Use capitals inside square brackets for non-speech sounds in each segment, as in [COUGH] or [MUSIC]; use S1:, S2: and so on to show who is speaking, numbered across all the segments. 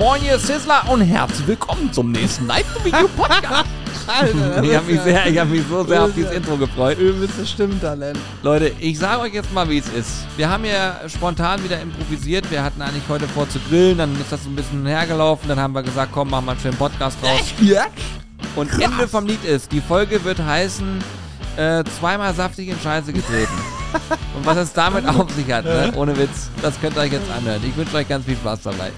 S1: Moin, ihr Sizzler und herzlich willkommen zum nächsten Live-Video-Podcast. [LAUGHS]
S2: Alter,
S1: ich habe mich, sehr, ich hab mich so sehr auf dieses Intro gefreut.
S2: Übelstes Stimmtalent.
S1: Leute, ich sage euch jetzt mal, wie es ist. Wir haben ja spontan wieder improvisiert. Wir hatten eigentlich heute vor zu grillen, dann ist das so ein bisschen hergelaufen. Dann haben wir gesagt, komm, machen wir einen schönen Podcast raus.
S2: Ja?
S1: Und Ende vom Lied ist, die Folge wird heißen, äh, zweimal saftig in Scheiße getreten. [LAUGHS] Und was es damit auf sich hat, ne? ohne Witz, das könnt ihr euch jetzt anhören. Ich wünsche euch ganz viel Spaß dabei.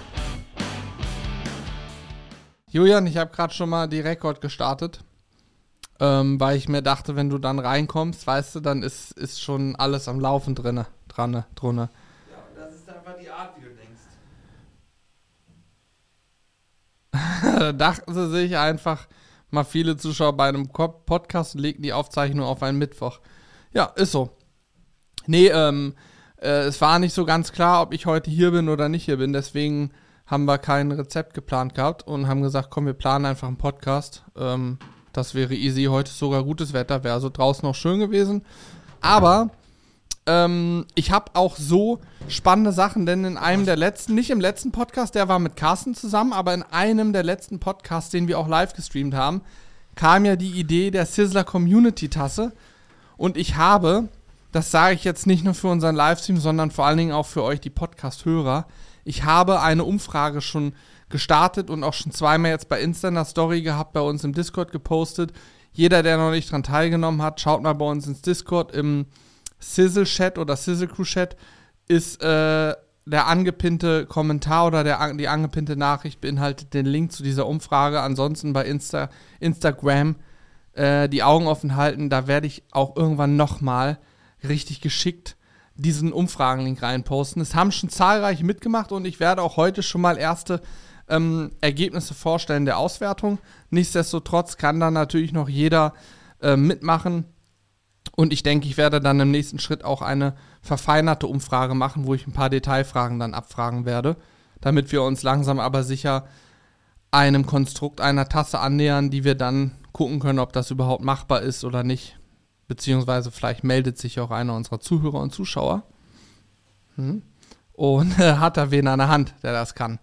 S2: Julian, ich habe gerade schon mal die Rekord gestartet, ähm, weil ich mir dachte, wenn du dann reinkommst, weißt du, dann ist, ist schon alles am Laufen drinne, dran, drunne.
S1: Ja, das ist einfach die Art, wie du denkst.
S2: da [LAUGHS] dachten sie sich einfach mal viele Zuschauer bei einem Podcast und legten die Aufzeichnung auf einen Mittwoch. Ja, ist so. Nee, ähm, äh, es war nicht so ganz klar, ob ich heute hier bin oder nicht hier bin, deswegen haben wir kein Rezept geplant gehabt und haben gesagt, komm, wir planen einfach einen Podcast. Ähm, das wäre easy. Heute ist sogar gutes Wetter, wäre also draußen auch schön gewesen. Aber ähm, ich habe auch so spannende Sachen, denn in einem der letzten, nicht im letzten Podcast, der war mit Carsten zusammen, aber in einem der letzten Podcasts, den wir auch live gestreamt haben, kam ja die Idee der Sizzler Community Tasse. Und ich habe, das sage ich jetzt nicht nur für unseren Livestream, sondern vor allen Dingen auch für euch, die Podcast-Hörer, ich habe eine Umfrage schon gestartet und auch schon zweimal jetzt bei Insta in der Story gehabt, bei uns im Discord gepostet. Jeder, der noch nicht dran teilgenommen hat, schaut mal bei uns ins Discord im Sizzle Chat oder Sizzle Crew Chat ist äh, der angepinnte Kommentar oder der, die angepinnte Nachricht beinhaltet den Link zu dieser Umfrage. Ansonsten bei Insta, Instagram äh, die Augen offen halten. Da werde ich auch irgendwann nochmal richtig geschickt diesen Umfragenlink reinposten. Es haben schon zahlreiche mitgemacht und ich werde auch heute schon mal erste ähm, Ergebnisse vorstellen der Auswertung. Nichtsdestotrotz kann dann natürlich noch jeder äh, mitmachen. Und ich denke, ich werde dann im nächsten Schritt auch eine verfeinerte Umfrage machen, wo ich ein paar Detailfragen dann abfragen werde, damit wir uns langsam aber sicher einem Konstrukt einer Tasse annähern, die wir dann gucken können, ob das überhaupt machbar ist oder nicht. Beziehungsweise vielleicht meldet sich auch einer unserer Zuhörer und Zuschauer. Hm. Und äh, hat da wen an der Hand, der das kann.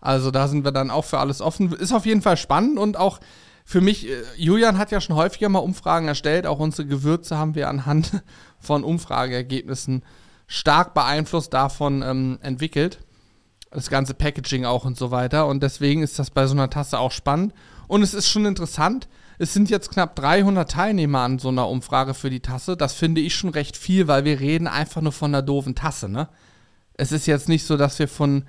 S2: Also da sind wir dann auch für alles offen. Ist auf jeden Fall spannend und auch für mich, äh, Julian hat ja schon häufiger mal Umfragen erstellt. Auch unsere Gewürze haben wir anhand [LAUGHS] von Umfrageergebnissen stark beeinflusst davon ähm, entwickelt. Das ganze Packaging auch und so weiter. Und deswegen ist das bei so einer Tasse auch spannend. Und es ist schon interessant. Es sind jetzt knapp 300 Teilnehmer an so einer Umfrage für die Tasse. Das finde ich schon recht viel, weil wir reden einfach nur von einer doofen Tasse, ne? Es ist jetzt nicht so, dass wir von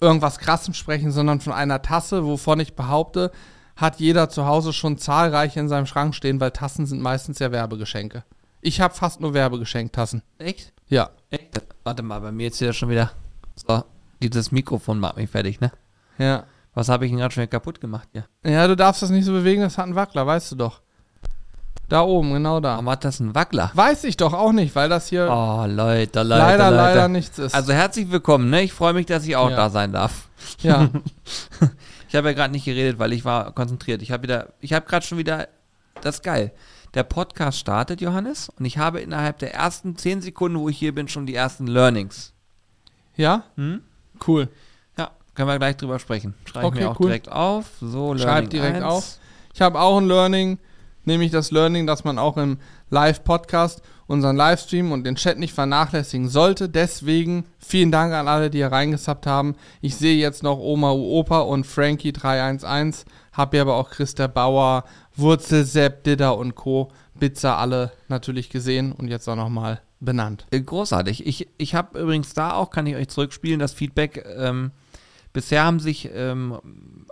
S2: irgendwas Krassem sprechen, sondern von einer Tasse, wovon ich behaupte, hat jeder zu Hause schon zahlreiche in seinem Schrank stehen, weil Tassen sind meistens ja Werbegeschenke. Ich habe fast nur Werbegeschenktassen.
S1: Echt?
S2: Ja.
S1: Echt? Warte mal, bei mir jetzt hier schon wieder. So, dieses Mikrofon macht mich fertig, ne?
S2: Ja.
S1: Was habe ich denn gerade schon wieder kaputt gemacht hier?
S2: Ja, du darfst das nicht so bewegen, das hat einen Wackler, weißt du doch. Da oben, genau da.
S1: Warum hat das einen Wackler?
S2: Weiß ich doch auch nicht, weil das hier
S1: Oh, Leute, Leute,
S2: leider,
S1: Leute.
S2: leider nichts ist.
S1: Also herzlich willkommen, ne? Ich freue mich, dass ich auch
S2: Ja.
S1: da sein darf.
S2: ja. [LAUGHS]
S1: Ich habe ja gerade nicht geredet, weil ich war konzentriert. Ich habe wieder, ich habe gerade schon wieder, das ist geil. Der Podcast startet, Johannes, und ich habe innerhalb der ersten zehn Sekunden, wo ich hier bin, schon die ersten Learnings.
S2: Ja?
S1: Hm?
S2: Cool.
S1: Können wir gleich drüber sprechen. Schreibe
S2: Okay,
S1: mir auch
S2: cool.
S1: direkt auf. So, Learning
S2: Schreib direkt
S1: 1.
S2: auf. Ich habe auch ein Learning, nämlich das Learning, dass man auch im Live-Podcast unseren Livestream und den Chat nicht vernachlässigen sollte. Deswegen vielen Dank an alle, die hier reingesappt haben. Ich sehe jetzt noch Oma Uopa und Frankie311. Hab ja aber auch Christa Bauer, Wurzel, Sepp, Didder und Co. Bitzer alle natürlich gesehen und jetzt auch nochmal benannt.
S1: Äh, Großartig. Ich, ich habe übrigens da auch, kann ich euch zurückspielen, das Feedback. Ähm, bisher haben sich ähm,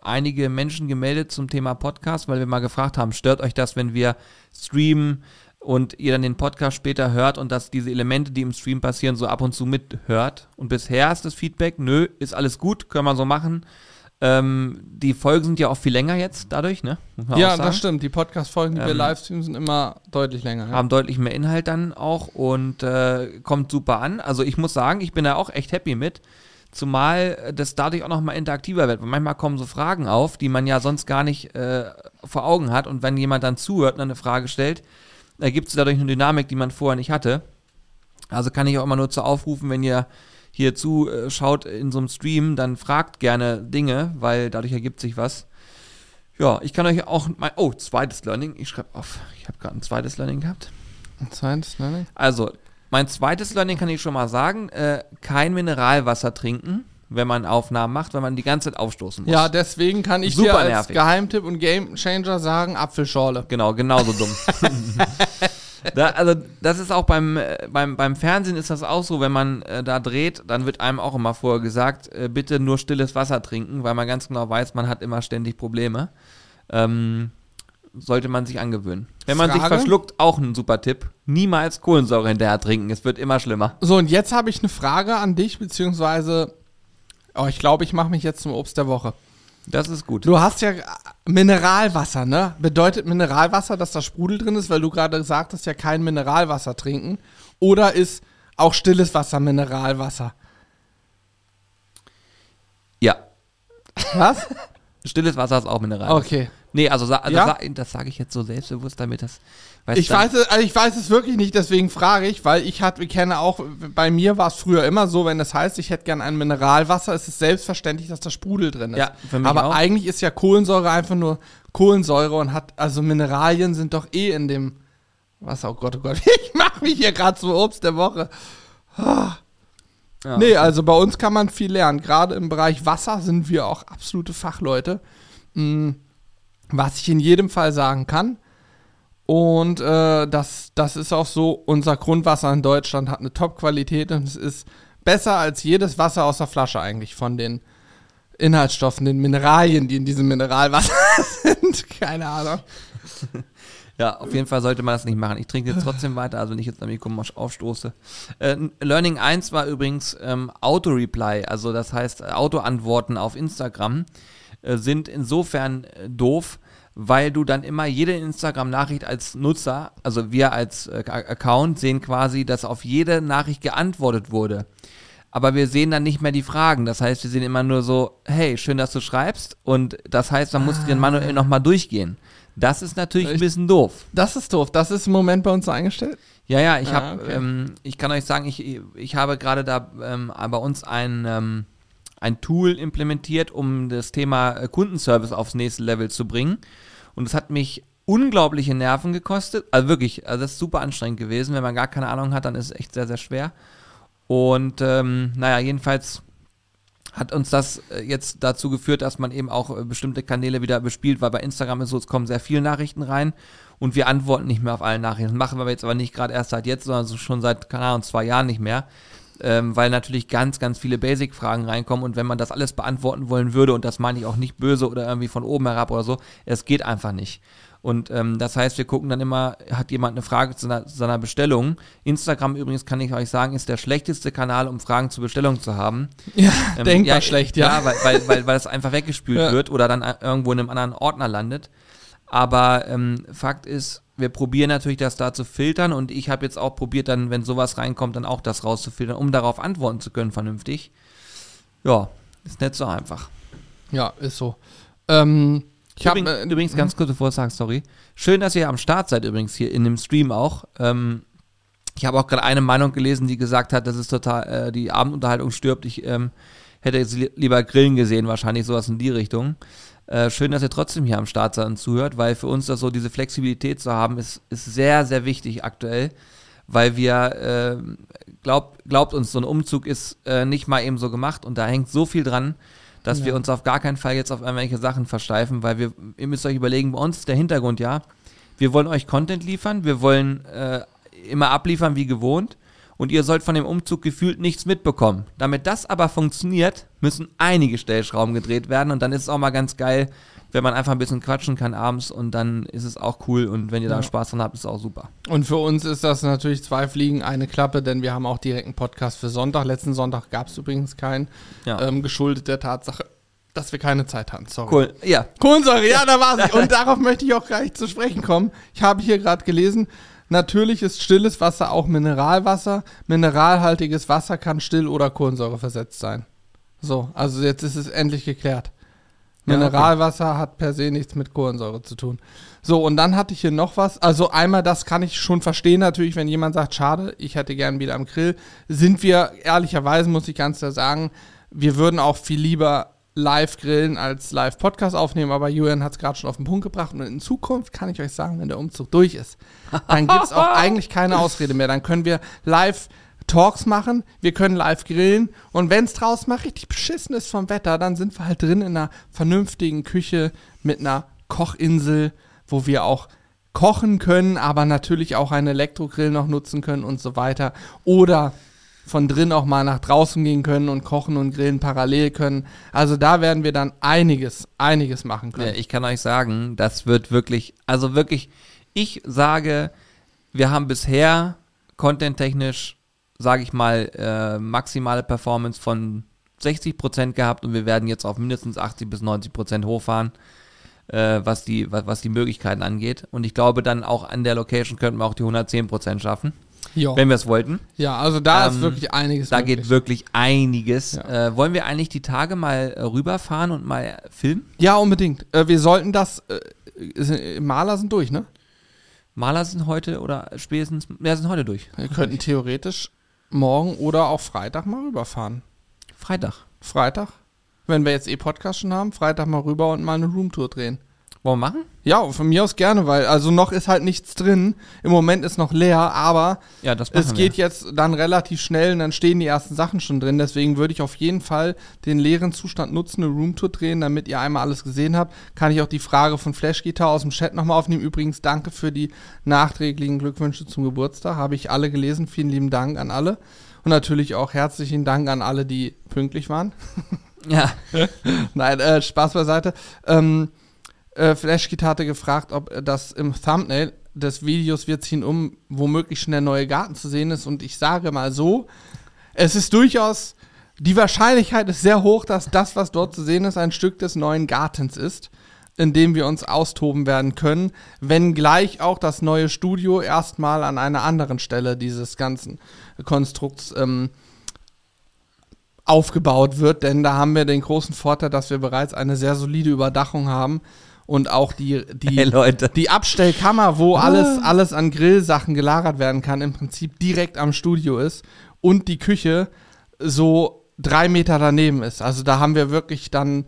S1: einige Menschen gemeldet zum Thema Podcast, weil wir mal gefragt haben, stört euch das, wenn wir streamen und ihr dann den Podcast später hört und dass diese Elemente, die im Stream passieren, so ab und zu mithört. Und bisher ist das Feedback, nö, ist alles gut, können wir so machen. Ähm, die Folgen sind ja auch viel länger jetzt dadurch, ne?
S2: Ja, das stimmt. Die Podcast-Folgen, die wir
S1: Ähm,
S2: livestreamen, sind immer deutlich länger. Ja.
S1: haben deutlich mehr Inhalt dann auch und äh, kommt super an. Also ich muss sagen, ich bin da auch echt happy mit. Zumal äh, das dadurch auch nochmal interaktiver wird. Weil manchmal kommen so Fragen auf, die man ja sonst gar nicht äh, vor Augen hat. Und wenn jemand dann zuhört und eine Frage stellt, ergibt es dadurch eine Dynamik, die man vorher nicht hatte. Also kann ich auch immer nur zu aufrufen, wenn ihr hier zuschaut in so einem Stream, dann fragt gerne Dinge, weil dadurch ergibt sich was. Ja, ich kann euch auch mein, oh, zweites Learning, ich schreibe auf, ich habe gerade ein zweites Learning gehabt.
S2: Ein zweites Learning?
S1: Also, mein zweites Learning kann ich schon mal sagen, äh, kein Mineralwasser trinken, wenn man Aufnahmen macht, weil man die ganze Zeit aufstoßen muss.
S2: Ja, deswegen kann ich
S1: Super
S2: dir als
S1: nervig.
S2: Geheimtipp und Gamechanger sagen, Apfelschorle.
S1: Genau, genauso dumm. [LAUGHS] da, also das ist auch beim, äh, beim, beim Fernsehen ist das auch so, wenn man äh, da dreht, dann wird einem auch immer vorher gesagt, äh, bitte nur stilles Wasser trinken, weil man ganz genau weiß, man hat immer ständig Probleme. Ähm, sollte man sich angewöhnen. Wenn man sich
S2: Frage?
S1: verschluckt, auch ein super Tipp. Niemals Kohlensäure hinterher trinken, es wird immer schlimmer.
S2: So, und jetzt habe ich eine Frage an dich, beziehungsweise, oh, ich glaube, ich mache mich jetzt zum Obst der Woche.
S1: Das ist gut.
S2: Du hast ja äh, Mineralwasser, ne? Bedeutet Mineralwasser, dass da Sprudel drin ist, weil du gerade gesagt hast, ja kein Mineralwasser trinken? Oder ist auch stilles Wasser Mineralwasser?
S1: Ja,
S2: Was?
S1: stilles Wasser ist auch Mineral.
S2: Okay.
S1: Nee, also, sa also
S2: Ja?
S1: das sage ich jetzt so selbstbewusst, damit das.
S2: Ich weiß, es, also ich weiß es wirklich nicht, deswegen frage ich, weil ich hatte, kenne auch, bei mir war es früher immer so, wenn es heißt, ich hätte gern ein Mineralwasser, ist es selbstverständlich, dass da Sprudel drin ist.
S1: Ja, für mich
S2: Aber
S1: auch.
S2: eigentlich ist ja Kohlensäure einfach nur Kohlensäure und hat, also Mineralien sind doch eh in dem Wasser. Oh Gott, oh Gott, [LAUGHS] ich mache mich hier gerade zum Obst der Woche.
S1: Ja.
S2: Nee, also bei uns kann man viel lernen. Gerade im Bereich Wasser sind wir auch absolute Fachleute. Mm, Was ich in jedem Fall sagen kann. Und äh, das, das ist auch so, unser Grundwasser in Deutschland hat eine Top-Qualität und es ist besser als jedes Wasser aus der Flasche eigentlich von den Inhaltsstoffen, den Mineralien, die in diesem Mineralwasser [LAUGHS] sind. Keine Ahnung. [LAUGHS]
S1: Ja, auf jeden Fall sollte man das nicht machen. Ich trinke jetzt trotzdem weiter, also nicht jetzt am Mikro aufstoße. Äh, Learning 1 war übrigens ähm, Auto-Reply, also das heißt äh, Auto-Antworten auf Instagram sind insofern äh, doof, weil du dann immer jede Instagram-Nachricht als Nutzer, also wir als äh, Account sehen quasi, dass auf jede Nachricht geantwortet wurde. Aber wir sehen dann nicht mehr die Fragen. Das heißt, wir sehen immer nur so, hey, schön, dass du schreibst. Und das heißt, man muss den manuell nochmal durchgehen. Das ist natürlich ein
S2: Ich-
S1: bisschen doof.
S2: Das ist doof. Das ist im Moment bei uns so eingestellt.
S1: Ja, ja, ich
S2: Ah,
S1: habe,
S2: okay.
S1: ähm, ich kann euch sagen, ich, ich habe gerade da ähm, bei uns ein, ähm, ein Tool implementiert, um das Thema äh, Kundenservice aufs nächste Level zu bringen. Und es hat mich unglaubliche Nerven gekostet. Also wirklich, also das ist super anstrengend gewesen. Wenn man gar keine Ahnung hat, dann ist es echt sehr, sehr schwer. Und ähm, naja, jedenfalls hat uns das äh, jetzt dazu geführt, dass man eben auch äh, bestimmte Kanäle wieder bespielt, weil bei Instagram ist so, es kommen sehr viele Nachrichten rein und wir antworten nicht mehr auf alle Nachrichten. Das machen wir jetzt aber nicht gerade erst seit jetzt, sondern so schon seit, keine Ahnung, zwei Jahren nicht mehr. Ähm, weil natürlich ganz, ganz viele Basic-Fragen reinkommen und wenn man das alles beantworten wollen würde, und das meine ich auch nicht böse oder irgendwie von oben herab oder so, es geht einfach nicht. Und ähm, das heißt, wir gucken dann immer, hat jemand eine Frage zu seiner, zu seiner Bestellung? Instagram übrigens, kann ich euch sagen, ist der schlechteste Kanal, um Fragen zur Bestellung zu haben. [LAUGHS]
S2: Ja,
S1: Ähm,
S2: denkbar schlecht, ja.
S1: Ja, weil, weil, weil, weil es einfach [LAUGHS] weggespült
S2: Ja.
S1: wird oder dann irgendwo in einem anderen Ordner landet. Aber ähm, Fakt ist, wir probieren natürlich das da zu filtern und ich habe jetzt auch probiert, dann, wenn sowas reinkommt, dann auch das rauszufiltern, um darauf antworten zu können, vernünftig. Ja, ist nicht so einfach.
S2: Ja, ist so. Ähm, ich habe
S1: übrigens,
S2: äh,
S1: übrigens, ganz kurz bevor ich sage, sorry. Schön, dass ihr am Start seid, übrigens hier in dem Stream auch. Ähm, ich habe auch gerade eine Meinung gelesen, die gesagt hat, dass es total äh, die Abendunterhaltung stirbt. Ich ähm, hätte jetzt li lieber Grillen gesehen, wahrscheinlich sowas in die Richtung. Äh, schön, dass ihr trotzdem hier am Start seid und zuhört, weil für uns das so diese Flexibilität zu haben, ist, ist sehr, sehr wichtig aktuell, weil wir, äh, glaubt, glaubt uns, so ein Umzug ist äh, nicht mal eben so gemacht und da hängt so viel dran, dass
S2: Ja.
S1: wir uns auf gar keinen Fall jetzt auf irgendwelche Sachen versteifen, weil wir, ihr müsst euch überlegen, bei uns ist der Hintergrund ja, wir wollen euch Content liefern, wir wollen äh, immer abliefern wie gewohnt und ihr sollt von dem Umzug gefühlt nichts mitbekommen. Damit das aber funktioniert, müssen einige Stellschrauben gedreht werden und dann ist es auch mal ganz geil, wenn man einfach ein bisschen quatschen kann abends und dann ist es auch cool und wenn ihr da
S2: Ja.
S1: Spaß dran habt, ist es auch super.
S2: Und für uns ist das natürlich zwei Fliegen, eine Klappe, denn wir haben auch direkt einen Podcast für Sonntag. Letzten Sonntag gab es übrigens keinen,
S1: Ja.
S2: ähm, geschuldet der Tatsache, dass wir keine Zeit hatten. Sorry.
S1: Cool. Ja,
S2: Kohlensäure, ja, da war sie. [LAUGHS] Und darauf möchte ich auch gleich zu sprechen kommen. Ich habe hier gerade gelesen, natürlich ist stilles Wasser auch Mineralwasser. Mineralhaltiges Wasser kann still oder Kohlensäure versetzt sein. So, also jetzt ist es endlich geklärt.
S1: Ja, okay.
S2: Mineralwasser hat per se nichts mit Kohlensäure zu tun. So, und dann hatte ich hier noch was. Also einmal, das kann ich schon verstehen natürlich, wenn jemand sagt, schade, ich hätte gern wieder am Grill. Sind wir, ehrlicherweise muss ich ganz klar sagen, wir würden auch viel lieber live grillen als live Podcast aufnehmen, aber Julian hat es gerade schon auf den Punkt gebracht und in Zukunft kann ich euch sagen, wenn der Umzug durch ist, dann gibt es auch [LAUGHS] eigentlich keine Ausrede mehr. Dann können wir live Talks machen, wir können live grillen und wenn es draußen mal richtig beschissen ist vom Wetter, dann sind wir halt drin in einer vernünftigen Küche mit einer Kochinsel, wo wir auch kochen können, aber natürlich auch einen Elektrogrill noch nutzen können und so weiter. Oder von drin auch mal nach draußen gehen können und kochen und grillen parallel können. Also da werden wir dann einiges, einiges machen können.
S1: ich kann euch sagen, das wird wirklich, also wirklich, ich sage, wir haben bisher content-technisch, sage ich mal, äh, maximale Performance von 60% gehabt und wir werden jetzt auf mindestens 80 bis 90% hochfahren, äh, was, die, was, was die Möglichkeiten angeht. Und ich glaube, dann auch an der Location könnten wir auch die 110% schaffen,
S2: Ja,
S1: wenn wir es wollten.
S2: ja also da ist
S1: Ähm,
S2: wirklich einiges
S1: Da
S2: möglich.
S1: geht wirklich einiges.
S2: Ja.
S1: Äh, wollen wir eigentlich die Tage mal äh, rüberfahren und mal filmen?
S2: Ja, unbedingt. Äh, wir sollten das, äh, sind- Maler sind durch, ne?
S1: Maler sind heute oder spätestens, ja, sind heute durch.
S2: Wir könnten theoretisch morgen oder auch Freitag mal rüberfahren.
S1: Freitag.
S2: Freitag, wenn wir jetzt eh Podcast schon haben, Freitag mal rüber und mal eine Roomtour drehen.
S1: Wollen wir machen?
S2: Ja, von mir aus gerne, weil also noch ist halt nichts drin. Im Moment ist noch leer, aber
S1: Ja,
S2: es geht jetzt dann relativ schnell und dann stehen die ersten Sachen schon drin. Deswegen würde ich auf jeden Fall den leeren Zustand nutzen, eine Roomtour drehen, damit ihr einmal alles gesehen habt. Kann ich auch die Frage von Flash Guitar aus dem Chat nochmal aufnehmen. Übrigens, danke für die nachträglichen Glückwünsche zum Geburtstag. Habe ich alle gelesen. Vielen lieben Dank an alle. Und natürlich auch herzlichen Dank an alle, die pünktlich waren.
S1: Ja, [LAUGHS]
S2: Nein, äh, Spaß beiseite. Ähm, äh, Flashkit hatte gefragt, ob das im Thumbnail des Videos Wir ziehen um womöglich schon der neue Garten zu sehen ist. Und ich sage mal so, es ist durchaus, die Wahrscheinlichkeit ist sehr hoch, dass das, was dort zu sehen ist, ein Stück des neuen Gartens ist, in dem wir uns austoben werden können, wenngleich auch das neue Studio erstmal an einer anderen Stelle dieses ganzen Konstrukts ähm, aufgebaut wird, denn da haben wir den großen Vorteil, dass wir bereits eine sehr solide Überdachung haben und auch die, die,
S1: hey Leute.
S2: die Abstellkammer, wo alles, alles an Grillsachen gelagert werden kann, im Prinzip direkt am Studio ist und die Küche so drei Meter daneben ist. Also da haben wir wirklich dann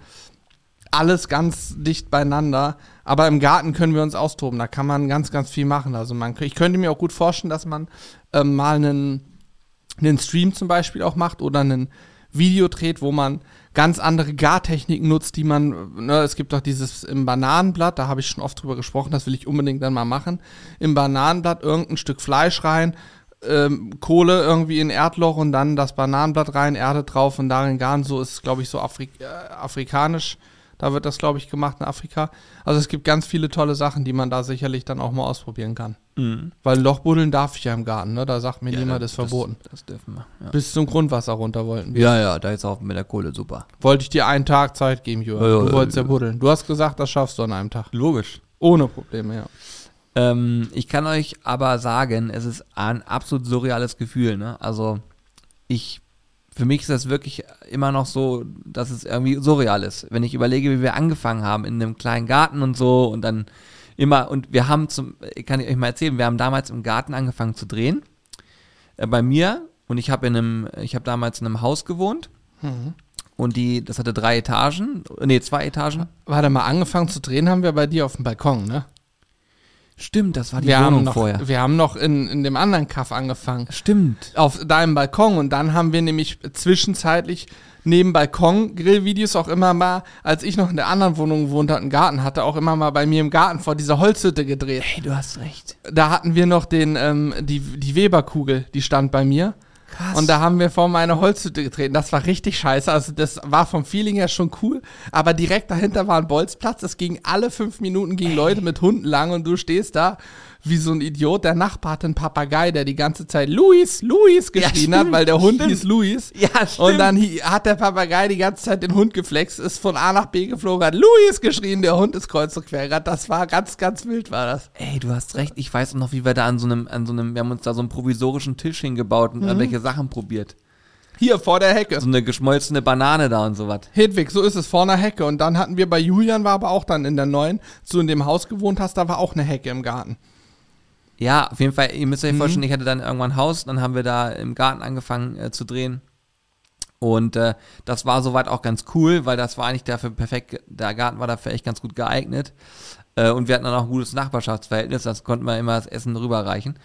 S2: alles ganz dicht beieinander. Aber im Garten können wir uns austoben. Da kann man ganz, ganz viel machen. Also man, ich könnte mir auch gut vorstellen, dass man ähm, mal einen, einen Stream zum Beispiel auch macht oder einen Video dreht, wo man ganz andere Gartechniken nutzt, die man, ne, es gibt auch dieses im Bananenblatt, da habe ich schon oft drüber gesprochen, das will ich unbedingt dann mal machen. Im Bananenblatt irgendein Stück Fleisch rein, ähm, Kohle irgendwie in Erdloch und dann das Bananenblatt rein, Erde drauf und darin garen. So ist glaube ich, so Afri äh, afrikanisch. Da wird das, glaube ich, gemacht in Afrika. Also es gibt ganz viele tolle Sachen, die man da sicherlich dann auch mal ausprobieren kann.
S1: Mhm.
S2: Weil Loch buddeln darf ich ja im Garten, ne? Da sagt mir niemand, das ist verboten.
S1: Das, das dürfen wir. Ja.
S2: Bis zum Grundwasser runter wollten wir.
S1: ja, ja, da ist auch mit der Kohle super.
S2: Wollte ich dir einen Tag Zeit geben, Jürgen.
S1: Ja, ja,
S2: du
S1: ja,
S2: wolltest ja
S1: ja.
S2: buddeln. Du hast gesagt, das schaffst du an einem Tag.
S1: Logisch.
S2: Ohne Probleme, ja.
S1: Ähm, ich kann euch aber sagen, es ist ein absolut surreales Gefühl. Ne? Also ich, für mich ist das wirklich immer noch so, dass es irgendwie surreal ist. Wenn ich überlege, wie wir angefangen haben in einem kleinen Garten und so und dann immer, und wir haben zum, kann ich euch mal erzählen, wir haben damals im Garten angefangen zu drehen. Äh, bei mir und ich habe in einem, ich habe damals in einem Haus gewohnt und die, das hatte drei Etagen, nee, zwei Etagen.
S2: Warte mal, angefangen zu drehen haben wir bei dir auf dem Balkon, ne?
S1: Stimmt, das war die
S2: Wir haben
S1: Wohnung
S2: noch,
S1: vorher.
S2: wir haben noch in, in dem anderen Kaff angefangen.
S1: Stimmt.
S2: Auf deinem Balkon und dann haben wir nämlich zwischenzeitlich neben Balkon-Grillvideos auch immer mal, als ich noch in der anderen Wohnung gewohnt hatte, einen Garten hatte, auch immer mal bei mir im Garten vor dieser Holzhütte gedreht.
S1: Hey, du hast recht.
S2: Da hatten wir noch den, ähm, die, die Weberkugel, die stand bei mir.
S1: Krass.
S2: Und da haben wir vor meine Holzhütte getreten. Das war richtig scheiße. Also das war vom Feeling her schon cool. Aber direkt dahinter war ein Bolzplatz. Es ging alle fünf Minuten gingen Leute mit Hunden lang und du stehst da wie so ein Idiot. Der Nachbar hatte einen Papagei, der die ganze Zeit Luis, Luis geschrien
S1: Ja,
S2: hat, weil der Hund
S1: stimmt.
S2: hieß Luis.
S1: Ja,
S2: Und dann hat der Papagei die ganze Zeit den Hund geflext, ist von A nach B geflogen, hat Luis geschrien, der Hund ist kreuz und quer. Das war ganz, ganz wild, war das.
S1: Ey, du hast recht. Ich weiß noch, wie wir da an so einem, an so einem, wir haben uns da so einen provisorischen Tisch hingebaut und
S2: Mhm.
S1: irgendwelche Sachen probiert.
S2: Hier vor der Hecke.
S1: So eine geschmolzene Banane da und sowas.
S2: Hedwig, so ist es, vor einer Hecke. Und dann hatten wir bei Julian, war aber auch dann in der neuen, zu in dem Haus gewohnt hast, da war auch eine Hecke im Garten.
S1: Ja, auf jeden Fall, ihr müsst euch
S2: Mhm.
S1: vorstellen, ich hatte dann irgendwann ein Haus, dann haben wir da im Garten angefangen äh, zu drehen. Und äh, das war soweit auch ganz cool, weil das war eigentlich dafür perfekt, der Garten war dafür echt ganz gut geeignet. Äh, und wir hatten dann auch ein gutes Nachbarschaftsverhältnis, das konnten wir immer das Essen rüberreichen.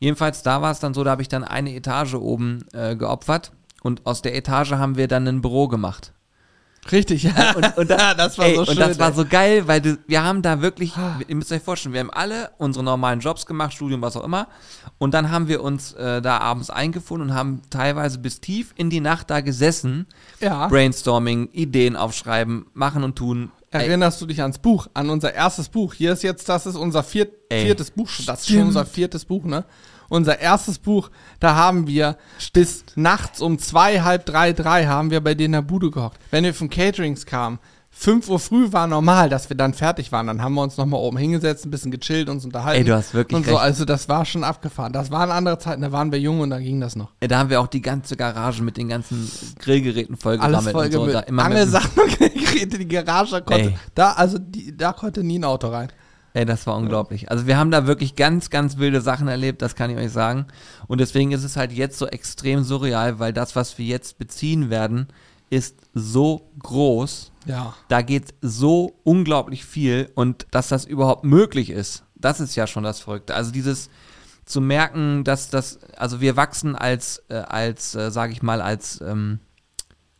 S1: Jedenfalls, da war es dann so, da habe ich dann eine Etage oben äh, geopfert und aus der Etage haben wir dann ein Büro gemacht.
S2: Richtig, ja.
S1: Und, und da, [LAUGHS]
S2: das war
S1: ey,
S2: so
S1: und
S2: schön.
S1: das war
S2: ey.
S1: so geil, weil du, wir haben da wirklich, ihr müsst euch vorstellen, wir haben alle unsere normalen Jobs gemacht, Studium, was auch immer. Und dann haben wir uns äh, da abends eingefunden und haben teilweise bis tief in die Nacht da gesessen.
S2: ja.
S1: Brainstorming, Ideen aufschreiben, machen und tun.
S2: Erinnerst du dich ans Buch, an unser erstes Buch? Hier ist jetzt, das ist unser viert, viertes Buch. Das ist schon unser viertes Buch, ne? Unser erstes Buch, da haben wir bis nachts um zwei, halb drei, drei haben wir bei denen in der Bude gehockt. Wenn wir von Caterings kamen, 5 Uhr früh war normal, dass wir dann fertig waren. Dann haben wir uns nochmal oben hingesetzt, ein bisschen gechillt, uns unterhalten.
S1: Ey, du hast wirklich
S2: Und so,
S1: recht.
S2: also das war schon abgefahren. Das waren andere Zeiten, da waren wir jung und da ging das noch.
S1: da haben wir auch die ganze Garage mit den ganzen Grillgeräten vollgesammelt.
S2: Alles voll
S1: und so.
S2: Angelsachen und Geräte, die Garage konnte.
S1: Ey.
S2: Da, also die, da konnte nie ein Auto rein.
S1: Ey, das war unglaublich. Also wir haben da wirklich ganz, ganz wilde Sachen erlebt, das kann ich euch sagen. Und deswegen ist es halt jetzt so extrem surreal, weil das, was wir jetzt beziehen werden, ist so groß.
S2: Ja.
S1: Da geht so unglaublich viel und dass das überhaupt möglich ist, das ist ja schon das Verrückte. Also dieses zu merken, dass das, also wir wachsen als, äh, als, äh, sage ich mal, als ähm,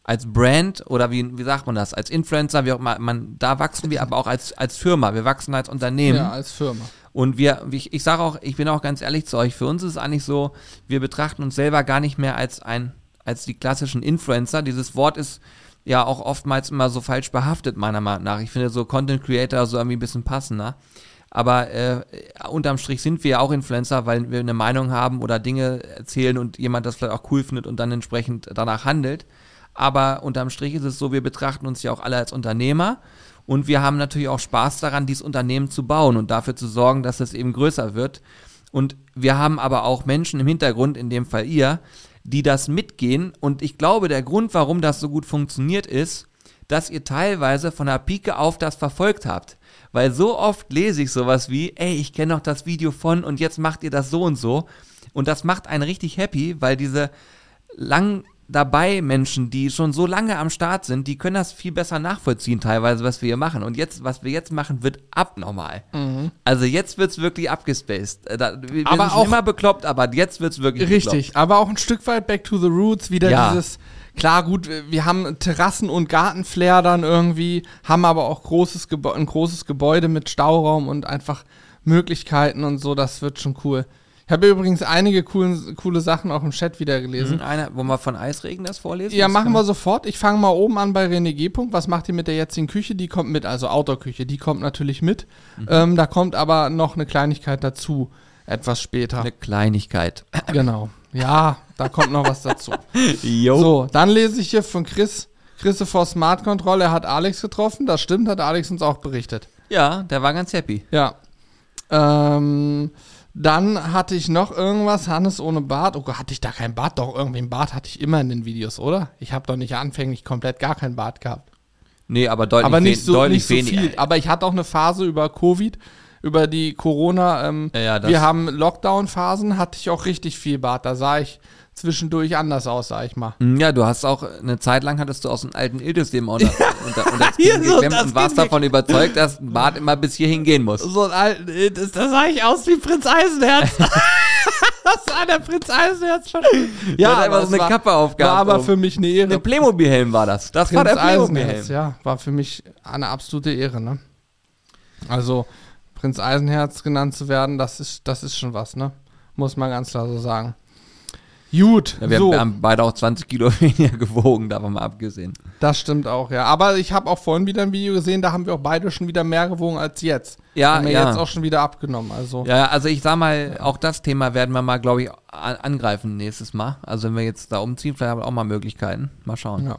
S1: als Brand oder wie, wie sagt man das, als Influencer, wie auch immer, man, da wachsen wir aber auch als, als Firma, wir wachsen als Unternehmen.
S2: Ja, als Firma.
S1: Und wir, ich, ich sage auch, ich bin auch ganz ehrlich zu euch, für uns ist es eigentlich so, wir betrachten uns selber gar nicht mehr als ein, als die klassischen Influencer. Dieses Wort ist ja auch oftmals immer so falsch behaftet, meiner Meinung nach. Ich finde so Content Creator so irgendwie ein bisschen passender. Aber äh, unterm Strich sind wir ja auch Influencer, weil wir eine Meinung haben oder Dinge erzählen und jemand das vielleicht auch cool findet und dann entsprechend danach handelt. Aber unterm Strich ist es so, wir betrachten uns ja auch alle als Unternehmer und wir haben natürlich auch Spaß daran, dieses Unternehmen zu bauen und dafür zu sorgen, dass es eben größer wird. Und wir haben aber auch Menschen im Hintergrund, in dem Fall ihr, die das mitgehen. Und ich glaube, der Grund, warum das so gut funktioniert, ist, dass ihr teilweise von der Pike auf das verfolgt habt. Weil so oft lese ich sowas wie, ey, ich kenne noch das Video von und jetzt macht ihr das so und so. Und das macht einen richtig happy, weil diese lang dabei Menschen, die schon so lange am Start sind, die können das viel besser nachvollziehen teilweise, was wir hier machen. Und jetzt, was wir jetzt machen, wird abnormal. Also jetzt wird's wirklich abgespaced. Äh, Da, wir
S2: Mhm. Aber
S1: sind
S2: auch-
S1: immer bekloppt, aber jetzt wird's wirklich
S2: Richtig, aber auch ein Stück weit back to the roots, wieder
S1: Ja.
S2: dieses, klar gut, wir haben Terrassen- und Gartenflair dann irgendwie, haben aber auch großes Gebä ein großes Gebäude mit Stauraum und einfach Möglichkeiten und so, das wird schon cool. Ich habe übrigens einige coolen, coole Sachen auch im Chat wieder gelesen.
S1: Mhm. Einer, wo wir von Eisregen das vorlesen?
S2: Ja,
S1: Das
S2: machen wir sofort. Ich fange mal oben an bei René G. Punkt. Was macht ihr mit der jetzigen Küche? Die kommt mit, also Outdoor-Küche, die kommt natürlich mit.
S1: Mhm.
S2: Ähm, da kommt aber noch eine Kleinigkeit dazu, etwas später.
S1: Eine Kleinigkeit.
S2: Genau. Ja, da kommt noch was dazu. [LAUGHS]
S1: Jo.
S2: So, dann lese ich hier von Chris. Christopher Smart Control, er hat Alex getroffen. Das stimmt, hat Alex uns auch berichtet.
S1: Ja, der war ganz happy.
S2: Ja. Ähm, dann hatte ich noch irgendwas, Hannes ohne Bart. Oh Gott, hatte ich da kein Bart? Doch, irgendwie ein Bart hatte ich immer in den Videos, oder? Ich habe doch nicht anfänglich komplett gar kein Bart gehabt.
S1: Nee, aber deutlich,
S2: aber nicht so,
S1: deutlich
S2: nicht so viel. Aber ich hatte auch eine Phase über Covid, über die Corona. Ähm,
S1: Ja, ja,
S2: wir haben Lockdown-Phasen, hatte ich auch richtig viel Bart. Da sah ich zwischendurch anders aus, sag ich mal.
S1: Ja, du hast auch, eine Zeit lang hattest du aus dem alten Ildeslehm unter, [LAUGHS] unter, unter das
S2: Hier
S1: Kinn
S2: so,
S1: geklemmt und warst davon überzeugt, dass ein Bart immer bis hierhin gehen muss.
S2: So ein alten, äh, das, sah ich aus wie Prinz Eisenherz. [LAUGHS] das sah der Prinz Eisenherz schon.
S1: Ja, einfach
S2: aber
S1: so eine Kappe
S2: War
S1: aufgehabt.
S2: aber für mich eine Ehre.
S1: Der Playmobil-Helm war das. Das war der Playmobil-Helm.
S2: Eisenherz, ja, war für mich eine absolute Ehre, ne? Also, Prinz Eisenherz genannt zu werden, das ist, das ist schon was, ne? Muss man ganz klar so sagen. Gut,
S1: Ja, wir,
S2: so,
S1: haben beide auch 20 Kilo [LAUGHS] weniger gewogen, davon mal abgesehen.
S2: das stimmt auch, ja. Aber ich habe auch vorhin wieder ein Video gesehen, da haben wir auch beide schon wieder mehr gewogen als jetzt.
S1: Ja,
S2: haben wir
S1: ja.
S2: jetzt auch schon wieder abgenommen, also.
S1: Ja, also ich sag mal, auch das Thema werden wir mal, glaube ich, an- angreifen nächstes Mal. Also wenn wir jetzt da umziehen, vielleicht haben wir auch mal Möglichkeiten. Mal schauen.
S2: Ja.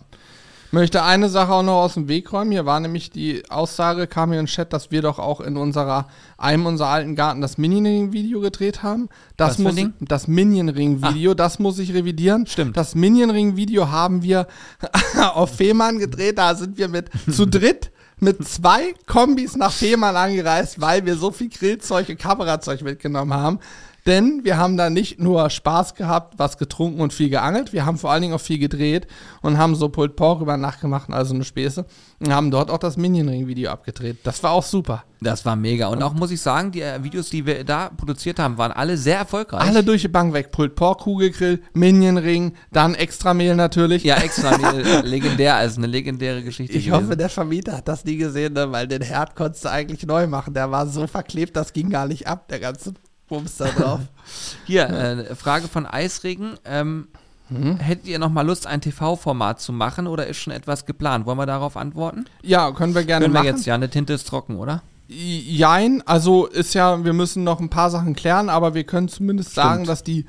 S2: Möchte eine Sache auch noch aus dem Weg räumen. Hier war nämlich die Aussage, kam hier im Chat, dass wir doch auch in unserer, einem unserer alten Garten das Minion-Ring-Video gedreht haben. Das
S1: Was
S2: muss das Minion-Ring-Video, das muss ich revidieren.
S1: Stimmt.
S2: Das Minion-Ring-Video haben wir [LAUGHS] auf Fehmarn gedreht. Da sind wir mit zu dritt mit zwei Kombis nach Fehmarn angereist, weil wir so viel Grillzeug und Kamerazeug mitgenommen haben. Denn wir haben da nicht nur Spaß gehabt, was getrunken und viel geangelt, wir haben vor allen Dingen auch viel gedreht und haben so Pulled Pork über Nacht gemacht, also eine Späße, und haben dort auch das Minion Ring Video abgedreht. Das war auch super.
S1: Das war mega. Und auch muss ich sagen, die äh, Videos, die wir da produziert haben, waren alle sehr erfolgreich.
S2: Alle durch die Bank weg. Pulled Pork Kugelgrill, Minion Ring, dann Extramehl natürlich.
S1: Ja, extra [LAUGHS] äh, legendär, also eine legendäre Geschichte.
S2: Ich
S1: gewesen.
S2: hoffe, der Vermieter hat das nie gesehen, ne? weil den Herd konntest du eigentlich neu machen. Der war so verklebt, das ging gar nicht ab, der ganze Bums da drauf. [LAUGHS]
S1: Hier, äh, Frage von Eisregen. Ähm,
S2: Mhm.
S1: Hättet ihr noch mal Lust, ein TV-Format zu machen oder ist schon etwas geplant? Wollen wir darauf antworten?
S2: ja, können wir gerne
S1: Können wir
S2: machen.
S1: jetzt, ja, eine Tinte ist trocken, oder?
S2: Jein, also ist ja, wir müssen noch ein paar Sachen klären, aber wir können zumindest sagen,
S1: Stimmt.
S2: dass die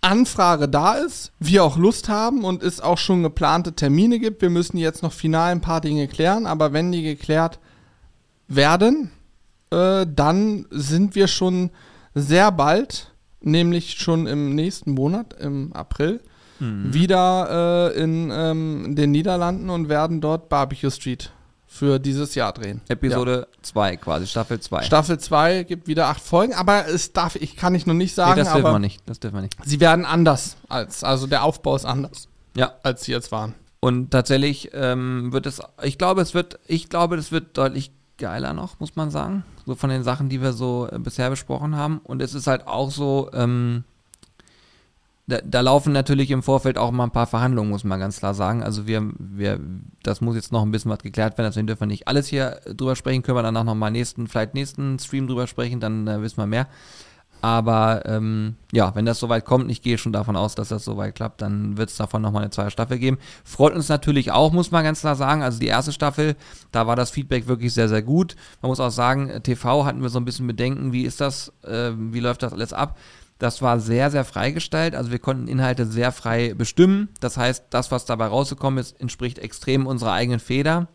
S2: Anfrage da ist, wir auch Lust haben und es auch schon geplante Termine gibt. Wir müssen jetzt noch final ein paar Dinge klären, aber wenn die geklärt werden, äh, dann sind wir schon sehr bald, nämlich schon im nächsten Monat, im April,
S1: Mhm.
S2: wieder äh, in ähm, den Niederlanden und werden dort Barbecue Street für dieses Jahr drehen.
S1: Episode 2 quasi, Staffel 2.
S2: Staffel 2 gibt wieder acht Folgen, aber es darf, ich kann ich noch nicht
S1: Nee,
S2: sagen,
S1: das dürfen wir nicht. Das dürfen wir nicht.
S2: sie werden anders als, also der Aufbau ist anders,
S1: Ja.
S2: als sie jetzt waren.
S1: Und tatsächlich ähm, wird es, ich glaube, es wird, ich glaube, das wird deutlich geiler noch, muss man sagen. So von den Sachen, die wir so äh, bisher besprochen haben. Und es ist halt auch so, ähm, da, da laufen natürlich im Vorfeld auch mal ein paar Verhandlungen, muss man ganz klar sagen. Also wir, wir, das muss jetzt noch ein bisschen was geklärt werden, deswegen dürfen wir nicht alles hier äh, drüber sprechen, können wir danach nochmal nächsten, vielleicht nächsten Stream drüber sprechen, dann äh, wissen wir mehr. Aber ähm, ja, wenn das soweit kommt, ich gehe schon davon aus, dass das soweit klappt, dann wird es davon nochmal eine zweite Staffel geben. Freut uns natürlich auch, muss man ganz klar sagen. Also die erste Staffel, da war das Feedback wirklich sehr, sehr gut. Man muss auch sagen, äh, TV hatten wir so ein bisschen Bedenken, wie ist das, äh, wie läuft das alles ab? Das war sehr, sehr freigestellt. Also wir konnten Inhalte sehr frei bestimmen. Das heißt, das, was dabei rausgekommen ist, entspricht extrem unserer eigenen Feder.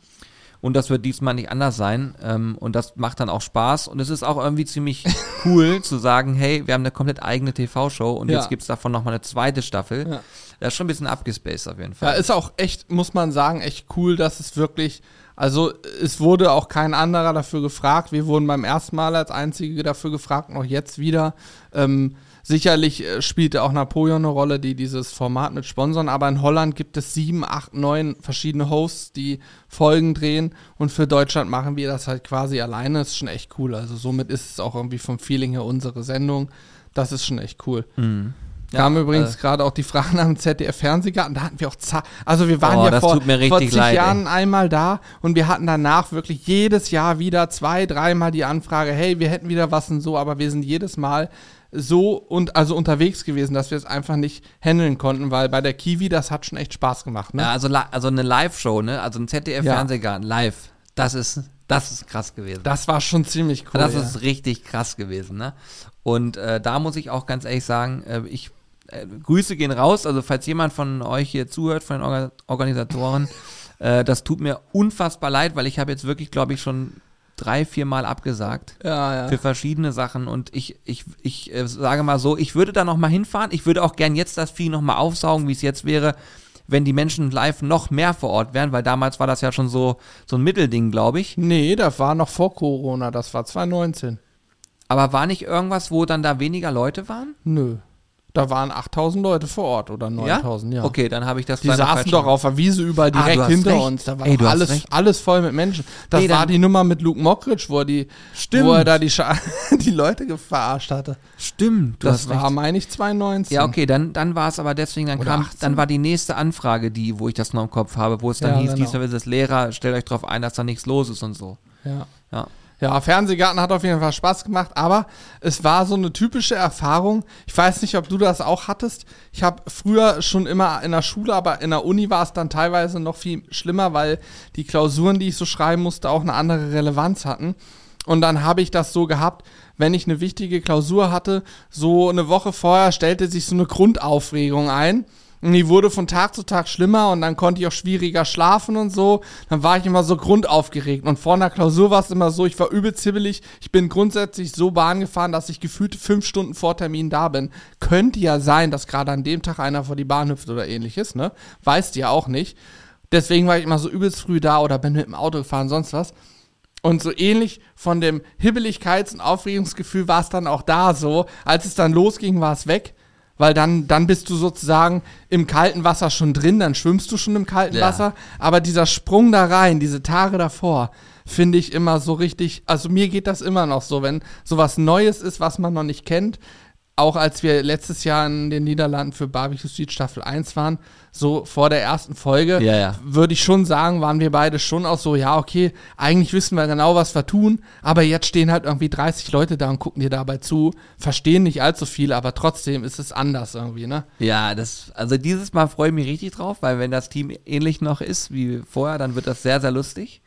S1: Und das wird diesmal nicht anders sein. Ähm, und das macht dann auch Spaß. Und es ist auch irgendwie ziemlich [LAUGHS] cool zu sagen, hey, wir haben eine komplett eigene TV-Show und
S2: Ja.
S1: jetzt gibt's davon nochmal eine zweite Staffel.
S2: Ja.
S1: Das ist schon ein bisschen abgespaced auf jeden
S2: Ja,
S1: Fall.
S2: ist auch echt, muss man sagen, echt cool, dass es wirklich, also es wurde auch kein anderer dafür gefragt. Wir wurden beim ersten Mal als Einzige dafür gefragt, noch jetzt wieder. Ähm, sicherlich äh, spielte auch Napoleon eine Rolle, die dieses Format mit sponsern, aber in Holland gibt es sieben, acht, neun verschiedene Hosts, die Folgen drehen und für Deutschland machen wir das halt quasi alleine. Das ist schon echt cool. Also somit ist es auch irgendwie vom Feeling her unsere Sendung. Das ist schon echt cool.
S1: Mhm.
S2: Kam
S1: Ja,
S2: übrigens
S1: äh,
S2: gerade auch die Frage nach dem ZDF-Fernsehgarten. Da hatten wir auch za Also wir waren
S1: Oh,
S2: ja
S1: das
S2: vor,
S1: tut mir
S2: vor zig
S1: leid,
S2: Jahren einmal da und wir hatten danach wirklich jedes Jahr wieder zwei, dreimal die Anfrage, hey, wir hätten wieder was und so, aber wir sind jedes Mal so und also unterwegs gewesen, dass wir es einfach nicht handeln konnten, weil bei der Kiwi, das hat schon echt Spaß gemacht. Ne?
S1: Ja, also, also eine Live-Show, ne? Also ein
S2: Ja.
S1: ZDF-Fernsehgarten live. Das ist, das ist krass gewesen.
S2: Das war schon ziemlich cool.
S1: das
S2: ja.
S1: ist richtig krass gewesen, ne? Und äh, da muss ich auch ganz ehrlich sagen, äh, ich äh, Grüße gehen raus. Also falls jemand von euch hier zuhört, von den Orga Organisatoren, äh, das tut mir unfassbar leid, weil ich habe jetzt wirklich, glaube ich, schon drei, vier Mal abgesagt
S2: ja, ja.
S1: für verschiedene Sachen und ich, ich, ich äh, sage mal so, ich würde da noch mal hinfahren. Ich würde auch gern jetzt das Vieh noch mal aufsaugen, wie es jetzt wäre, wenn die Menschen live noch mehr vor Ort wären, weil damals war das ja schon so, so ein Mittelding, glaube ich.
S2: Nee, das war noch vor Corona, das war 2019.
S1: Aber war nicht irgendwas, wo dann da weniger Leute waren?
S2: Nö. Da waren 8000 Leute vor Ort oder 9000, ja.
S1: Okay, dann habe ich das
S2: Die saßen doch auf der Wiese überall
S1: Ah,
S2: direkt
S1: hast
S2: hinter
S1: recht.
S2: uns. Da war
S1: Ey,
S2: alles, alles voll mit Menschen. Das
S1: Nee,
S2: war die Nummer mit Luke Mockridge, wo er die,
S1: Stimmt.
S2: wo er da die, Scha [LAUGHS] die Leute verarscht hatte.
S1: Stimmt, du
S2: das
S1: hast
S2: war,
S1: recht.
S2: meine ich, 2019.
S1: Ja, okay, dann, dann war es aber deswegen, dann
S2: Oder
S1: kam,
S2: 18?
S1: dann war die nächste Anfrage, die, wo ich das noch im Kopf habe, wo es dann
S2: Ja,
S1: hieß,
S2: genau.
S1: diesmal ist es Lehrer, stellt euch darauf ein, dass da nichts los ist und so.
S2: Ja.
S1: Ja.
S2: Ja, Fernsehgarten hat auf jeden Fall Spaß gemacht, aber es war so eine typische Erfahrung. Ich weiß nicht, ob du das auch hattest. Ich habe früher schon immer in der Schule, aber in der Uni war es dann teilweise noch viel schlimmer, weil die Klausuren, die ich so schreiben musste, auch eine andere Relevanz hatten. Und dann habe ich das so gehabt, wenn ich eine wichtige Klausur hatte, so eine Woche vorher stellte sich so eine Grundaufregung ein. Die wurde von Tag zu Tag schlimmer und dann konnte ich auch schwieriger schlafen und so. Dann war ich immer so grundaufgeregt. Und vor einer Klausur war es immer so, ich war übel zibbelig. Ich bin grundsätzlich so Bahn gefahren, dass ich gefühlt fünf Stunden vor Termin da bin. Könnte ja sein, dass gerade an dem Tag einer vor die Bahn hüpft oder ähnliches, ne? Weißt ja auch nicht. Deswegen war ich immer so übelst früh da oder bin mit dem Auto gefahren, sonst was. Und so ähnlich von dem Hibbeligkeits- und Aufregungsgefühl war es dann auch da so. Als es dann losging, war es weg weil dann, dann bist du sozusagen im kalten Wasser schon drin, dann schwimmst du schon im kalten
S1: Ja.
S2: Wasser. Aber dieser Sprung da rein, diese Tage davor, finde ich immer so richtig, also mir geht das immer noch so, wenn sowas Neues ist, was man noch nicht kennt. Auch als wir letztes Jahr in den Niederlanden für Barbecue Street Staffel 1 waren, so vor der ersten Folge,
S1: Ja, ja.
S2: würde ich schon sagen, waren wir beide schon auch so, ja, okay, eigentlich wissen wir genau, was wir tun, aber jetzt stehen halt irgendwie 30 Leute da und gucken dir dabei zu, verstehen nicht allzu viel, aber trotzdem ist es anders irgendwie, ne?
S1: Ja, das, also dieses Mal freue ich mich richtig drauf, weil wenn das Team ähnlich noch ist wie vorher, dann wird das sehr, sehr lustig.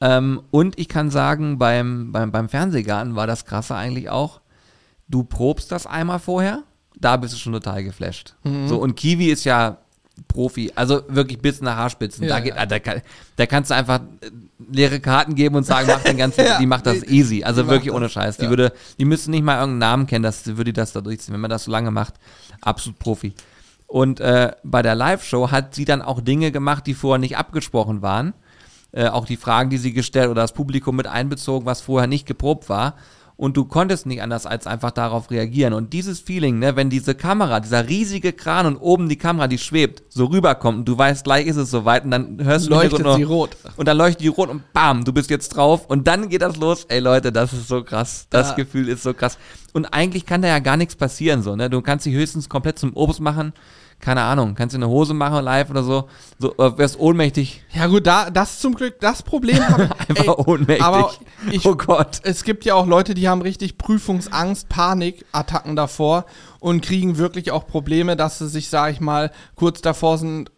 S1: Ähm, und ich kann sagen, beim, beim, beim Fernsehgarten war das Krasse eigentlich auch, du probst das einmal vorher, da bist du schon total geflasht.
S2: Mhm.
S1: So, und Kiwi ist ja Profi, also wirklich bis nach Haarspitzen.
S2: Ja,
S1: da, geht,
S2: ja.
S1: da, kann- da kannst du einfach äh, leere Karten geben und sagen, mach den ganzen, [LAUGHS]
S2: Ja,
S1: die macht das easy. Also wirklich ohne Scheiß. Die würde, die müsste nicht mal irgendeinen Namen kennen, das würde die das da durchziehen. Wenn man das so lange macht, absolut Profi. Und äh, bei der Live-Show hat sie dann auch Dinge gemacht, die vorher nicht abgesprochen waren. Äh, auch die Fragen, die sie gestellt oder das Publikum mit einbezogen, was vorher nicht geprobt war. Und du konntest nicht anders als einfach darauf reagieren. Und dieses Feeling, ne, wenn diese Kamera, dieser riesige Kran und oben die Kamera, die schwebt, so rüberkommt und du weißt, gleich ist es soweit und dann hörst du
S2: Leuchtet
S1: Hintergrund
S2: sie rot.
S1: Und dann leuchtet die rot und bam, du bist jetzt drauf und dann geht das los. Ey Leute, das ist so krass. Das
S2: Ja.
S1: Gefühl ist so krass. Und eigentlich kann da ja gar nichts passieren, so, ne? Du kannst dich höchstens komplett zum Obst machen. Keine Ahnung, kannst dir eine Hose machen live oder so. So, äh, wärst ohnmächtig.
S2: Ja gut, da, das zum Glück, das Problem habe. [LAUGHS]
S1: Einfach ohnmächtig.
S2: Aber ich,
S1: oh Gott.
S2: es gibt ja auch Leute, die haben richtig Prüfungsangst, Panikattacken davor und kriegen wirklich auch Probleme, dass sie sich, sag ich mal, kurz davor sind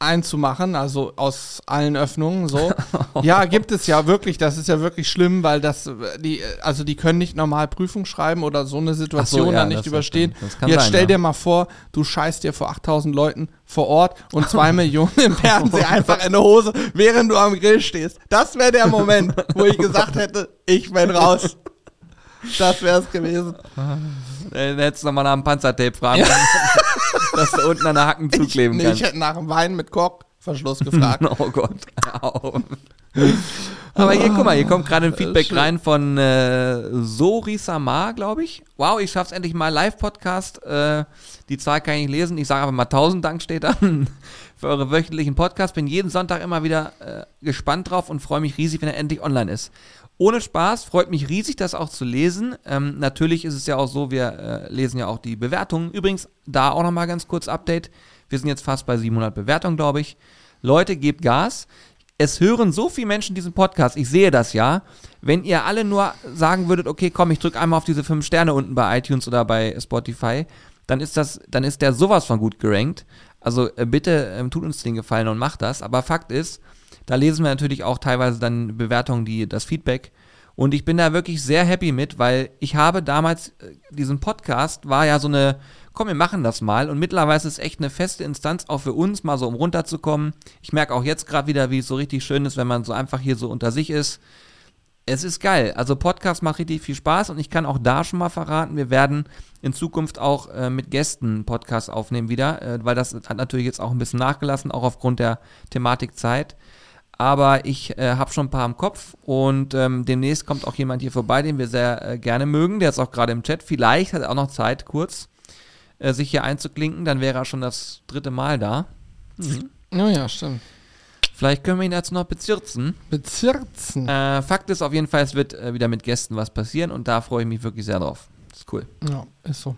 S2: einzumachen, also aus allen Öffnungen so. [LAUGHS] ja, gibt es ja wirklich, das ist ja wirklich schlimm, weil das äh, die also die können nicht normal Prüfung schreiben oder so eine Situation
S1: ja,
S2: dann nicht überstehen. Jetzt
S1: sein,
S2: stell
S1: ja.
S2: dir mal vor, du scheißt dir vor 8000 Leuten vor Ort und zwei [LAUGHS] Millionen im Fernsehen [LAUGHS] einfach in der Hose, während du am Grill stehst. Das wäre der Moment, wo ich gesagt hätte, ich bin raus. Das wäre es gewesen.
S1: Äh, Dann hättest du nochmal nach dem Panzertape fragen, dass du unten an der Hacken [LAUGHS] zukleben
S2: Nee, ich
S1: kannst.
S2: hätte nach dem Wein mit Korkverschluss gefragt. [LAUGHS]
S1: Oh Gott. Au. Aber hier, guck mal, hier kommt gerade ein Feedback
S2: schön.
S1: rein von äh, Sori Samar, glaube ich. Wow, ich schaff's endlich mal Live-Podcast. Äh, die Zahl kann ich nicht lesen. Ich sage aber mal tausend Dank steht da [LAUGHS] für eure wöchentlichen Podcast. Bin jeden Sonntag immer wieder äh, gespannt drauf und freue mich riesig, wenn er endlich online ist. Ohne Spaß, freut mich riesig, das auch zu lesen. Ähm, natürlich ist es ja auch so, wir äh, lesen ja auch die Bewertungen. Übrigens, da auch nochmal ganz kurz Update. Wir sind jetzt fast bei 700 Bewertungen, glaube ich. Leute, gebt Gas. Es hören so viele Menschen diesen Podcast, ich sehe das ja. Wenn ihr alle nur sagen würdet, okay, komm, ich drücke einmal auf diese fünf Sterne unten bei iTunes oder bei Spotify, dann ist das, dann ist der sowas von gut gerankt. Also äh, bitte ähm, tut uns den Gefallen und macht das. Aber Fakt ist, da lesen wir natürlich auch teilweise dann Bewertungen, die das Feedback. Und ich bin da wirklich sehr happy mit, weil ich habe damals äh, diesen Podcast war ja so eine, komm, wir machen das mal. Und mittlerweile ist es echt eine feste Instanz auch für uns, mal so um runterzukommen. Ich merke auch jetzt gerade wieder, wie es so richtig schön ist, wenn man so einfach hier so unter sich ist. Es ist geil. Also Podcast macht richtig viel Spaß und ich kann auch da schon mal verraten, wir werden in Zukunft auch äh, mit Gästen Podcasts aufnehmen wieder, äh, weil das hat natürlich jetzt auch ein bisschen nachgelassen, auch aufgrund der Thematik Zeit. Aber ich äh, habe schon ein paar im Kopf und ähm, demnächst kommt auch jemand hier vorbei, den wir sehr äh, gerne mögen. Der ist auch gerade im Chat. Vielleicht hat er auch noch Zeit, kurz äh, sich hier einzuklinken. Dann wäre er schon das dritte Mal da.
S2: Ja, ja, stimmt.
S1: Vielleicht können wir ihn jetzt noch bezirzen.
S2: Bezirzen.
S1: Äh, Fakt ist auf jeden Fall, es wird äh, wieder mit Gästen was passieren und da freue ich mich wirklich sehr drauf. Das ist cool.
S2: Ja, ist so.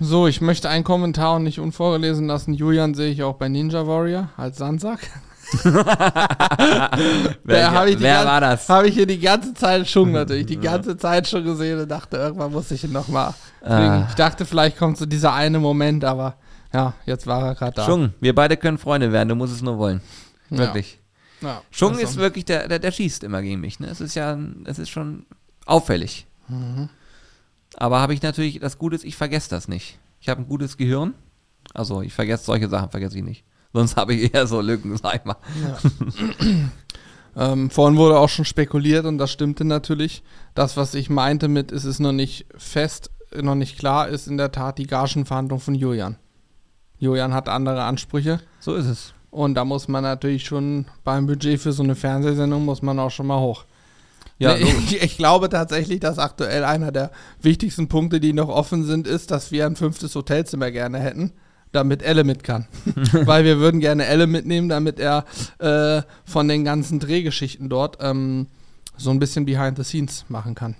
S2: So, ich möchte einen Kommentar und nicht unvorgelesen lassen. Julian sehe ich auch bei Ninja Warrior als Sandsack. [LAUGHS]
S1: Wer,
S2: ich
S1: wer war das?
S2: Habe ich hier die ganze Zeit schon natürlich, die [LAUGHS] ganze Zeit schon gesehen und dachte, irgendwann muss ich ihn nochmal.
S1: Ah.
S2: Ich dachte, vielleicht kommt so dieser eine Moment, aber ja, jetzt war er gerade da.
S1: Schung, wir beide können Freunde werden, du musst es nur wollen.
S2: Ja.
S1: Wirklich.
S2: Ja,
S1: Schung
S2: also,
S1: ist wirklich, der, der, der schießt immer gegen mich. Ne? Es ist ja, es ist schon auffällig.
S2: Mhm.
S1: Aber habe ich natürlich, das Gute ist, ich vergesse das nicht. Ich habe ein gutes Gehirn Also ich vergesse solche Sachen, vergesse ich nicht. Sonst habe ich eher so Lücken, sag ich mal. [CLEARS THROAT]
S2: Ähm, vorhin wurde auch schon spekuliert und das stimmte natürlich. Das, was ich meinte mit, es ist noch nicht fest, noch nicht klar, ist in der Tat die Gagenverhandlung von Julian. Julian hat andere Ansprüche
S1: So ist es.
S2: und da muss man natürlich schon beim Budget für so eine Fernsehsendung muss man auch schon mal hoch.
S1: Ja,
S2: Nee, ich, [LAUGHS] ich glaube tatsächlich, dass aktuell einer der wichtigsten Punkte, die noch offen sind, ist, dass wir ein fünftes Hotelzimmer gerne hätten, damit Elle mit kann. [LAUGHS] [LAUGHS] Weil wir würden gerne Elle mitnehmen, damit er äh, von den ganzen Drehgeschichten dort ähm, so ein bisschen behind the scenes machen kann.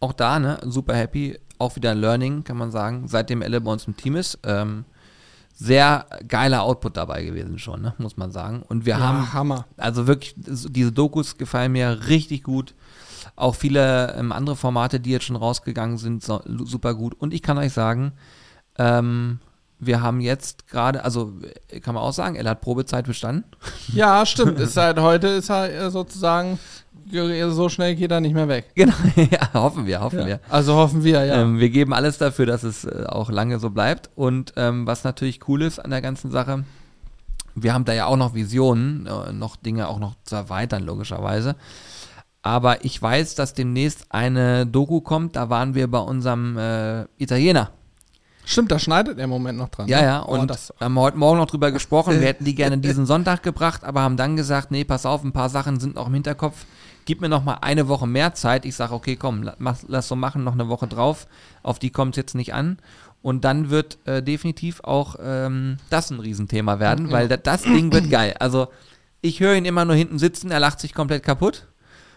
S1: auch da, ne, super happy. Auch wieder ein Learning, kann man sagen, seitdem Elle bei uns im Team ist. Ähm, sehr geiler Output dabei gewesen schon, ne, muss man sagen. Und wir haben
S2: Hammer.
S1: Also wirklich, diese Dokus gefallen mir richtig gut. Auch viele ähm, andere Formate, die jetzt schon rausgegangen sind, so, super gut. Und ich kann euch sagen, ähm, wir haben jetzt gerade, also äh, kann man auch sagen, er hat Probezeit bestanden. [LAUGHS]
S2: Ja, stimmt. ist halt, heute ist er äh, sozusagen, so schnell geht er nicht mehr weg.
S1: Genau, [LAUGHS] ja, hoffen wir, hoffen wir.
S2: Also hoffen wir, ja.
S1: Ähm, wir geben alles dafür, dass es äh, auch lange so bleibt. Und ähm, was natürlich cool ist an der ganzen Sache, wir haben da ja auch noch Visionen, äh, noch Dinge auch noch zu erweitern, logischerweise. Aber ich weiß, dass demnächst eine Doku kommt, da waren wir bei unserem äh, Italiener.
S2: Stimmt, da schneidet er im Moment noch dran.
S1: Ja,
S2: ne?
S1: ja,
S2: Oh,
S1: und
S2: das,
S1: haben wir heute Morgen noch drüber gesprochen. Wir hätten die gerne [LAUGHS] diesen Sonntag gebracht, aber haben dann gesagt, nee, pass auf, ein paar Sachen sind noch im Hinterkopf. Gib mir noch mal eine Woche mehr Zeit. Ich sage, okay, komm, la- mach, lass so machen, noch eine Woche drauf. Auf die kommt es jetzt nicht an. Und dann wird äh, definitiv auch ähm, das ein Riesenthema werden, weil da, das Ding wird geil. Also ich höre ihn immer nur hinten sitzen, er lacht sich komplett kaputt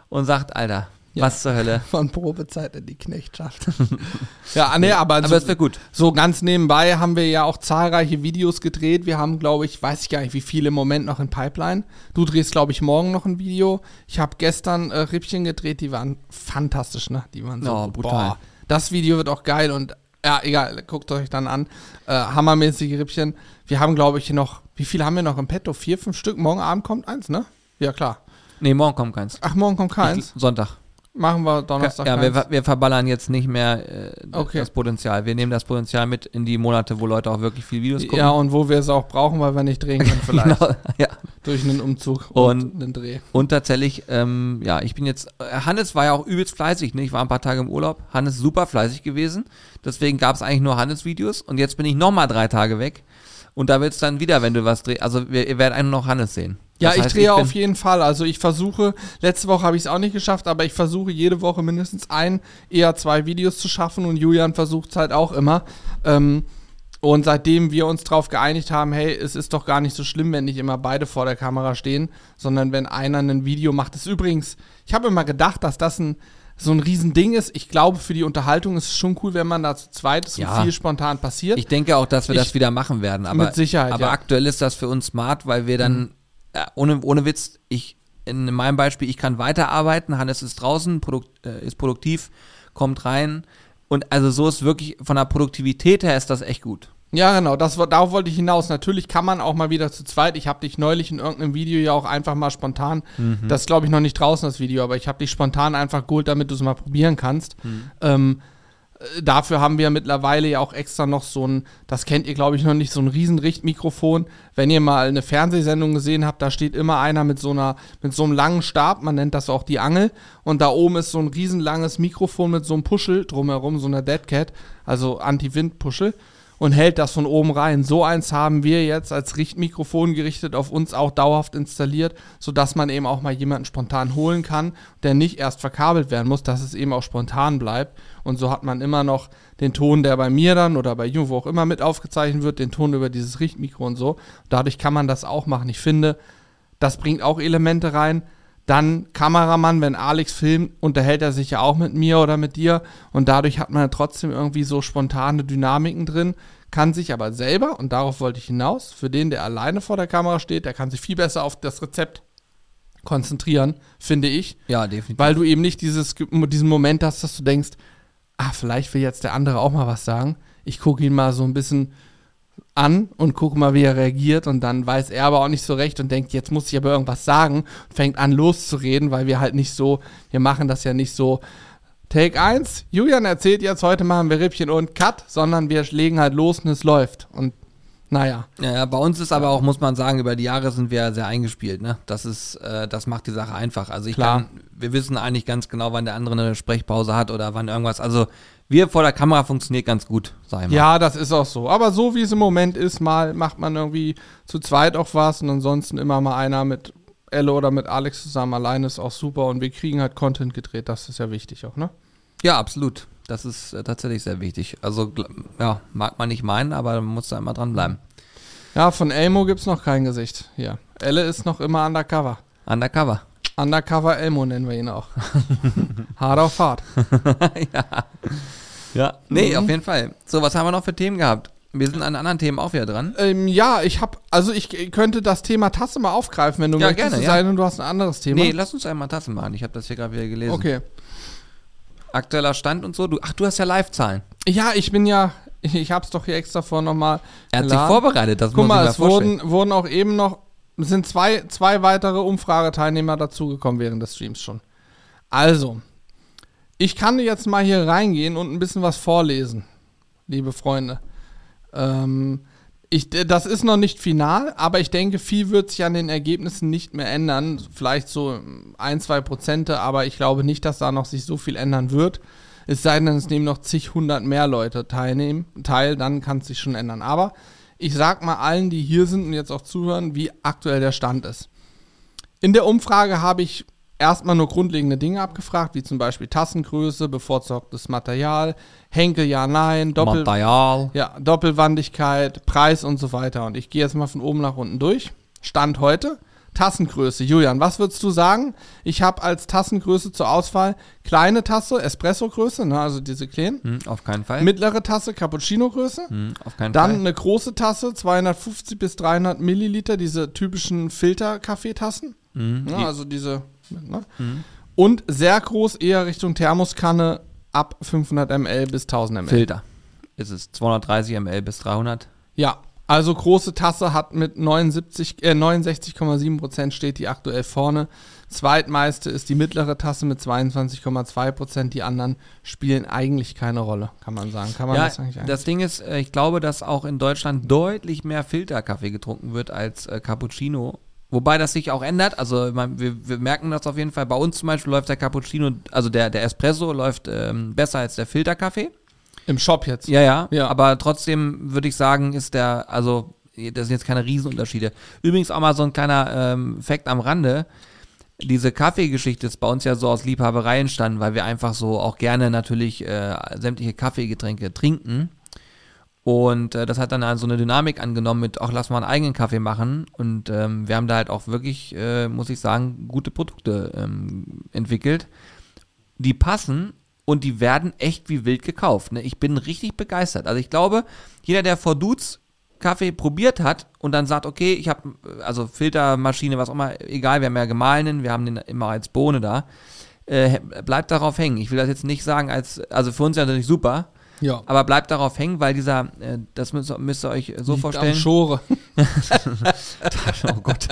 S1: und sagt, Alter,
S2: Ja.
S1: was zur Hölle. [LAUGHS]
S2: von Probezeit in die Knechtschaft. [LAUGHS] ja, nee, aber,
S1: Aber
S2: so,
S1: gut.
S2: so ganz nebenbei haben wir ja auch zahlreiche Videos gedreht. Wir haben, glaube ich, weiß ich gar nicht, wie viele im Moment noch in Pipeline. Du drehst, glaube ich, morgen noch ein Video. Ich habe gestern äh, Rippchen gedreht, die waren fantastisch, ne? Die waren so
S1: Oh, brutal.
S2: Boah, das Video wird auch geil und ja, egal, guckt euch dann an. Äh, hammermäßige Rippchen. Wir haben, glaube ich, noch, wie viele haben wir noch im Petto? Vier, fünf Stück? Morgen Abend kommt eins, ne? Ja, klar.
S1: Nee, morgen kommt keins.
S2: Ach, morgen kommt keins.
S1: Ich, Sonntag.
S2: Machen wir Donnerstag
S1: Ja, wir, wir verballern jetzt nicht mehr äh,
S2: Okay.
S1: das Potenzial. Wir nehmen das Potenzial mit in die Monate, wo Leute auch wirklich viel Videos gucken.
S2: Ja, und wo wir es auch brauchen, weil wir nicht drehen können [LAUGHS] vielleicht.
S1: Genau, ja.
S2: Durch einen Umzug und,
S1: Und-
S2: einen Dreh.
S1: Und tatsächlich, ähm, ja, ich bin jetzt, äh, Hannes war ja auch übelst fleißig, ne? Ich war ein paar Tage im Urlaub. Hannes super fleißig gewesen. Deswegen gab es eigentlich nur Hannes-Videos. Und jetzt bin ich nochmal drei Tage weg. Und da wird es dann wieder, wenn du was drehst. Also wir, ihr werdet nur noch Hannes sehen.
S2: Ja,
S1: Das
S2: ich
S1: heißt,
S2: drehe
S1: bin-
S2: auf jeden Fall. Also ich versuche, letzte Woche habe ich es auch nicht geschafft, aber ich versuche jede Woche mindestens ein, eher zwei Videos zu schaffen und Julian versucht es halt auch immer. Ähm, und seitdem wir uns darauf geeinigt haben, hey, es ist doch gar nicht so schlimm, wenn nicht immer beide vor der Kamera stehen, sondern wenn einer ein Video macht. Das ist übrigens, ich habe immer gedacht, dass das ein so ein Riesending ist. Ich glaube, für die Unterhaltung ist es schon cool, wenn man da zu zweit ist
S1: Ja.
S2: und viel spontan passiert.
S1: Ich denke auch, dass wir
S2: Ich-
S1: das wieder machen werden. Aber,
S2: Mit Sicherheit,
S1: Aber
S2: ja.
S1: aktuell ist das für uns smart, weil wir dann, äh, ohne, ohne Witz, ich, in meinem Beispiel, ich kann weiterarbeiten, Hannes ist draußen, produkt, äh, ist produktiv, kommt rein. Und also so ist wirklich, von der Produktivität her ist das echt gut.
S2: Ja, genau, das, darauf wollte ich hinaus. Natürlich kann man auch mal wieder zu zweit. Ich habe dich neulich in irgendeinem Video ja auch einfach mal spontan, das ist glaube ich noch nicht draußen, das Video, aber ich habe dich spontan einfach geholt, damit du es mal probieren kannst. Ähm, äh, dafür haben wir mittlerweile ja auch extra noch so ein, das kennt ihr glaube ich noch nicht, so ein riesen Richtmikrofon. Wenn ihr mal eine Fernsehsendung gesehen habt, da steht immer einer mit so einer, mit so einem langen Stab, man nennt das auch die Angel. Und da oben ist so ein riesenlanges Mikrofon mit so einem Puschel drumherum, so einer Deadcat, also Anti-Wind-Puschel und hält das von oben rein. So eins haben wir jetzt als Richtmikrofon gerichtet auf uns auch dauerhaft installiert, sodass man eben auch mal jemanden spontan holen kann, der nicht erst verkabelt werden muss, dass es eben auch spontan bleibt. Und so hat man immer noch den Ton, der bei mir dann oder bei Ju, wo auch immer mit aufgezeichnet wird, den Ton über dieses Richtmikro und so. Dadurch kann man das auch machen. Ich finde, das bringt auch Elemente rein. Dann Kameramann, wenn Alex filmt, unterhält er sich ja auch mit mir oder mit dir und dadurch hat man ja trotzdem irgendwie so spontane Dynamiken drin, kann sich aber selber, und darauf wollte ich hinaus, für den, der alleine vor der Kamera steht, der kann sich viel besser auf das Rezept konzentrieren, finde ich,
S1: Ja, definitiv.
S2: weil du eben nicht dieses, diesen Moment hast, dass du denkst, ah, vielleicht will jetzt der andere auch mal was sagen. Ich gucke ihn mal so ein bisschen an und gucke mal, wie er reagiert und dann weiß er aber auch nicht so recht und denkt, jetzt muss ich aber irgendwas sagen, fängt an loszureden, weil wir halt nicht so, wir machen das ja nicht so, Take 1, Julian erzählt jetzt, heute machen wir Rippchen und Cut, sondern wir legen halt los und es läuft. Und Naja.
S1: Ja, bei uns ist aber auch, muss man sagen, über die Jahre sind wir sehr eingespielt. Ne? Das ist, äh, das macht die Sache einfach. Also ich
S2: Klar.
S1: kann, wir wissen eigentlich ganz genau, wann der andere eine Sprechpause hat oder wann irgendwas. Also wir vor der Kamera funktioniert ganz gut, sag ich mal.
S2: Ja, das ist auch so. Aber so wie es im Moment ist, mal macht man irgendwie zu zweit auch was und ansonsten immer mal einer mit Elle oder mit Alex zusammen alleine ist auch super und wir kriegen halt Content gedreht. Das ist ja wichtig auch, ne?
S1: Ja, absolut. Das ist äh, tatsächlich sehr wichtig. Also ja, mag man nicht meinen, aber man muss da immer dranbleiben.
S2: Ja, von Elmo gibt's noch kein Gesicht. Hier. Elle ist noch immer undercover.
S1: Undercover.
S2: Undercover Elmo nennen wir ihn auch. [LAUGHS] hart auf hart. [LAUGHS]
S1: Ja. Nee,
S2: Mhm.
S1: auf jeden Fall. So, was haben wir noch für Themen gehabt? Wir sind an anderen Themen auch wieder dran.
S2: Ähm, ja, ich habe, also ich könnte das Thema Tasse mal aufgreifen, wenn du
S1: Ja,
S2: möchtest.
S1: gerne,
S2: es
S1: ja.
S2: sei denn, du hast ein anderes Thema.
S1: Nee, lass uns einmal Tassen machen. Ich habe das hier gerade wieder gelesen.
S2: okay.
S1: Aktueller Stand und so. Du, ach, du hast ja Live-Zahlen.
S2: Ja, ich bin ja, ich, [LAUGHS] ich hab's doch hier extra vor nochmal.
S1: Er hat sich vorbereitet, das
S2: Guck
S1: muss
S2: mal,
S1: ich
S2: es
S1: mir vorstellen.
S2: wurden, wurden auch eben noch, es sind zwei, zwei weitere Umfrageteilnehmer dazugekommen während des Streams schon. Also, ich kann jetzt mal hier reingehen und ein bisschen was vorlesen, liebe Freunde. Ähm, ich, das ist noch nicht final, aber ich denke, viel wird sich an den Ergebnissen nicht mehr ändern. Vielleicht so ein, zwei Prozente, aber ich glaube nicht, dass da noch sich so viel ändern wird. Es sei denn, es nehmen noch zig, hundert mehr Leute teilnehmen, teil, dann kann es sich schon ändern. Aber ich sag mal allen, die hier sind und jetzt auch zuhören, wie aktuell der Stand ist. In der Umfrage habe ich erstmal nur grundlegende Dinge abgefragt, wie zum Beispiel Tassengröße, bevorzugtes Material, Henkel ja, nein, Doppel,
S1: Material.
S2: ja, Doppelwandigkeit, Preis und so weiter. Und ich gehe jetzt mal von oben nach unten durch. Stand heute. Tassengröße. Julian, was würdest du sagen? Ich habe als Tassengröße zur Auswahl kleine Tasse, Espresso-Größe, ne, also diese kleinen.
S1: Hm, auf keinen Fall.
S2: Mittlere Tasse, Cappuccino-Größe.
S1: hm, auf keinen
S2: Dann
S1: Fall.
S2: eine große Tasse, 250 bis 300 Milliliter, diese typischen Filter-Kaffeetassen.
S1: Hm, die-
S2: also diese. Ne?
S1: hm.
S2: Und sehr groß, eher Richtung Thermoskanne ab 500 ml bis 1000 ml.
S1: Filter. Ist es 230 ml bis 300?
S2: Ja, also große Tasse hat mit 79, äh, 69,7 Prozent steht die aktuell vorne. Zweitmeiste ist die mittlere Tasse mit 22,2 Prozent. Die anderen spielen eigentlich keine Rolle, kann man sagen. Kann man
S1: Ja,
S2: das eigentlich
S1: das Ding ist, äh, ich glaube, dass auch in Deutschland deutlich mehr Filterkaffee getrunken wird als äh, Cappuccino. Wobei das sich auch ändert. Also man, wir, wir merken das auf jeden Fall. Bei uns zum Beispiel läuft der Cappuccino, also der, der Espresso läuft ähm, besser als der Filterkaffee.
S2: Im Shop jetzt.
S1: Ja, ja,
S2: Ja.
S1: Aber trotzdem würde ich sagen, ist der, also das sind jetzt keine Riesenunterschiede. Übrigens auch mal so ein kleiner ähm, Fact am Rande. Diese Kaffeegeschichte ist bei uns ja so aus Liebhaberei entstanden, weil wir einfach so auch gerne natürlich äh, sämtliche Kaffeegetränke trinken. Und äh, das hat dann also eine Dynamik angenommen mit, ach, lass mal einen eigenen Kaffee machen. Und ähm, wir haben da halt auch wirklich, äh, muss ich sagen, gute Produkte ähm, entwickelt, die passen und die werden echt wie wild gekauft. Ne? Ich bin richtig begeistert. Also ich glaube, jeder, der vor Dudes Kaffee probiert hat und dann sagt, okay, ich habe also Filtermaschine, was auch immer, egal, wir haben ja gemahlenen, wir haben den immer als Bohne da, äh, bleibt darauf hängen. Ich will das jetzt nicht sagen als, also für uns ja natürlich super,
S2: Ja.
S1: aber bleibt darauf hängen, weil dieser, äh, das müsst, müsst ihr euch so
S2: Liegt
S1: vorstellen.
S2: Am Schore. [LAUGHS] [LAUGHS]
S1: oh Gott.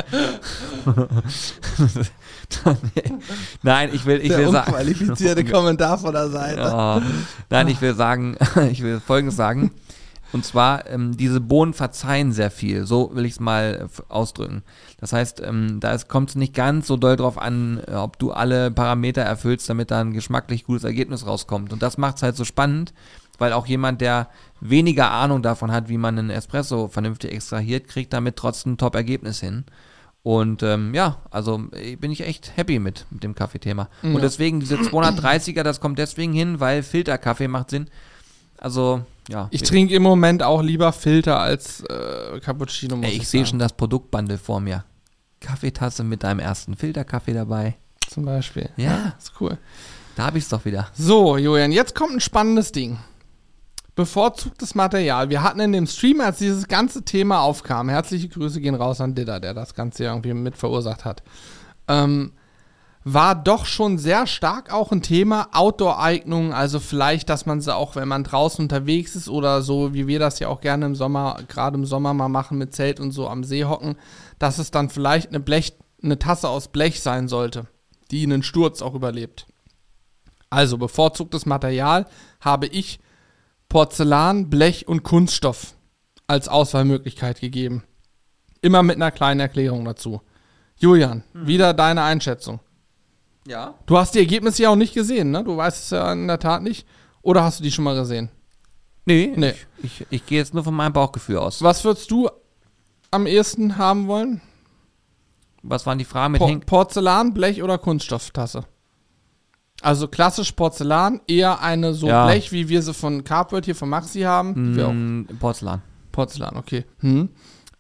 S1: [LAUGHS] [LAUGHS] Nein, ich will, ich
S2: Der
S1: will sagen.
S2: unqualifizierte [LAUGHS] Kommentar von der Seite.
S1: Ja. Nein, ich will sagen, [LAUGHS] ich will Folgendes sagen. Und zwar, ähm, diese Bohnen verzeihen sehr viel. So will ich es mal äh, ausdrücken. Das heißt, ähm, da kommt es nicht ganz so doll drauf an, äh, ob du alle Parameter erfüllst, damit da ein geschmacklich gutes Ergebnis rauskommt. Und das macht es halt so spannend, weil auch jemand, der weniger Ahnung davon hat, wie man einen Espresso vernünftig extrahiert, kriegt damit trotzdem ein Top-Ergebnis hin. Und ähm, ja, also äh, bin ich echt happy mit, mit dem Kaffeethema.
S2: Ja.
S1: Und deswegen diese 230er, das kommt deswegen hin, weil Filterkaffee macht Sinn. Also, ja.
S2: Ich trinke im Moment auch lieber Filter als äh, Cappuccino.
S1: Ey, ich sehe schon das Produktbundle vor mir. Kaffeetasse mit deinem ersten Filterkaffee dabei.
S2: Zum Beispiel.
S1: Ja.
S2: Ist cool.
S1: Da habe ich es doch wieder.
S2: So, Julian, jetzt kommt ein spannendes Ding. Bevorzugtes Material. Wir hatten in dem Stream, als dieses ganze Thema aufkam, herzliche Grüße gehen raus an Didder, der das Ganze irgendwie mit verursacht hat, ähm, war doch schon sehr stark auch ein Thema Outdoor-Eignung, also vielleicht, dass man sie auch, wenn man draußen unterwegs ist oder so, wie wir das ja auch gerne im Sommer, gerade im Sommer mal machen mit Zelt und so am See hocken, dass es dann vielleicht eine Blech, eine Tasse aus Blech sein sollte, die einen Sturz auch überlebt. Also bevorzugtes Material habe ich Porzellan, Blech und Kunststoff. als Auswahlmöglichkeit gegeben. Immer mit einer kleinen Erklärung dazu. Julian, wieder deine Einschätzung.
S1: Ja.
S2: Du hast die Ergebnisse ja auch nicht gesehen, ne? Du weißt es ja in der Tat nicht. Oder hast du die schon mal gesehen?
S1: Nee,
S2: Nee.
S1: Ich, ich, ich gehe jetzt nur von meinem Bauchgefühl aus.
S2: Was würdest du am ehesten haben wollen?
S1: Was waren die Fragen mit
S2: Po
S1: Henk?
S2: Porzellan, Blech oder Kunststofftasse? Also klassisch Porzellan, eher eine so
S1: Ja.
S2: Blech, wie wir sie von Carport hier von Maxi haben.
S1: Mm, Porzellan.
S2: Porzellan, okay. Hm.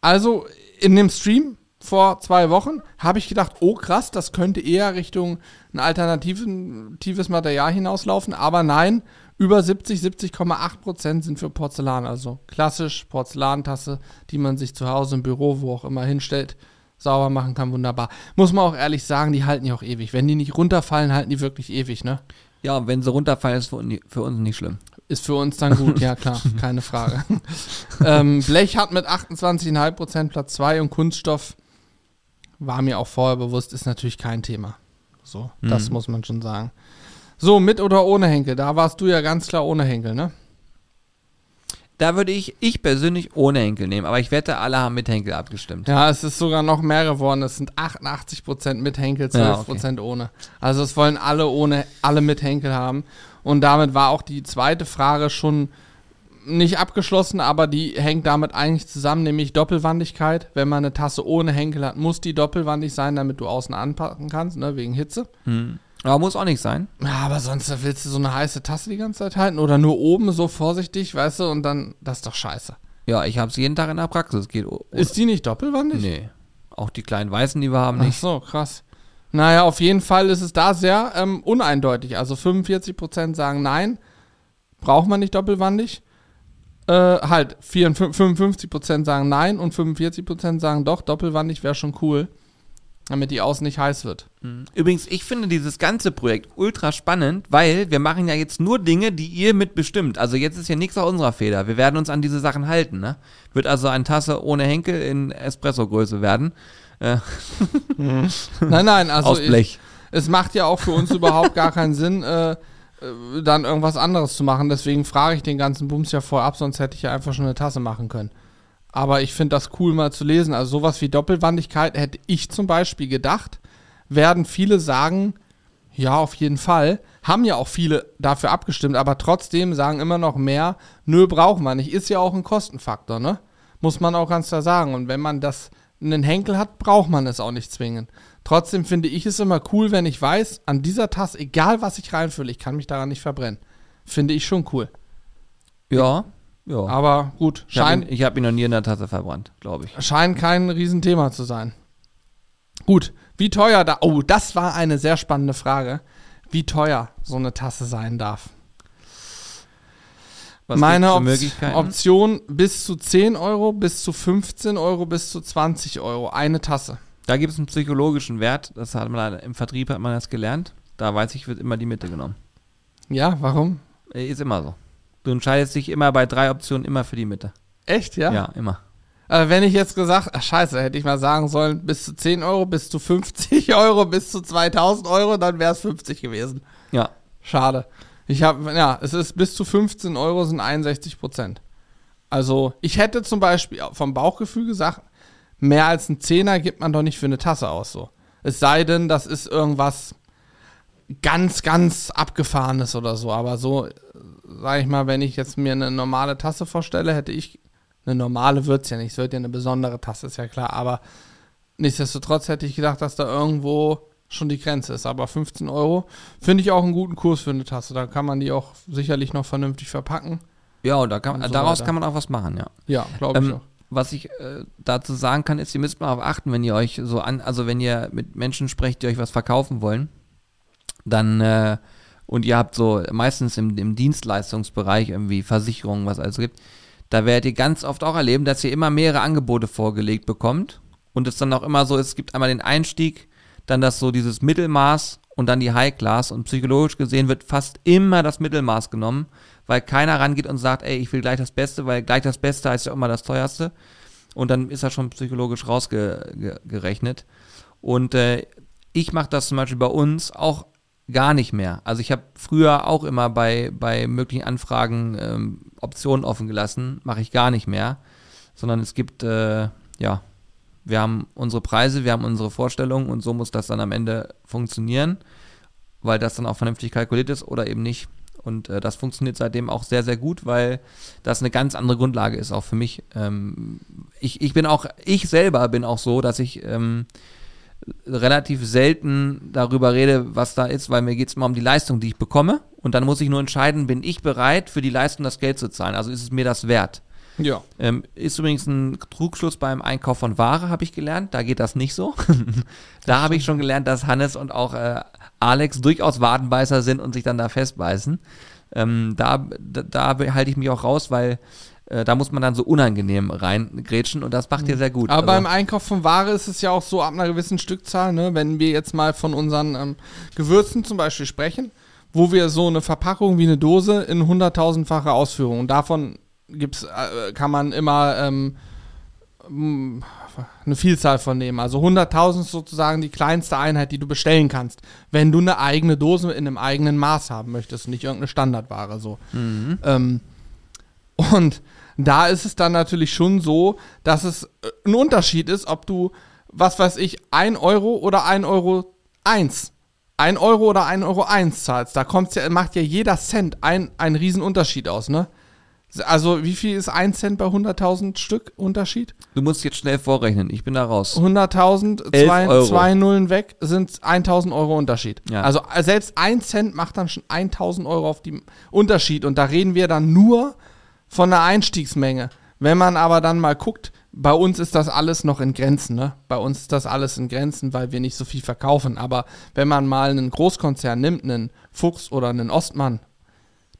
S2: Also in dem Stream vor zwei Wochen habe ich gedacht, oh krass, das könnte eher Richtung ein alternatives Material hinauslaufen, aber nein, über 70, 70,8 Prozent sind für Porzellan, also klassisch Porzellantasse, die man sich zu Hause im Büro, wo auch immer hinstellt, sauber machen kann, wunderbar. Muss man auch ehrlich sagen, die halten ja auch ewig. Wenn die nicht runterfallen, halten die wirklich ewig, ne?
S1: Ja, wenn sie runterfallen, ist für, un- für uns nicht schlimm.
S2: Ist für uns dann gut, ja klar, [LAUGHS] keine Frage. ähm, Blech hat mit 28,5% Platz 2 und Kunststoff, war mir auch vorher bewusst, ist natürlich kein Thema. So, das
S1: Mhm.
S2: muss man schon sagen. So, mit oder ohne Henkel? Da warst du ja ganz klar ohne Henkel, ne?
S1: Da würde ich, ich persönlich ohne Henkel nehmen, aber ich wette, alle haben mit Henkel abgestimmt.
S2: Ja, es ist sogar noch mehr geworden. Es sind 88% mit Henkel, 12%
S1: Ja,
S2: ohne. Also es wollen alle ohne, alle mit Henkel haben. Und damit war auch die zweite Frage schon nicht abgeschlossen, aber die hängt damit eigentlich zusammen, nämlich Doppelwandigkeit. Wenn man eine Tasse ohne Henkel hat, muss die doppelwandig sein, damit du außen anpacken kannst, ne, wegen Hitze.
S1: Hm. Aber muss auch nicht sein.
S2: Ja, aber sonst willst du so eine heiße Tasse die ganze Zeit halten oder nur oben so vorsichtig, weißt du, und dann, das ist doch scheiße.
S1: Ja, ich habe es jeden Tag in der Praxis. Geht.
S2: Ist die nicht doppelwandig?
S1: Nee. Auch die kleinen Weißen, die wir haben,
S2: Ach
S1: nicht.
S2: so, krass. Naja, auf jeden Fall ist es da sehr ähm, uneindeutig. Also 45% sagen nein, braucht man nicht doppelwandig. Äh, halt, 54, 55% sagen nein und 45% sagen doch, doppelwandig wäre schon cool, damit die außen nicht heiß wird.
S1: Übrigens, ich finde dieses ganze Projekt ultra spannend, weil wir machen ja jetzt nur Dinge, die ihr mitbestimmt. Also jetzt ist ja nichts aus unserer Feder. Wir werden uns an diese Sachen halten. Ne? Wird also eine Tasse ohne Henkel in Espresso-Größe werden. Äh, [LAUGHS]
S2: Nein, nein, also
S1: aus Blech.
S2: es macht ja auch für uns überhaupt gar keinen Sinn, äh, äh, dann irgendwas anderes zu machen. Deswegen frage ich den ganzen Bums ja vorab, sonst hätte ich ja einfach schon eine Tasse machen können. Aber ich finde das cool mal zu lesen. Also sowas wie Doppelwandigkeit hätte ich zum Beispiel gedacht, werden viele sagen, ja, auf jeden Fall. Haben ja auch viele dafür abgestimmt, aber trotzdem sagen immer noch mehr, nö, brauchen wir nicht. Ist ja auch ein Kostenfaktor, ne? Muss man auch ganz klar sagen. Und wenn man das einen Henkel hat, braucht man es auch nicht zwingend. Trotzdem finde ich es immer cool, wenn ich weiß, an dieser Tasse, egal was ich reinfülle, ich kann mich daran nicht verbrennen. Finde ich schon cool.
S1: Ja, ja.
S2: Aber gut,
S1: Ich habe
S2: scheint,
S1: ihn, ich hab ihn noch nie in der Tasse verbrannt, glaube ich.
S2: scheint kein Riesenthema zu sein. Gut, wie teuer da. Oh, das war eine sehr spannende Frage. Wie teuer so eine Tasse sein darf.
S1: Was
S2: Meine Op? Option bis zu 10 Euro, bis zu 15 Euro, bis zu 20 Euro. Eine Tasse.
S1: Da gibt es einen psychologischen Wert. Das hat man im Vertrieb hat man das gelernt. Da weiß ich, wird immer die Mitte genommen.
S2: Ja, warum?
S1: Ist immer so. Du entscheidest dich immer bei drei Optionen immer für die Mitte.
S2: Echt, ja?
S1: Ja, immer.
S2: Äh, wenn ich jetzt gesagt, ach scheiße, hätte ich mal sagen sollen, bis zu 10 Euro, bis zu 50 [LAUGHS] Euro, bis zu 2000 Euro, dann wäre es 50 gewesen.
S1: Ja.
S2: Schade. Ich habe, ja, es ist bis zu 15 Euro sind 61 Prozent. Also, ich hätte zum Beispiel vom Bauchgefühl gesagt, mehr als ein Zehner gibt man doch nicht für eine Tasse aus, so. Es sei denn, das ist irgendwas ganz, ganz abgefahrenes oder so. Aber so, sage ich mal, wenn ich jetzt mir eine normale Tasse vorstelle, hätte ich, eine normale wird es ja nicht, es wird ja eine besondere Tasse, ist ja klar, aber nichtsdestotrotz hätte ich gedacht, dass da irgendwo schon die Grenze ist. Aber 15 Euro finde ich auch einen guten Kurs für eine Tasse. Da kann man die auch sicherlich noch vernünftig verpacken.
S1: Ja, und da kann,
S2: Und so
S1: daraus
S2: weiter.
S1: kann man auch was machen, ja.
S2: Ja, glaube ich
S1: Ähm,
S2: auch.
S1: was ich äh, dazu sagen kann, ist, ihr müsst mal darauf achten, wenn ihr euch so an, also wenn ihr mit Menschen sprecht, die euch was verkaufen wollen, dann äh, und ihr habt so meistens im, im Dienstleistungsbereich irgendwie Versicherungen, was also gibt, da werdet ihr ganz oft auch erleben, dass ihr immer mehrere Angebote vorgelegt bekommt und es dann auch immer so ist, es gibt einmal den Einstieg, dann das so dieses Mittelmaß und dann die High Class. Und psychologisch gesehen wird fast immer das Mittelmaß genommen, weil keiner rangeht und sagt, ey, ich will gleich das Beste, weil gleich das Beste heißt ja immer das teuerste. Und dann ist das schon psychologisch rausgerechnet und äh, ich mache das zum Beispiel bei uns auch gar nicht mehr. Also ich habe früher auch immer bei, bei möglichen Anfragen ähm, Optionen offen gelassen, mache ich gar nicht mehr. sondern es gibt, äh, ja, wir haben unsere Preise, wir haben unsere Vorstellungen und so muss das dann am Ende funktionieren, weil das dann auch vernünftig kalkuliert ist oder eben nicht. Und äh, das funktioniert seitdem auch sehr, sehr gut, weil das eine ganz andere Grundlage ist, auch für mich. Ähm, ich, ich bin auch, ich selber bin auch so, dass ich ähm, relativ selten darüber rede, was da ist, weil mir geht es immer um die Leistung, die ich bekomme. Und dann muss ich nur entscheiden, bin ich bereit, für die Leistung das Geld zu zahlen? Also ist es mir das wert?
S2: Ja.
S1: Ähm, ist übrigens ein Trugschluss beim Einkauf von Ware, habe ich gelernt. Da geht das nicht so. [LAUGHS] da habe ich schon gelernt, dass Hannes und auch äh, Alex durchaus Wadenbeißer sind und sich dann da festbeißen. Ähm, da, da, da halte ich mich auch raus, weil äh, da muss man dann so unangenehm reingrätschen und das macht ihr sehr gut.
S2: Aber also, beim Einkauf von Ware ist es ja auch so ab einer gewissen Stückzahl, ne? wenn wir jetzt mal von unseren ähm, Gewürzen zum Beispiel sprechen, wo wir so eine Verpackung wie eine Dose in hunderttausendfache Ausführung und davon gibt's, äh, kann man immer ähm, eine Vielzahl von nehmen. Also 100.000 ist sozusagen die kleinste Einheit, die du bestellen kannst, wenn du eine eigene Dose in einem eigenen Maß haben möchtest, nicht irgendeine Standardware so. Mhm. Ähm, und da ist es dann natürlich schon so, dass es äh, ein Unterschied ist, ob du, was weiß ich, 1 Euro oder 1 Euro 1 1 Euro oder 1 Euro 1 zahlst. Da kommt's ja, macht ja jeder Cent ein, einen riesen Unterschied aus, ne? Also, wie viel ist 1 Cent bei 100.000 Stück Unterschied?
S1: Du musst jetzt schnell vorrechnen, ich bin da raus.
S2: 100.000, zwei, zwei Nullen weg, sind 1.000 Euro Unterschied. Ja. Also, selbst 1 Cent macht dann schon 1.000 Euro auf die Unterschied. Und da reden wir dann nur von der Einstiegsmenge. Wenn man aber dann mal guckt, bei uns ist das alles noch in Grenzen, ne? Bei uns ist das alles in Grenzen, weil wir nicht so viel verkaufen. Aber wenn man mal einen Großkonzern nimmt, einen Fuchs oder einen Ostmann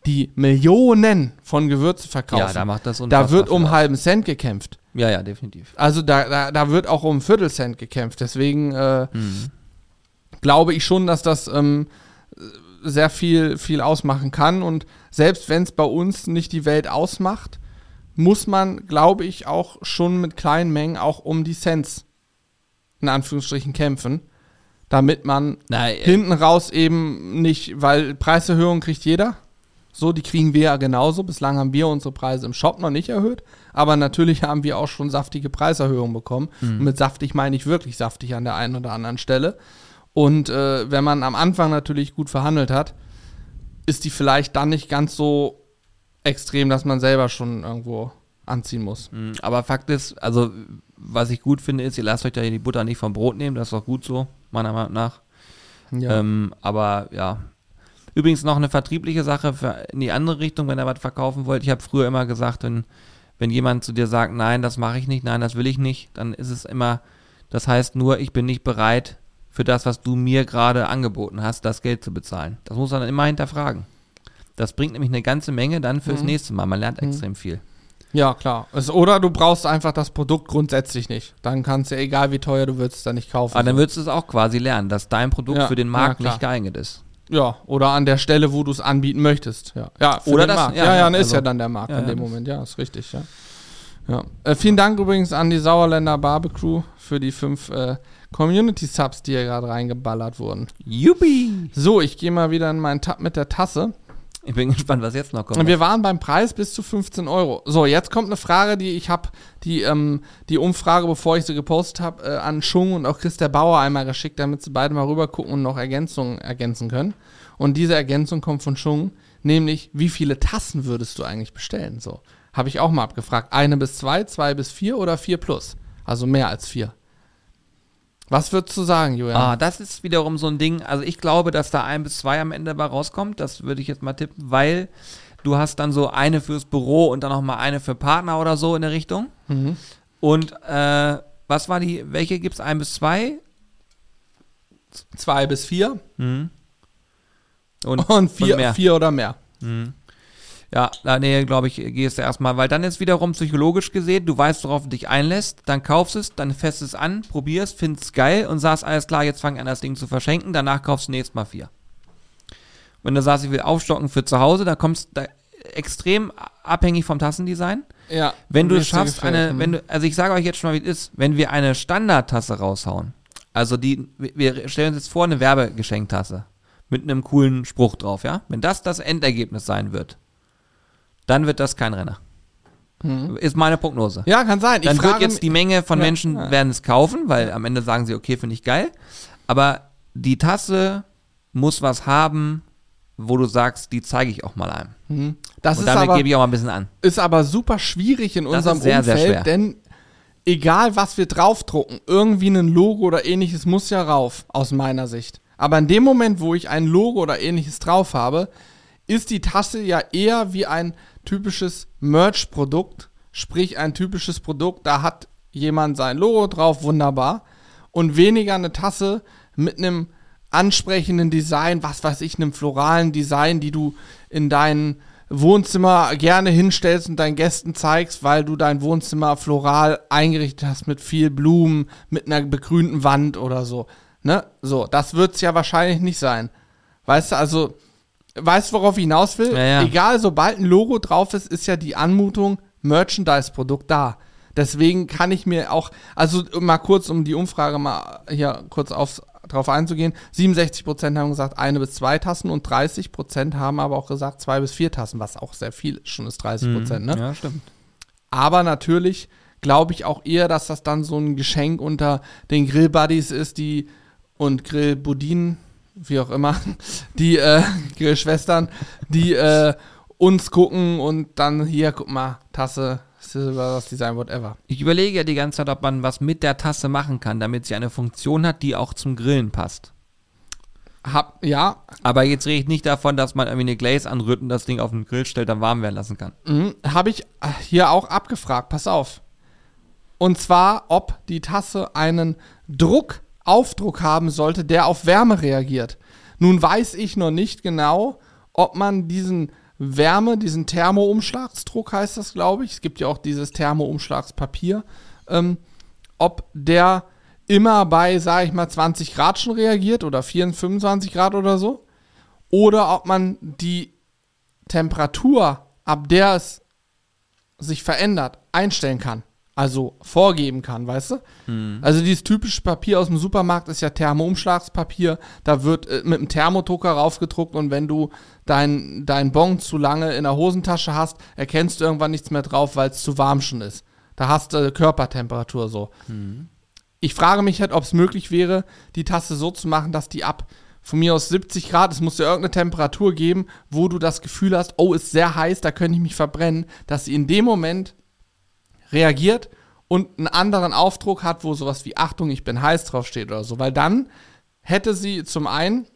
S2: die Millionen von Gewürze verkaufen. Ja,
S1: da macht das
S2: Da wird um halben Cent gekämpft.
S1: Ja, ja, definitiv.
S2: Also da, da, da wird auch um Viertelcent gekämpft. Deswegen äh, mhm. glaube ich schon, dass das ähm, sehr viel, viel ausmachen kann. Und selbst wenn es bei uns nicht die Welt ausmacht, muss man, glaube ich, auch schon mit kleinen Mengen auch um die Cents in Anführungsstrichen kämpfen, damit man Nein, äh, hinten raus eben nicht, weil Preiserhöhung kriegt jeder. So, die kriegen wir ja genauso. Bislang haben wir unsere Preise im Shop noch nicht erhöht. Aber natürlich haben wir auch schon saftige Preiserhöhungen bekommen. Mhm. Und mit saftig meine ich wirklich saftig an der einen oder anderen Stelle. Und äh, wenn man am Anfang natürlich gut verhandelt hat, ist die vielleicht dann nicht ganz so extrem, dass man selber schon irgendwo anziehen muss.
S1: Mhm. Aber Fakt ist, also was ich gut finde, ist, ihr lasst euch da die Butter nicht vom Brot nehmen. Das ist auch gut so, meiner Meinung nach. Ja. Ähm, aber ja, Übrigens noch eine vertriebliche Sache für in die andere Richtung, wenn ihr was verkaufen wollt. Ich habe früher immer gesagt, wenn, wenn jemand zu dir sagt, nein, das mache ich nicht, nein, das will ich nicht, dann ist es immer, das heißt nur, ich bin nicht bereit für das, was du mir gerade angeboten hast, das Geld zu bezahlen. Das muss man dann immer hinterfragen. Das bringt nämlich eine ganze Menge dann fürs mhm. nächste Mal. Man lernt mhm. extrem viel.
S2: Ja, klar. Es, oder du brauchst einfach das Produkt grundsätzlich nicht. Dann kannst du, egal wie teuer du würdest, es dann nicht kaufen.
S1: Aber dann würdest du es auch quasi lernen, dass dein Produkt ja, für den Markt ja, nicht geeignet ist.
S2: Ja, oder an der Stelle, wo du es anbieten möchtest. Ja, ja
S1: oder das,
S2: Markt. Ja, ja, ja, dann also, ist ja dann der Markt in dem Moment. Ja, ist richtig, ja. ja. Äh, vielen Dank übrigens an die Sauerländer Barbecue für die fünf äh, Community-Subs, die hier gerade reingeballert wurden.
S1: Yuppie!
S2: So, ich gehe mal wieder in meinen Tab mit der Tasse.
S1: Ich bin gespannt, was jetzt noch kommt.
S2: Und wir waren beim Preis bis zu 15 Euro. So, jetzt kommt eine Frage, die ich habe, die, ähm, die Umfrage, bevor ich sie gepostet habe, äh, an Schung und auch Chris der Bauer einmal geschickt, damit sie beide mal rüber gucken und noch Ergänzungen ergänzen können. Und diese Ergänzung kommt von Schung, nämlich, wie viele Tassen würdest du eigentlich bestellen? So, habe ich auch mal abgefragt. Eine bis zwei, zwei bis vier oder vier plus? Also mehr als vier. Was würdest du sagen, Julian?
S1: Ah, das ist wiederum so ein Ding. Also ich glaube, dass da ein bis zwei am Ende bei rauskommt. Das würde ich jetzt mal tippen, weil du hast dann so eine fürs Büro und dann noch mal eine für Partner oder so in der Richtung. Mhm. Und äh, was war die? Welche gibt es? Ein bis zwei?
S2: Zwei bis vier. Mhm.
S1: Und, und, vier, und vier oder mehr. Mhm. Ja, da nee, glaube ich, gehst du erstmal, weil dann ist wiederum psychologisch gesehen, du weißt, worauf du dich einlässt, dann kaufst es, dann fässt es an, probierst, findest geil und sagst, alles klar, jetzt fang an, das Ding zu verschenken, danach kaufst du nächstes Mal vier. Wenn du sagst, ich will aufstocken für zu Hause, dann kommst du extrem abhängig vom Tassendesign.
S2: Ja.
S1: Wenn du es schaffst, gefällt. eine, wenn du, also ich sage euch jetzt schon mal, wie es ist, wenn wir eine Standardtasse raushauen, also die, wir stellen uns jetzt vor, eine Werbegeschenktasse mit einem coolen Spruch drauf, ja? Wenn das das Endergebnis sein wird, dann wird das kein Renner. Ist meine Prognose.
S2: Ja, kann sein.
S1: Dann
S2: ich
S1: wird
S2: frage
S1: jetzt die Menge von
S2: Ja,
S1: Menschen
S2: ja.
S1: werden es kaufen, weil am Ende sagen sie, okay, finde ich geil. Aber die Tasse muss was haben, wo du sagst, die zeige ich auch mal einem.
S2: Mhm. das
S1: Und
S2: ist
S1: damit
S2: aber,
S1: gebe ich auch mal ein bisschen an.
S2: ist aber super schwierig in unserem
S1: sehr, sehr
S2: Umfeld,
S1: schwer.
S2: denn egal was wir draufdrucken, irgendwie ein Logo oder ähnliches muss ja rauf, aus meiner Sicht. Aber in dem Moment, wo ich ein Logo oder ähnliches drauf habe, ist die Tasse ja eher wie ein typisches Merch-Produkt, sprich ein typisches Produkt, da hat jemand sein Logo drauf, wunderbar, und weniger eine Tasse mit einem ansprechenden Design, was weiß ich, einem floralen Design, die du in dein Wohnzimmer gerne hinstellst und deinen Gästen zeigst, weil du dein Wohnzimmer floral eingerichtet hast mit viel Blumen, mit einer begrünten Wand oder so. Ne? So, das wird's ja wahrscheinlich nicht sein. Weißt du, also, weißt du, worauf ich hinaus will?
S1: Ja, ja.
S2: Egal, sobald ein Logo drauf ist, ist ja die Anmutung Merchandise-Produkt da. Deswegen kann ich mir auch, also mal kurz, um die Umfrage mal hier kurz auf, drauf einzugehen, 67% haben gesagt eine bis zwei Tassen und 30% haben aber auch gesagt zwei bis vier Tassen, was auch sehr viel ist, schon ist 30%, ne?
S1: Ja, stimmt.
S2: Aber natürlich glaube ich auch eher, dass das dann so ein Geschenk unter den Grillbuddies ist, die und Grillbudinen, wie auch immer, [LAUGHS] die äh, [LAUGHS] Grillschwestern, die äh, uns gucken und dann hier, guck mal, Tasse, Silber, das Design, whatever.
S1: Ich überlege ja die ganze Zeit, ob man was mit der Tasse machen kann, damit sie eine Funktion hat, die auch zum Grillen passt.
S2: Hab, ja,
S1: Aber jetzt rede ich nicht davon, dass man irgendwie eine Glaze anrührt und das Ding auf den Grill stellt, dann warm werden lassen kann.
S2: Mhm, Habe ich äh, hier auch abgefragt, pass auf. Und zwar, ob die Tasse einen Druck, Aufdruck haben sollte, der auf Wärme reagiert. Nun weiß ich noch nicht genau, ob man diesen Wärme, diesen Thermoumschlagsdruck heißt das, glaube ich. Es gibt ja auch dieses Thermoumschlagspapier. Ähm, ob der immer bei, sage ich mal, 20 Grad schon reagiert oder 24, 25 Grad oder so. Oder ob man die Temperatur, ab der es sich verändert, einstellen kann. Also vorgeben kann, weißt du? Also dieses typische Papier aus dem Supermarkt ist ja Thermoumschlagspapier. Da wird äh, mit einem Thermodrucker raufgedruckt und wenn du dein, dein Bon zu lange in der Hosentasche hast, erkennst du irgendwann nichts mehr drauf, weil es zu warm schon ist. Da hast du äh, Körpertemperatur so. Ich frage mich halt, ob es möglich wäre, die Tasse so zu machen, dass die ab von mir aus 70 Grad, es muss ja irgendeine Temperatur geben, wo du das Gefühl hast, oh, ist sehr heiß, da könnte ich mich verbrennen, dass sie in dem Moment reagiert und einen anderen Aufdruck hat, wo sowas wie Achtung, ich bin heiß draufsteht oder so, weil dann hätte sie zum einen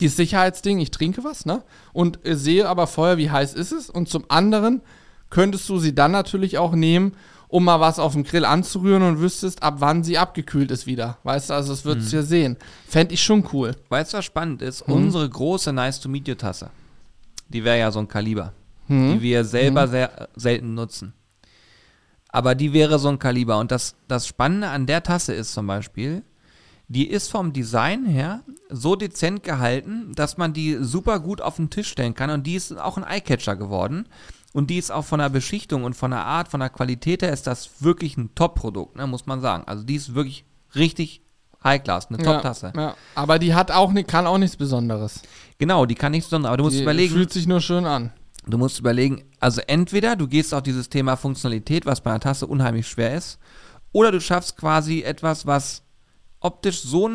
S2: dieses Sicherheitsding, ich trinke was, ne? Und sehe aber vorher, wie heiß ist es. Und zum anderen könntest du sie dann natürlich auch nehmen, um mal was auf dem Grill anzurühren und wüsstest, ab wann sie abgekühlt ist wieder. Weißt du, also das würdest du ja sehen. Fände ich schon cool.
S1: Weißt du, was spannend ist?
S2: Mhm.
S1: Unsere große Nice to Meet You Tasse, die wäre ja so ein Kaliber,
S2: Mhm.
S1: die wir selber sehr äh, selten nutzen. Aber die wäre so ein Kaliber. Und das, das Spannende an der Tasse ist zum Beispiel, die ist vom Design her so dezent gehalten, dass man die super gut auf den Tisch stellen kann. Und die ist auch ein Eyecatcher geworden. Und die ist auch von der Beschichtung und von der Art, von der Qualität her ist das wirklich ein Top-Produkt, ne, muss man sagen. Also die ist wirklich richtig High-Class, eine Top-Tasse.
S2: Ja. Aber die hat auch, kann auch nichts Besonderes.
S1: Genau, die kann nichts besonders, aber du musst
S2: die
S1: überlegen,
S2: Fühlt sich nur schön an.
S1: Du musst überlegen, also entweder du gehst auf dieses Thema Funktionalität, was bei einer Tasse unheimlich schwer ist, oder du schaffst quasi etwas, was optisch so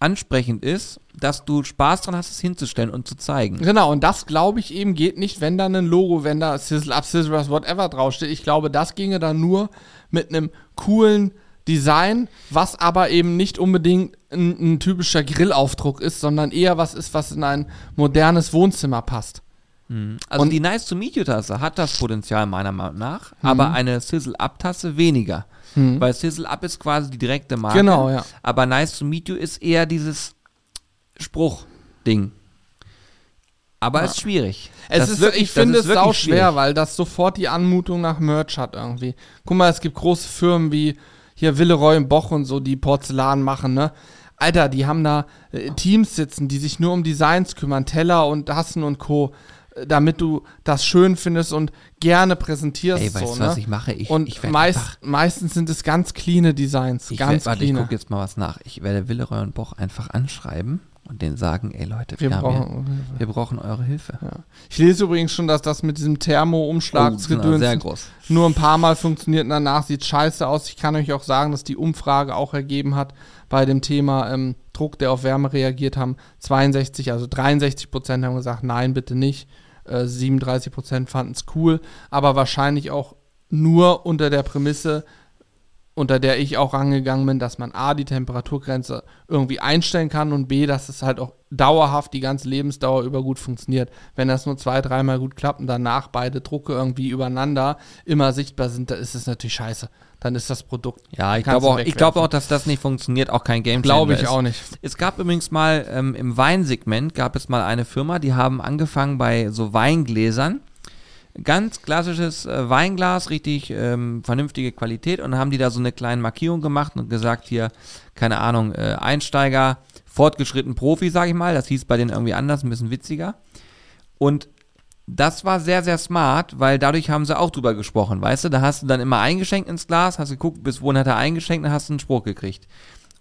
S1: ansprechend ist, dass du Spaß dran hast, es hinzustellen und zu zeigen.
S2: Genau, und das glaube ich eben geht nicht, wenn da ein Logo, wenn da Sizzle Up, Sizzle Us, whatever draufsteht. Ich glaube, das ginge dann nur mit einem coolen Design, was aber eben nicht unbedingt ein, ein typischer Grillaufdruck ist, sondern eher was ist, was in ein modernes Wohnzimmer passt.
S1: Also
S2: Und-
S1: die Nice to Meet You Tasse hat das Potenzial meiner Meinung nach, aber eine Sizzle Up Tasse weniger. Weil Sizzle Up ist quasi die direkte Marke.
S2: Genau, ja.
S1: Aber Nice to Meet You ist eher dieses Spruchding. Aber es ist schwierig.
S2: Es
S1: Das
S2: ist,
S1: wirklich-
S2: ich finde es sau schwer, weil das sofort die Anmutung nach Merch hat irgendwie. Guck mal, es gibt große Firmen wie hier Willeroy und Boch und so, die Porzellan machen, ne? Alter, die haben da äh, Teams sitzen, die sich nur um Designs kümmern, Teller und Hassen und Co., damit du das schön findest und gerne präsentierst.
S1: Ey, weißt
S2: so,
S1: du,
S2: ne?
S1: was ich mache? Ich,
S2: und
S1: ich
S2: meist,
S1: einfach-
S2: meistens sind es ganz cleane Designs,
S1: Ich,
S2: ganz
S1: werd, warte, ich gucke jetzt mal was nach. Ich werde Willeroy und Boch einfach anschreiben und denen sagen, ey Leute,
S2: Wir
S1: wir,
S2: brauchen.
S1: hier, wir brauchen eure Hilfe.
S2: Ja. Ich lese übrigens schon, dass das mit diesem
S1: Oh,
S2: Thermo-Umschlagsgedöns
S1: sehr groß.
S2: nur ein paar Mal funktioniert und danach sieht scheiße aus. Ich kann euch auch sagen, dass die Umfrage auch ergeben hat bei dem Thema ähm, Druck, der auf Wärme reagiert haben. 62, also 63 Prozent haben gesagt, nein, bitte nicht. Äh, 37 Prozent fanden es cool, aber wahrscheinlich auch nur unter der Prämisse, unter der ich auch rangegangen bin, dass man A, die Temperaturgrenze irgendwie einstellen kann und B, dass es halt auch dauerhaft die ganze Lebensdauer über gut funktioniert. Wenn das nur zwei, dreimal gut klappt und danach beide Drucke irgendwie übereinander immer sichtbar sind, dann ist es natürlich scheiße. Dann ist das Produkt.
S1: Ja, ich glaube auch, ich glaube auch, dass das nicht funktioniert, auch kein Game
S2: Glaube ich
S1: ist.
S2: auch nicht.
S1: Es gab übrigens mal ähm, im Weinsegment gab es mal eine Firma, die haben angefangen bei so Weingläsern. Ganz klassisches äh, Weinglas, richtig ähm, vernünftige Qualität und haben die da so eine kleine Markierung gemacht und gesagt hier, keine Ahnung, äh, Einsteiger, fortgeschritten Profi, sag ich mal. Das hieß bei denen irgendwie anders, ein bisschen witziger. Und das war sehr, sehr smart, weil dadurch haben sie auch drüber gesprochen, weißt du? Da hast du dann immer eingeschenkt ins Glas, hast geguckt, bis wohin hat er eingeschenkt, dann hast du einen Spruch gekriegt.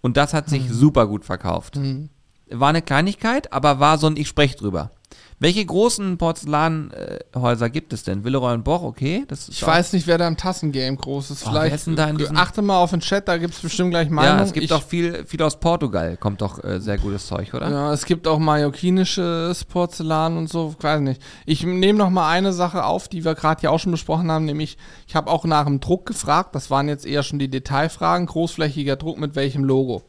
S1: Und das hat sich super gut verkauft.
S2: Mhm.
S1: War eine Kleinigkeit, aber war so ein Ich sprech drüber. Welche großen Porzellanhäuser gibt es denn? Willeroy und Boch, okay.
S2: Ich
S1: auch-
S2: weiß nicht, wer da im Tassengame groß ist.
S1: Oh,
S2: Vielleicht
S1: da
S2: achte mal auf den Chat, da gibt es bestimmt gleich Meinung.
S1: Ja, es gibt
S2: ich,
S1: doch viel, viel aus Portugal, kommt doch äh, sehr gutes Zeug, oder?
S2: Ja, es gibt auch mallorquinisches Porzellan und so, weiß nicht. Ich nehme noch mal eine Sache auf, die wir gerade ja auch schon besprochen haben, nämlich ich habe auch nach dem Druck gefragt, das waren jetzt eher schon die Detailfragen, großflächiger Druck mit welchem Logo.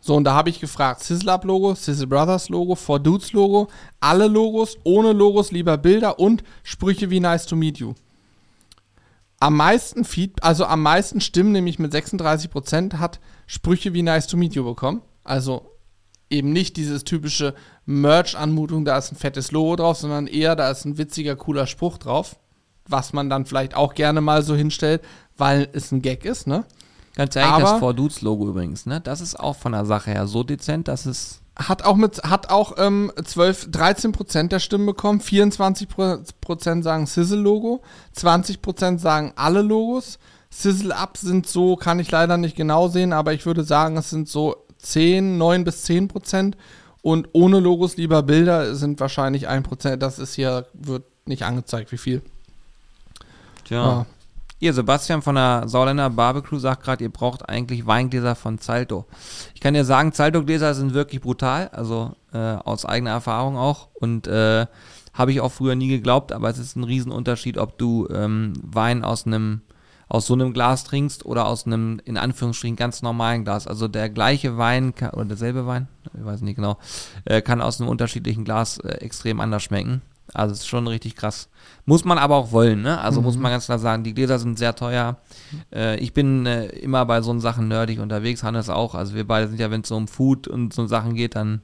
S2: So, und da habe ich gefragt, Sizzle Up Logo, Sizzle Brothers Logo, For Dudes Logo, alle Logos, ohne Logos, lieber Bilder und Sprüche wie Nice to Meet You. Am meisten Feed, also am meisten Stimmen, nämlich mit 36%, hat Sprüche wie Nice to Meet You bekommen. Also eben nicht dieses typische Merch-Anmutung, da ist ein fettes Logo drauf, sondern eher, da ist ein witziger, cooler Spruch drauf, was man dann vielleicht auch gerne mal so hinstellt, weil es ein Gag ist, ne?
S1: Ganz ehrlich,
S2: Aber-
S1: das For Dudes Logo übrigens, ne? Das ist auch von der Sache her so dezent, dass es.
S2: Hat auch mit, hat auch ähm, 12, 13 Prozent der Stimmen bekommen, 24 Pro- Prozent sagen Sizzle-Logo, 20 Prozent sagen alle Logos. Sizzle-Up sind so, kann ich leider nicht genau sehen, aber ich würde sagen, es sind so 10, 9 bis 10 Prozent. Und ohne Logos lieber Bilder sind wahrscheinlich 1 Prozent. Das ist hier, wird nicht angezeigt, wie viel.
S1: Tja.
S2: Ja.
S1: Ihr, Sebastian von der Sauländer Barbecue sagt gerade, ihr braucht eigentlich Weingläser von Zalto. Ich kann dir sagen, Zalto-Gläser sind wirklich brutal, also äh, aus eigener Erfahrung auch. Und äh, habe ich auch früher nie geglaubt, aber es ist ein Riesenunterschied, ob du ähm, Wein aus einem aus so einem Glas trinkst oder aus einem, in Anführungsstrichen, ganz normalen Glas. Also der gleiche Wein, kann, oder derselbe Wein, ich weiß nicht genau, äh, kann aus einem unterschiedlichen Glas äh, extrem anders schmecken. Also es ist schon richtig krass. Muss man aber auch wollen, ne? Also muss man ganz klar sagen, die Gläser sind sehr teuer. Äh, ich bin äh, immer bei so Sachen nerdig unterwegs, Hannes auch. Also wir beide sind ja, wenn es so um Food und so Sachen geht, dann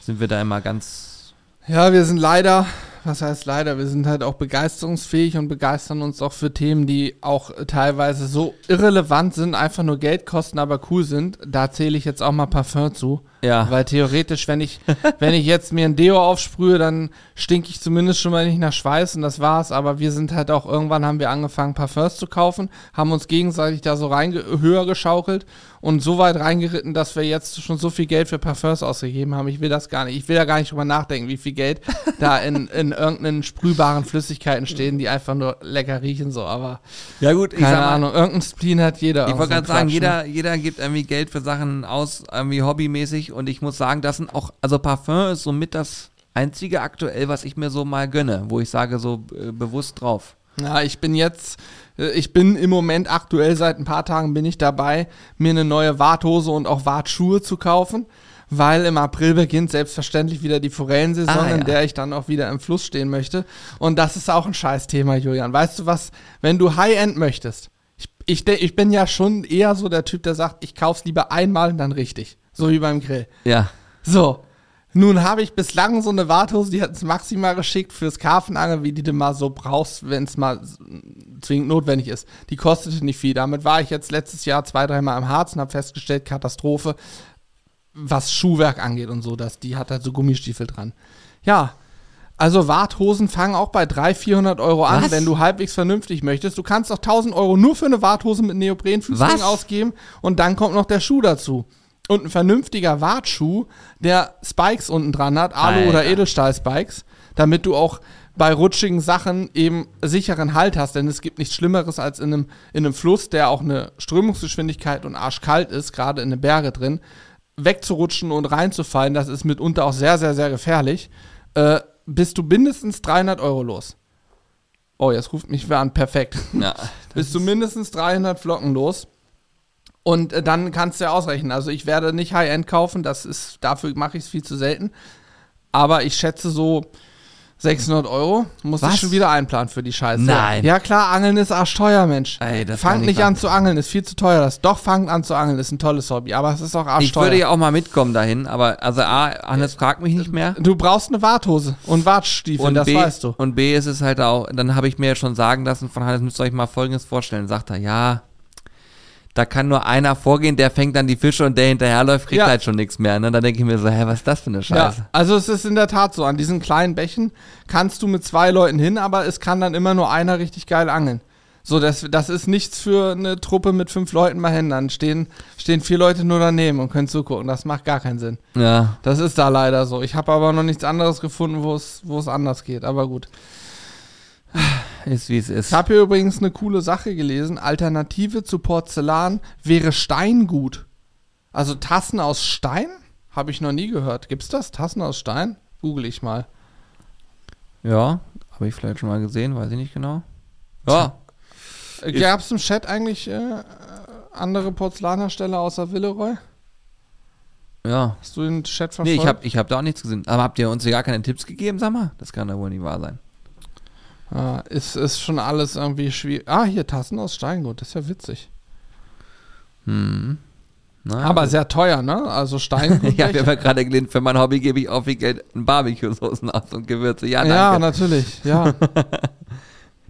S1: sind wir da immer ganz.
S2: Ja, wir sind leider, was heißt leider, wir sind halt auch begeisterungsfähig und begeistern uns auch für Themen, die auch teilweise so irrelevant sind, einfach nur Geld kosten, aber cool sind. Da zähle ich jetzt auch mal Parfum zu.
S1: Ja.
S2: Weil theoretisch, wenn ich, [LAUGHS] wenn ich jetzt mir ein Deo aufsprühe, dann stinke ich zumindest schon mal nicht nach Schweiß und das war's. Aber wir sind halt auch, irgendwann haben wir angefangen, Parfums zu kaufen, haben uns gegenseitig da so rein höher geschaukelt und so weit reingeritten, dass wir jetzt schon so viel Geld für Parfums ausgegeben haben. Ich will das gar nicht. Ich will da gar nicht drüber nachdenken, wie viel Geld [LAUGHS] da in, in irgendeinen sprühbaren Flüssigkeiten stehen, die einfach nur lecker riechen, so. Aber
S1: Ja gut,
S2: keine Ahnung, irgendein Spleen hat jeder.
S1: Ich wollte gerade sagen,
S2: Quatsch, ne?
S1: jeder, jeder gibt irgendwie Geld für Sachen aus, irgendwie hobbymäßig. Und ich muss sagen, das sind auch, also Parfum ist somit das einzige aktuell, was ich mir so mal gönne, wo ich sage so äh, bewusst drauf.
S2: Ja, ich bin jetzt, äh, ich bin im Moment aktuell seit ein paar Tagen bin ich dabei, mir eine neue Warthose und auch Wartschuhe zu kaufen, weil im April beginnt selbstverständlich wieder die Forellensaison,
S1: Ah, ja.
S2: in der ich dann auch wieder im Fluss stehen möchte. Und das ist auch ein Scheißthema, Julian. Weißt du was, wenn du High-End möchtest, ich, ich, ich bin ja schon eher so der Typ, der sagt, ich kauf's lieber einmal und dann richtig. So wie beim Grill.
S1: Ja.
S2: So. Nun habe ich bislang so eine Warthose, die hat es maximal geschickt fürs Karfenangeln, wie die du mal so brauchst, wenn es mal zwingend notwendig ist. Die kostete nicht viel. Damit war ich jetzt letztes Jahr zwei, dreimal im Harz und habe festgestellt, Katastrophe, was Schuhwerk angeht und so, dass die hat halt so Gummistiefel dran. Ja, also Warthosen fangen auch bei 300, 400 Euro an,
S1: Was?
S2: wenn du halbwegs vernünftig möchtest. Du kannst auch 1000 Euro nur für eine Warthose mit Neoprenfüßchen
S1: Was?
S2: ausgeben und dann kommt noch der Schuh dazu. Und ein vernünftiger Wartschuh, der Spikes unten dran hat, Alu-
S1: Alter.
S2: oder Edelstahl-Spikes, damit du auch bei rutschigen Sachen eben sicheren Halt hast, denn es gibt nichts Schlimmeres als in einem, in einem Fluss, der auch eine Strömungsgeschwindigkeit und arschkalt ist, gerade in den Berge drin, wegzurutschen und reinzufallen, das ist mitunter auch sehr, sehr, sehr gefährlich, äh, bist du mindestens 300 Euro los. Oh, jetzt ruft mich wer an, perfekt.
S1: Ja. [LAUGHS]
S2: bist du mindestens 300 Flocken los. Und äh, dann kannst du ja ausrechnen. Also ich werde nicht High-End kaufen, das ist, dafür mache ich es viel zu selten. Aber ich schätze so 600 Euro muss
S1: Was?
S2: ich schon wieder einplanen für die Scheiße.
S1: Nein.
S2: Ja klar, Angeln ist arschteuer, Mensch.
S1: Ey, das
S2: fangt
S1: nicht
S2: an zu angeln, ist viel zu teuer. Das doch fangt an zu angeln, ist ein tolles Hobby, aber es ist auch arschteuer.
S1: Ich würde ja auch mal mitkommen dahin, aber also A, Hannes fragt mich nicht mehr.
S2: du brauchst eine Warthose und Wartstiefel,
S1: Und
S2: das
S1: B,
S2: weißt du.
S1: und B ist es halt auch, dann habe ich mir schon sagen lassen von Hannes, müsst ihr euch mal folgendes vorstellen. Sagt er, ja, da kann nur einer vorgehen, der fängt dann die Fische und der hinterherläuft, kriegt
S2: Ja.
S1: halt schon nichts mehr. Ne? Dann denke ich mir so, hä, was ist das für eine
S2: Ja,
S1: Scheiße?
S2: also es ist in der Tat so, an diesen kleinen Bächen kannst du mit zwei Leuten hin, aber es kann dann immer nur einer richtig geil angeln. So, das, das ist nichts für eine Truppe mit fünf Leuten mal hin. Dann stehen, stehen vier Leute nur daneben und können zugucken. Das macht gar keinen Sinn.
S1: Ja.
S2: Das ist da leider so. Ich habe aber noch nichts anderes gefunden, wo es anders geht. Aber gut.
S1: Ist wie es ist.
S2: Ich habe hier übrigens eine coole Sache gelesen. Alternative zu Porzellan wäre Steingut. Also Tassen aus Stein? Habe ich noch nie gehört. Gibt's das? Tassen aus Stein? Google ich mal.
S1: Ja, habe ich vielleicht schon mal gesehen, weiß ich nicht genau. Ja,
S2: Gab es im Chat eigentlich äh, andere Porzellanhersteller außer Villeroy?
S1: ja.
S2: Hast du den Chat
S1: Nee,
S2: verfolgt?
S1: ich habe ich hab da auch nichts gesehen. Aber habt ihr uns hier gar keine Tipps gegeben, sag mal? Das kann doch wohl nicht wahr sein.
S2: Ah, ist, ist schon alles irgendwie schwierig. Ah, hier Tassen aus Steingut, das ist ja witzig.
S1: Hm. Na,
S2: Aber sehr teuer, ne? Also Steingut. [LAUGHS]
S1: ich habe ja gerade gelesen, für mein Hobby gebe ich auch viel Geld in Barbecue-Soßen aus und Gewürze. Ja, danke.
S2: ja, natürlich, ja. [LAUGHS]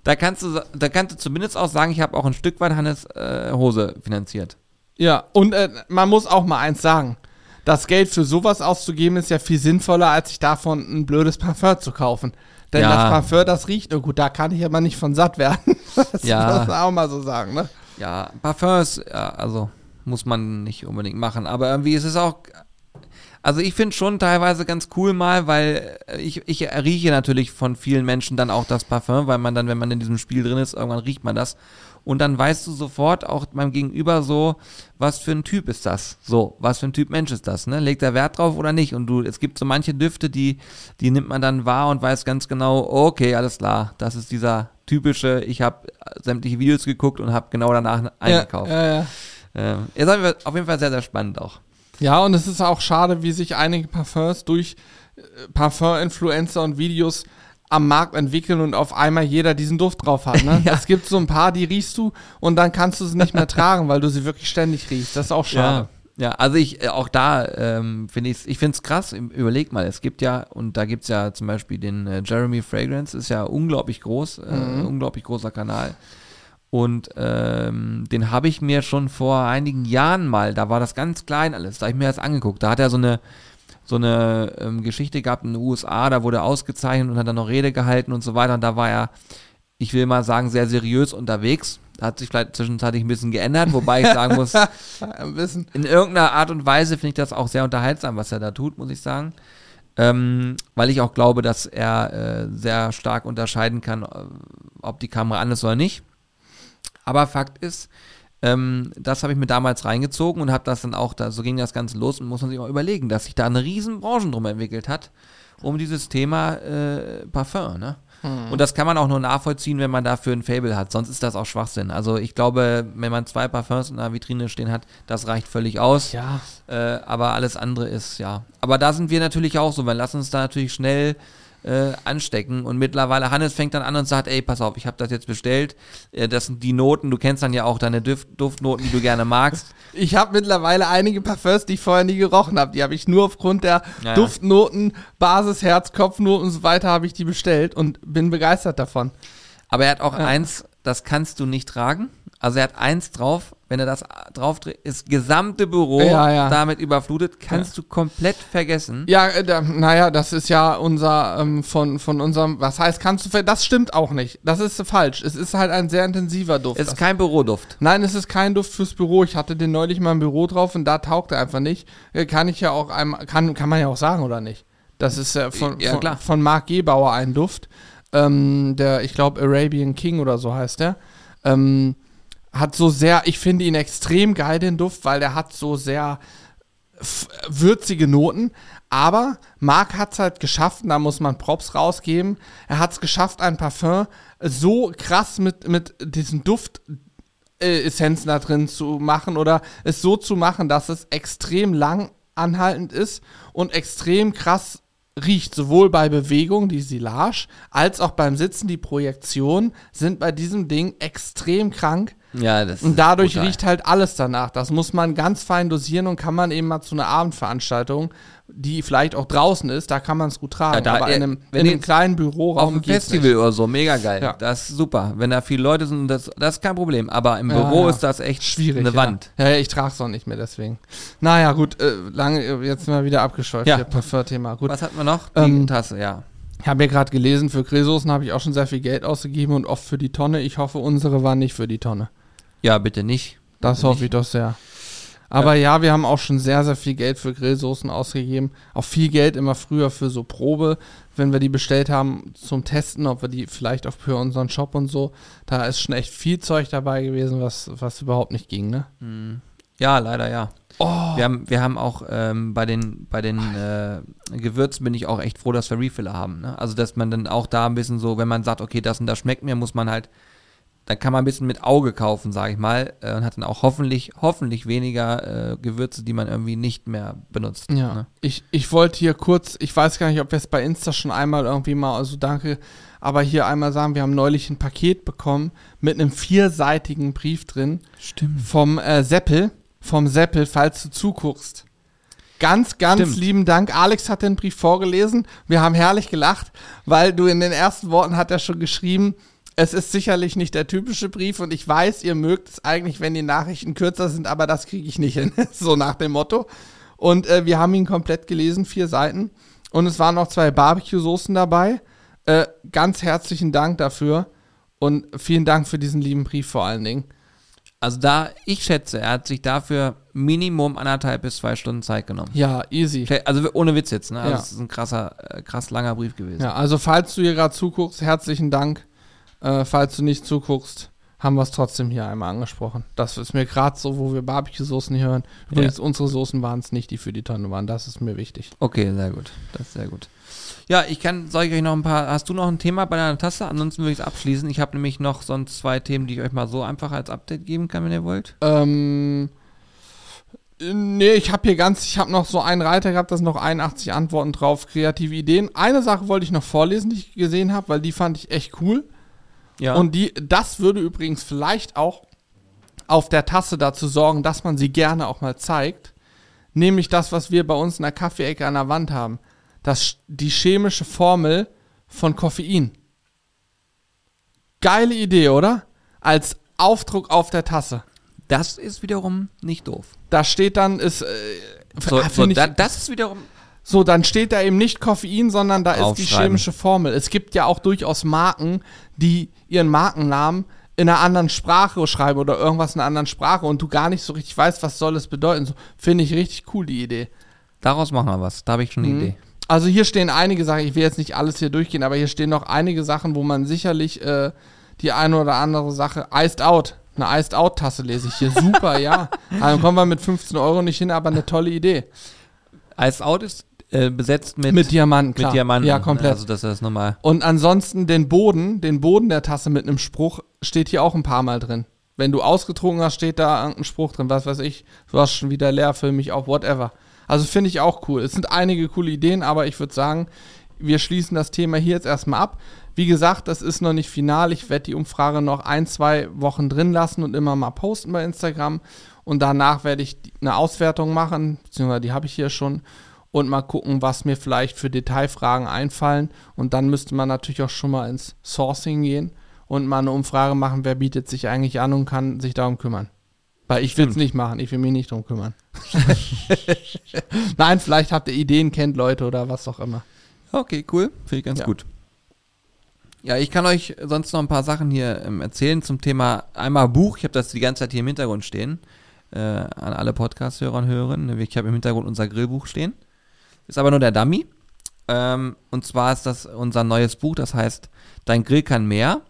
S1: Da kannst du, da kannst du zumindest auch sagen, ich habe auch ein Stück weit Hannes äh, Hose finanziert.
S2: ja, und äh, man muss auch mal eins sagen. Das Geld für sowas auszugeben ist ja viel sinnvoller, als sich davon ein blödes Parfum zu kaufen. Denn
S1: Ja.
S2: das Parfum, das riecht nur gut, da kann ich aber nicht von satt werden. [LAUGHS] das
S1: Ja.
S2: muss man auch mal so sagen, ne?
S1: Ja, Parfums, ja, also muss man nicht unbedingt machen. Aber irgendwie ist es auch. Also ich finde schon teilweise ganz cool mal, weil ich, ich rieche natürlich von vielen Menschen dann auch das Parfum, weil man dann, wenn man in diesem Spiel drin ist, irgendwann riecht man das. Und dann weißt du sofort auch beim Gegenüber so, was für ein Typ ist das? So, was für ein Typ Mensch ist das? Ne? Legt er Wert drauf oder nicht? Und du, es gibt so manche Düfte, die, die nimmt man dann wahr und weiß ganz genau, okay, alles klar, das ist dieser typische, ich habe sämtliche Videos geguckt und habe genau danach eingekauft.
S2: Ja, ja, ja.
S1: Ähm, ist auf jeden Fall- auf jeden Fall sehr, sehr spannend auch.
S2: Ja, und es ist auch schade, wie sich einige Parfums durch äh, Parfum-Influencer und Videos am Markt entwickeln und auf einmal jeder diesen Duft drauf hat. Ne? [LAUGHS]
S1: Ja.
S2: Es gibt so ein paar, die riechst du und dann kannst du sie nicht mehr tragen, weil du sie wirklich ständig riechst. Das ist auch schade.
S1: Ja, also ich, äh, auch da ähm, finde ich ich finde es krass, überleg mal, es gibt ja, und da gibt es ja zum Beispiel den äh, Jeremy Fragrance, ist ja unglaublich groß, äh,
S2: Mhm.
S1: unglaublich großer Kanal. Und ähm, den habe ich mir schon vor einigen Jahren mal, da war das ganz klein alles, da habe ich mir das angeguckt. Da hat er so eine, so eine ähm, Geschichte gehabt in den USA, da wurde er ausgezeichnet und hat dann noch Rede gehalten und so weiter. Und da war er, ich will mal sagen, sehr seriös unterwegs. Hat sich vielleicht zwischenzeitlich ein bisschen geändert, wobei ich sagen muss, [LAUGHS] in irgendeiner Art und Weise finde ich das auch sehr unterhaltsam, was er da tut, muss ich sagen. Ähm, weil ich auch glaube, dass er äh, sehr stark unterscheiden kann, ob die Kamera an ist oder nicht. Aber Fakt ist, ähm, das habe ich mir damals reingezogen und habe das dann auch, da, so ging das Ganze los und muss man sich auch überlegen, dass sich da eine riesen Branche drum entwickelt hat, um dieses Thema äh, Parfum, ne? Und das kann man auch nur nachvollziehen, wenn man dafür ein Fable hat. Sonst ist das auch Schwachsinn. Also ich glaube, wenn man zwei Parfums in einer Vitrine stehen hat, das reicht völlig aus.
S2: Ja.
S1: Äh, aber alles andere ist, ja. Aber da sind wir natürlich auch so, weil lass uns da natürlich schnell äh, anstecken. Und mittlerweile, Hannes fängt dann an und sagt, ey, pass auf, ich habe das jetzt bestellt. Äh, das sind die Noten, du kennst dann ja auch deine Duft Duftnoten, die du gerne magst. [LAUGHS]
S2: Ich habe mittlerweile einige Parfums, die ich vorher nie gerochen habe. Die habe ich nur aufgrund der
S1: Ja.
S2: Duftnoten, Basis, Herz, Kopfnoten und so weiter habe ich die bestellt und bin begeistert davon.
S1: Aber er hat auch
S2: Ja.
S1: eins, das kannst du nicht tragen. Also er hat eins drauf, wenn er das drauf dreht, ist gesamte Büro
S2: Ja, ja.
S1: damit überflutet, kannst du komplett vergessen.
S2: Ja, äh, da, naja, das ist ja unser, ähm, von, von unserem, was heißt, kannst du, das stimmt auch nicht. Das ist falsch. Es ist halt ein sehr intensiver Duft.
S1: Es ist
S2: Das-
S1: kein Büroduft.
S2: Nein, es ist kein Duft fürs Büro. Ich hatte den neulich mal im Büro drauf und da taugt er einfach nicht. Äh, Kann ich ja auch einmal, kann, kann man ja auch sagen, oder nicht? Das ist äh, von,
S1: Ja,
S2: von, von Marc Gebauer ein Duft. Ähm, der, ich glaube, Arabian King oder so heißt der. Ähm, hat so sehr, ich finde ihn extrem geil, den Duft, weil der hat so sehr würzige Noten. Aber Marc hat es halt geschafft, da muss man Props rausgeben. Er hat es geschafft, ein Parfum so krass mit, mit diesem Duft äh, Essenzen da drin zu machen oder es so zu machen, dass es extrem lang anhaltend ist und extrem krass riecht. Sowohl bei Bewegung, die Silage, als auch beim Sitzen, die Projektion sind bei diesem Ding extrem krank.
S1: Ja, das
S2: Und dadurch
S1: brutal.
S2: riecht halt alles danach. Das muss man ganz fein dosieren und kann man eben mal zu einer Abendveranstaltung, die vielleicht auch draußen ist, da kann man es gut tragen.
S1: Ja, da-
S2: Aber in einem,
S1: wenn
S2: in einem kleinen
S1: auf
S2: Büroraum
S1: dem
S2: geht's
S1: Festival
S2: nicht.
S1: oder so, mega geil.
S2: Ja.
S1: Das ist super. Wenn da viele Leute sind, das, das ist kein Problem. Aber im
S2: Ja,
S1: Büro ist das echt
S2: Schwierig.
S1: eine
S2: ja.
S1: Wand.
S2: Ja, ich trage es auch nicht mehr deswegen. Naja, gut, äh, lange, äh, jetzt mal wieder abgeschweift,
S1: ja.
S2: Parfum-Thema. Gut.
S1: Was hatten wir noch? Die
S2: Ähm,
S1: Tasse, ja.
S2: Ich habe ja gerade gelesen, für Grillsoßen habe ich auch schon sehr viel Geld ausgegeben und oft für die Tonne. Ich hoffe, unsere war nicht für die Tonne.
S1: Ja, bitte nicht.
S2: Das
S1: Bitte
S2: hoffe
S1: nicht.
S2: ich doch sehr. Aber ja. wir haben auch schon sehr, sehr viel Geld für Grillsoßen ausgegeben. Auch viel Geld immer früher für so Probe, wenn wir die bestellt haben zum Testen, ob wir die vielleicht auch für unseren Shop und so. Da ist schon echt viel Zeug dabei gewesen, was, was überhaupt nicht ging, ne?
S1: Ja, leider ja.
S2: Oh,
S1: Wir haben, wir haben auch ähm, bei den, bei den äh, Gewürzen bin ich auch echt froh, dass wir Refiller haben. Ne? Also, dass man dann auch da ein bisschen so, wenn man sagt, okay, das und das schmeckt mir, muss man halt, dann kann man ein bisschen mit Auge kaufen, sage ich mal, äh, und hat dann auch hoffentlich, hoffentlich weniger äh, Gewürze, die man irgendwie nicht mehr benutzt.
S2: Ja,
S1: Ne?
S2: ich, ich wollte hier kurz, ich weiß gar nicht, ob wir es bei Insta schon einmal irgendwie mal, also danke, aber hier einmal sagen, wir haben neulich ein Paket bekommen mit einem vierseitigen Brief drin
S1: Stimmt.
S2: vom äh, Seppel, vom Seppel, falls du zuguckst. Ganz, ganz
S1: Stimmt.
S2: lieben Dank. Alex hat den Brief vorgelesen. Wir haben herrlich gelacht, weil du in den ersten Worten hat er schon geschrieben, es ist sicherlich nicht der typische Brief und ich weiß, ihr mögt es eigentlich, wenn die Nachrichten kürzer sind, aber das kriege ich nicht hin. [LAUGHS] so nach dem Motto. Und äh, wir haben ihn komplett gelesen, vier Seiten. Und es waren noch zwei Barbecue-Soßen dabei. Äh, ganz herzlichen Dank dafür. Und vielen Dank für diesen lieben Brief vor allen Dingen.
S1: Also da, ich schätze, er hat sich dafür Minimum anderthalb bis zwei Stunden Zeit genommen.
S2: Ja, easy.
S1: Also ohne Witz jetzt, ne? Also
S2: Ja.
S1: das ist ein krasser, äh, krass langer Brief gewesen.
S2: Ja, also falls du hier gerade zuguckst, herzlichen Dank. Äh, falls du nicht zuguckst, haben wir es trotzdem hier einmal angesprochen. Das ist mir gerade so, wo wir Barbecue-Soßen hier hören. Übrigens, unsere Soßen waren es nicht, die für die Tonne waren. Das ist mir wichtig.
S1: Okay, sehr gut. Das ist sehr gut. Ja, ich kann, soll ich euch noch ein paar, hast du noch ein Thema bei deiner Tasse? Ansonsten würde ich es abschließen. Ich habe nämlich noch sonst zwei Themen, die ich euch mal so einfach als Update geben kann, wenn ihr wollt.
S2: Ähm, äh, nee, ich habe hier ganz, ich habe noch so einen Reiter gehabt, da sind noch 81 Antworten drauf, kreative Ideen. Eine Sache wollte ich noch vorlesen, die ich gesehen habe, weil die fand ich echt cool.
S1: Ja.
S2: Und die, das würde übrigens vielleicht auch auf der Tasse dazu sorgen, dass man sie gerne auch mal zeigt. Nämlich das, was wir bei uns in der Kaffeeecke an der Wand haben. Das, die chemische Formel von Koffein. Geile Idee, oder? Als Aufdruck auf der Tasse.
S1: das ist wiederum nicht doof.
S2: Da steht dann, ist, äh,
S1: So,
S2: ah,
S1: so
S2: find ich-
S1: da, das ist wiederum.
S2: so, dann steht da eben nicht Koffein, sondern da ist die chemische Formel. Es gibt ja auch durchaus Marken, die ihren Markennamen in einer anderen Sprache schreiben oder irgendwas in einer anderen Sprache und du gar nicht so richtig weißt, was soll es bedeuten. So, Finde ich richtig cool, die Idee.
S1: Daraus machen wir was. Da habe ich schon eine
S2: Mhm.
S1: Idee.
S2: Also hier stehen einige Sachen, ich will jetzt nicht alles hier durchgehen, aber hier stehen noch einige Sachen, wo man sicherlich äh, die eine oder andere Sache, Iced Out, eine Iced Out Tasse lese ich hier, super, ja. [LAUGHS] Also dann kommen wir mit 15 Euro nicht hin, aber eine tolle Idee.
S1: Ice Out ist äh, besetzt mit,
S2: Mit Diamanten,
S1: mit
S2: klar.
S1: Diamanten.
S2: Ja, komplett.
S1: Also das ist nochmal.
S2: Und ansonsten den Boden, den Boden der Tasse mit einem Spruch steht hier auch ein paar Mal drin. Wenn du ausgetrunken hast, steht da irgendein Spruch drin, was weiß ich. Du hast schon wieder leer für mich auch, whatever. Also finde ich auch cool. Es sind einige coole Ideen, aber ich würde sagen, wir schließen das Thema hier jetzt erstmal ab. Wie gesagt, das ist noch nicht final. Ich werde die Umfrage noch ein, zwei Wochen drin lassen und immer mal posten bei Instagram. Und danach werde ich eine Auswertung machen, beziehungsweise die habe ich hier schon. Und mal gucken, was mir vielleicht für Detailfragen einfallen. Und dann müsste man natürlich auch schon mal ins Sourcing gehen und mal eine Umfrage machen, wer bietet sich eigentlich an und kann sich darum kümmern. Weil ich will es nicht machen, ich will mich nicht darum kümmern. [LAUGHS] Nein, vielleicht habt ihr Ideen, kennt Leute oder was auch immer.
S1: Okay, cool. Finde ich ganz
S2: Ja.
S1: gut. Ja, ich kann euch sonst noch ein paar Sachen hier ähm, erzählen zum Thema einmal Buch. Ich habe das die ganze Zeit hier im Hintergrund stehen. Äh, an alle Podcast-Hörer und Hörerinnen. Ich habe im Hintergrund unser Grillbuch stehen. Ist aber nur der Dummy. Ähm, und zwar ist das unser neues Buch, das heißt Dein Grill kann mehr.